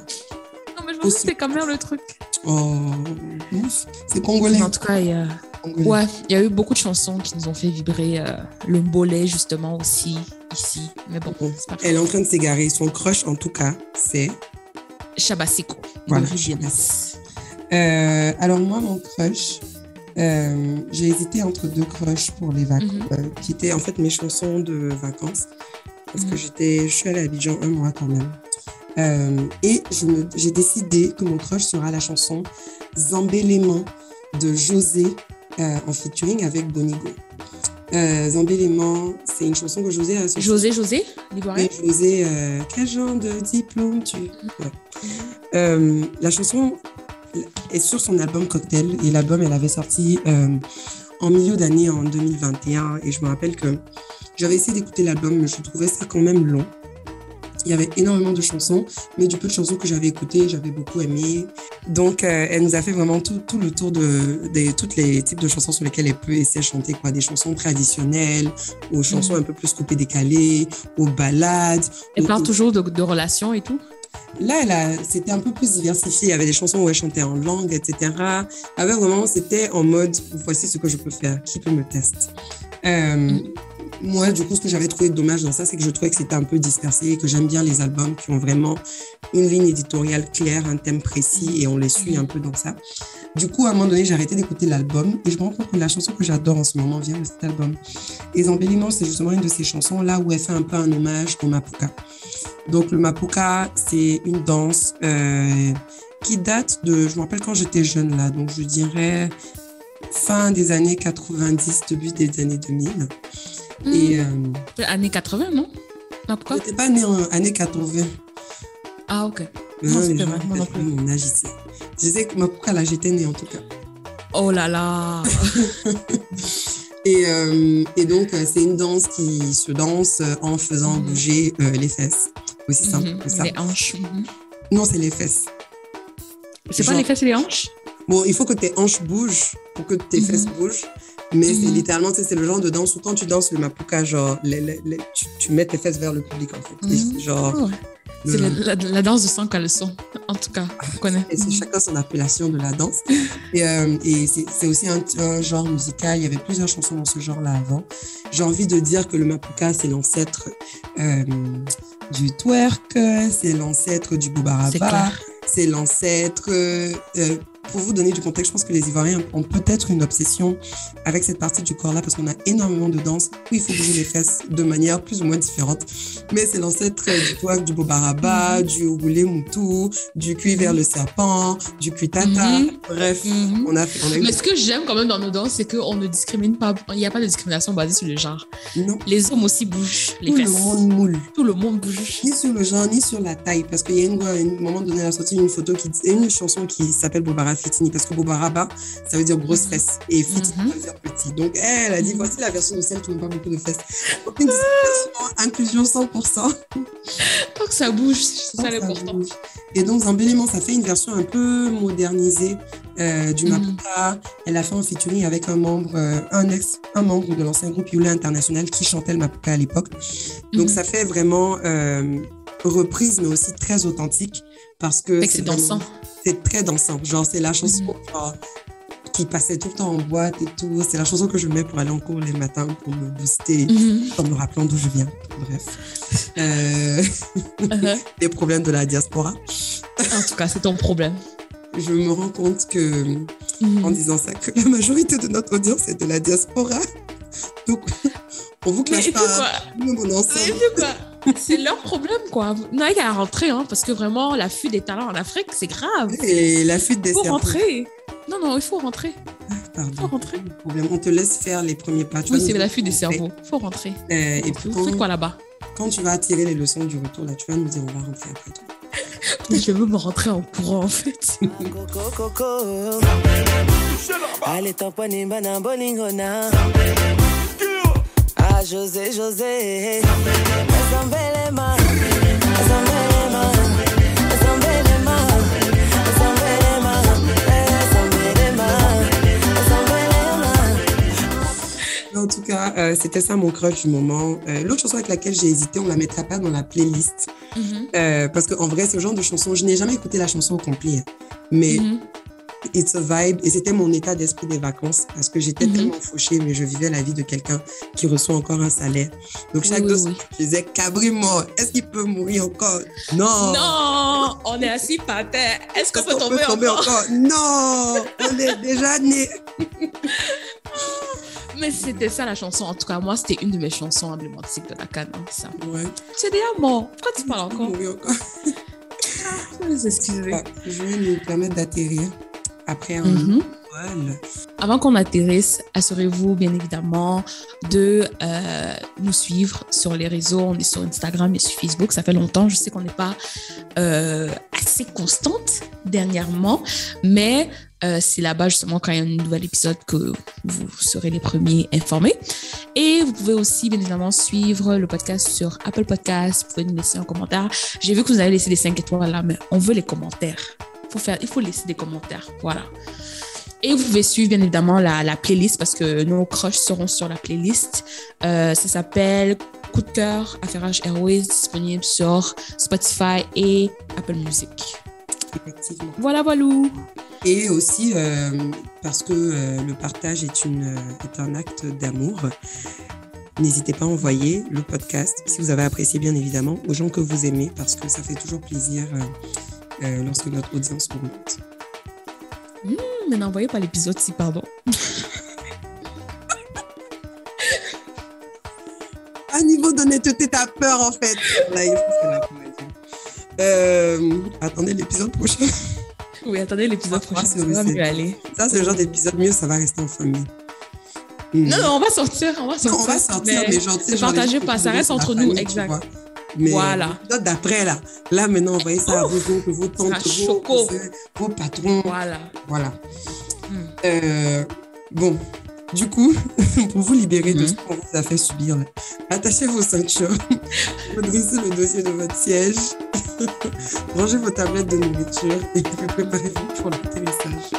Speaker 3: Non, mais je pensais que c'était caméra le truc.
Speaker 2: Oh, c'est congolais.
Speaker 3: En tout cas, il y a. Ouais, il y a eu beaucoup de chansons qui nous ont fait vibrer. Euh, le mbolet, justement, aussi, ici. Mais bon,
Speaker 2: c'est pas Elle est en train de s'égarer. Son crush, en tout cas, c'est.
Speaker 3: Shabasiko.
Speaker 2: Voilà. Euh, alors, moi, mon crush, euh, j'ai hésité entre deux crushs pour les vacances, mhm. qui étaient en fait mes chansons de vacances. Parce que mhm. j'étais, je suis allée à Abidjan un mois quand même. et j'ai décidé que mon crush sera la chanson Zambélément de José euh, en featuring avec Bonigo. Euh, Zambélément, c'est une chanson que José a
Speaker 3: José, José,
Speaker 2: José, euh, quel genre de diplôme tu. Euh, la chanson est sur son album Cocktail et l'album, elle avait sorti en milieu d'année en 2021 et je me rappelle que j'avais essayé d'écouter l'album, mais je trouvais ça quand même long. Il y avait énormément de chansons, mais du peu de chansons que j'avais écoutées, j'avais beaucoup aimé. Donc, euh, elle nous a fait vraiment tout, tout le tour de, de tous les types de chansons sur lesquelles elle peut essayer de chanter, quoi. Des chansons traditionnelles, aux chansons un peu plus coupées décalées, aux ballades.
Speaker 3: Elle parle toujours de, de relations et tout?
Speaker 2: Là, c'était un peu plus diversifié. Il y avait des chansons où elle chantait en langue, etc. Avec vraiment, c'était en mode, voici ce que je peux faire, qui peut me tester. Euh, moi, du coup, ce que j'avais trouvé dommage dans ça, c'est que je trouvais que c'était un peu dispersé, que j'aime bien les albums qui ont vraiment une ligne éditoriale claire, un thème précis, et on les suit un peu dans ça. Du coup, à un moment donné, j'ai arrêté d'écouter l'album, et je me rends compte que la chanson que j'adore en ce moment vient de cet album. Et Zambéliments, c'est justement une de ces chansons là où elle fait un peu un hommage au Mapuka. Donc, le Mapuka, c'est une danse euh, qui date de, je me rappelle quand j'étais jeune là, donc je dirais fin des années 90, début des années 2000.
Speaker 3: Et, euh, années 80, non?
Speaker 2: Je n'étais pas née en années 80.
Speaker 3: Ah, ok.
Speaker 2: Non, c'était vraiment non plus. Mon âge ici. Je sais que ma pourquoi là, j'étais née en tout cas?
Speaker 3: Oh là là
Speaker 2: et, euh, et, donc, euh, c'est une danse qui se danse en faisant mhm. bouger les fesses. Aussi simple
Speaker 3: mhm.
Speaker 2: que ça.
Speaker 3: Les hanches. Mhm.
Speaker 2: Non, c'est les fesses.
Speaker 3: C'est pas les fesses et les hanches?
Speaker 2: Bon, il faut que tes hanches bougent pour que tes fesses bougent. Mais c'est mhm. littéralement, c'est le genre de danse où quand tu danses le mapuka, genre, tu, mets tes fesses vers le public, en fait. Mhm. Genre. Oh.
Speaker 3: C'est la, danse de sans caleçon, en tout cas, on connaît.
Speaker 2: C'est chacun son appellation de la danse. et, euh, et c'est aussi un, genre musical. Il y avait plusieurs chansons dans ce genre-là avant. J'ai envie de dire que le mapuka, c'est l'ancêtre euh, du twerk, c'est l'ancêtre du boubaraba, c'est l'ancêtre euh, pour vous donner du contexte, je pense que les Ivoiriens ont peut-être une obsession avec cette partie du corps-là parce qu'on a énormément de danses où il faut bouger les fesses de manière plus ou moins différente. Mais c'est l'ancêtre du poids du bobaraba, du roulé moutou, du cuit vers le serpent, du cuit tata.
Speaker 3: Mhm.
Speaker 2: Bref,
Speaker 3: Mhm.
Speaker 2: on a fait. On a eu-
Speaker 3: Mais ce que j'aime quand même dans nos danses, c'est qu'on ne discrimine pas. Il n'y a pas de discrimination basée sur le genre.
Speaker 2: Non,
Speaker 3: Les hommes aussi bougent les
Speaker 2: tout le
Speaker 3: fesses.
Speaker 2: monde moule.
Speaker 3: Tout le monde bouge.
Speaker 2: Ni sur le genre, ni sur la taille. Parce qu'il y a une, à un moment donné, elle a sorti une photo qui une chanson qui s'appelle Bobara Fitini. Parce que Bobaraba, ça veut dire grosse fesse. Et Fitini,
Speaker 3: Mhm.
Speaker 2: ça veut dire petit. Donc, elle a dit voici la version de celle qui n'a pas beaucoup de fesses. Aucune discrimination, inclusion 100%.
Speaker 3: Tant que ça bouge, c'est ça l'important.
Speaker 2: Et donc, Zambélément, ça fait une version un peu modernisée euh, du
Speaker 3: Mhm.
Speaker 2: Maputa. Elle a fait un featuring avec un membre, euh, un ex, un membre de l'ancien groupe Yula International qui chantait le Maputa à l'époque. Donc,
Speaker 3: Mhm.
Speaker 2: ça fait vraiment euh, reprise, mais aussi très authentique parce que
Speaker 3: c'est dansant.
Speaker 2: C'est très dansant. Genre, c'est la chanson
Speaker 3: Mhm.
Speaker 2: genre, qui passait tout le temps en boîte et tout. C'est la chanson que je mets pour aller en cours les matins pour me booster,
Speaker 3: Mhm.
Speaker 2: en me rappelant d'où je viens. Bref. Euh,
Speaker 3: Uh-huh.
Speaker 2: les problèmes de la diaspora.
Speaker 3: En tout cas, c'est ton problème.
Speaker 2: Je me rends compte que,
Speaker 3: Mhm.
Speaker 2: en disant ça, que la majorité de notre audience est de la diaspora. Donc, on vous clash pas.
Speaker 3: quoi
Speaker 2: Nous, mon
Speaker 3: Mais
Speaker 2: ensemble.
Speaker 3: C'est leur problème, quoi. N'a qu'à rentrer, hein, parce que vraiment, la fuite des talents en Afrique, c'est grave.
Speaker 2: Et la fuite des
Speaker 3: Il faut
Speaker 2: cerveaux.
Speaker 3: rentrer. Non, non, il faut rentrer.
Speaker 2: Pardon.
Speaker 3: faut rentrer.
Speaker 2: Problème. On te laisse faire les premiers pas. Tu
Speaker 3: Oui, c'est la fuite des cerveaux. Il faut rentrer.
Speaker 2: Euh, et puis, quand,
Speaker 3: quoi là-bas?
Speaker 2: quand tu vas tirer les leçons du retour, là, tu vas nous dire on va rentrer après toi.
Speaker 3: Je veux me rentrer en courant, en fait.
Speaker 4: Allez. Ah, José, José.
Speaker 2: En tout cas, euh, c'était ça mon crush du moment. Euh, L'autre chanson avec laquelle j'ai hésité, on la mettra pas dans la playlist.
Speaker 3: Mhm.
Speaker 2: Euh, parce qu'en vrai, ce genre de chanson, je n'ai jamais écouté la chanson au complet. Mais
Speaker 3: Mhm.
Speaker 2: It's a vibe et c'était mon état d'esprit des vacances parce que j'étais
Speaker 3: Mhm.
Speaker 2: tellement fauchée, mais je vivais la vie de quelqu'un qui reçoit encore un salaire. Donc chaque
Speaker 3: oui,
Speaker 2: deux
Speaker 3: oui.
Speaker 2: je disais, Cabri mort, est-ce qu'il peut mourir encore? Non
Speaker 3: Non, on est assis par terre. Est-ce qu'on peut tomber, encore?
Speaker 2: Non On est déjà né
Speaker 3: Mais c'était ça la chanson. En tout cas, moi, c'était une de mes chansons emblématiques de la canne. hein, ça.
Speaker 2: Ouais,
Speaker 3: C'est déjà mort. Pourquoi tu parles encore?
Speaker 2: encore.
Speaker 3: Excusez.
Speaker 2: Ah, je vais nous permettre d'atterrir après un
Speaker 3: Mhm. Avant qu'on atterrisse, assurez-vous bien évidemment de euh, nous suivre sur les réseaux. On est sur Instagram et sur Facebook. Ça fait longtemps. Je sais qu'on n'est pas euh, assez constante dernièrement, mais euh, c'est là-bas justement quand il y a un nouvel épisode que vous serez les premiers informés. Et vous pouvez aussi bien évidemment suivre le podcast sur Apple Podcasts. Vous pouvez nous laisser un commentaire. J'ai vu que vous avez laissé des 5 étoiles là, mais on veut les commentaires. Faut faire, il faut laisser des commentaires. Voilà. Et vous pouvez suivre bien évidemment la, la playlist parce que nos crushs seront sur la playlist. Euh, ça s'appelle Coup de cœur Affairage Airways, disponible sur Spotify et Apple Music.
Speaker 2: Effectivement.
Speaker 3: Voilà, voilou.
Speaker 2: Et aussi euh, parce que euh, le partage est, une, est un acte d'amour. N'hésitez pas à envoyer le podcast, si vous avez apprécié bien évidemment, aux gens que vous aimez, parce que ça fait toujours plaisir euh, lorsque notre audience augmente.
Speaker 3: Hmm, mais n'envoyez pas l'épisode si, pardon.
Speaker 2: À niveau d'honnêteté, t'as peur en fait. Là, la. Euh, attendez l'épisode prochain.
Speaker 3: Oui, attendez l'épisode
Speaker 2: va
Speaker 3: prochain. Ça va
Speaker 2: laisser.
Speaker 3: mieux aller.
Speaker 2: Ça, c'est le genre d'épisode mieux, ça va rester en famille.
Speaker 3: Non, non, on va sortir. On va sortir.
Speaker 2: Non, on va sortir, mais, genre,
Speaker 3: ne
Speaker 2: genre, les
Speaker 3: partagez
Speaker 2: gens
Speaker 3: pas, ça reste entre nous, exact.
Speaker 2: Mais
Speaker 3: Voilà.
Speaker 2: l'épisode d'après, là, là, maintenant, envoyez ça à vos oncles, vos tantes, vos, vos patrons.
Speaker 3: Voilà.
Speaker 2: Voilà.
Speaker 3: Hmm.
Speaker 2: Euh, bon, du coup, pour vous libérer de
Speaker 3: Mhm.
Speaker 2: ce qu'on vous a fait subir, là, attachez vos ceintures, redressez le dossier de votre siège, rangez vos tablettes de nourriture et puis préparez-vous pour l'atterrissage.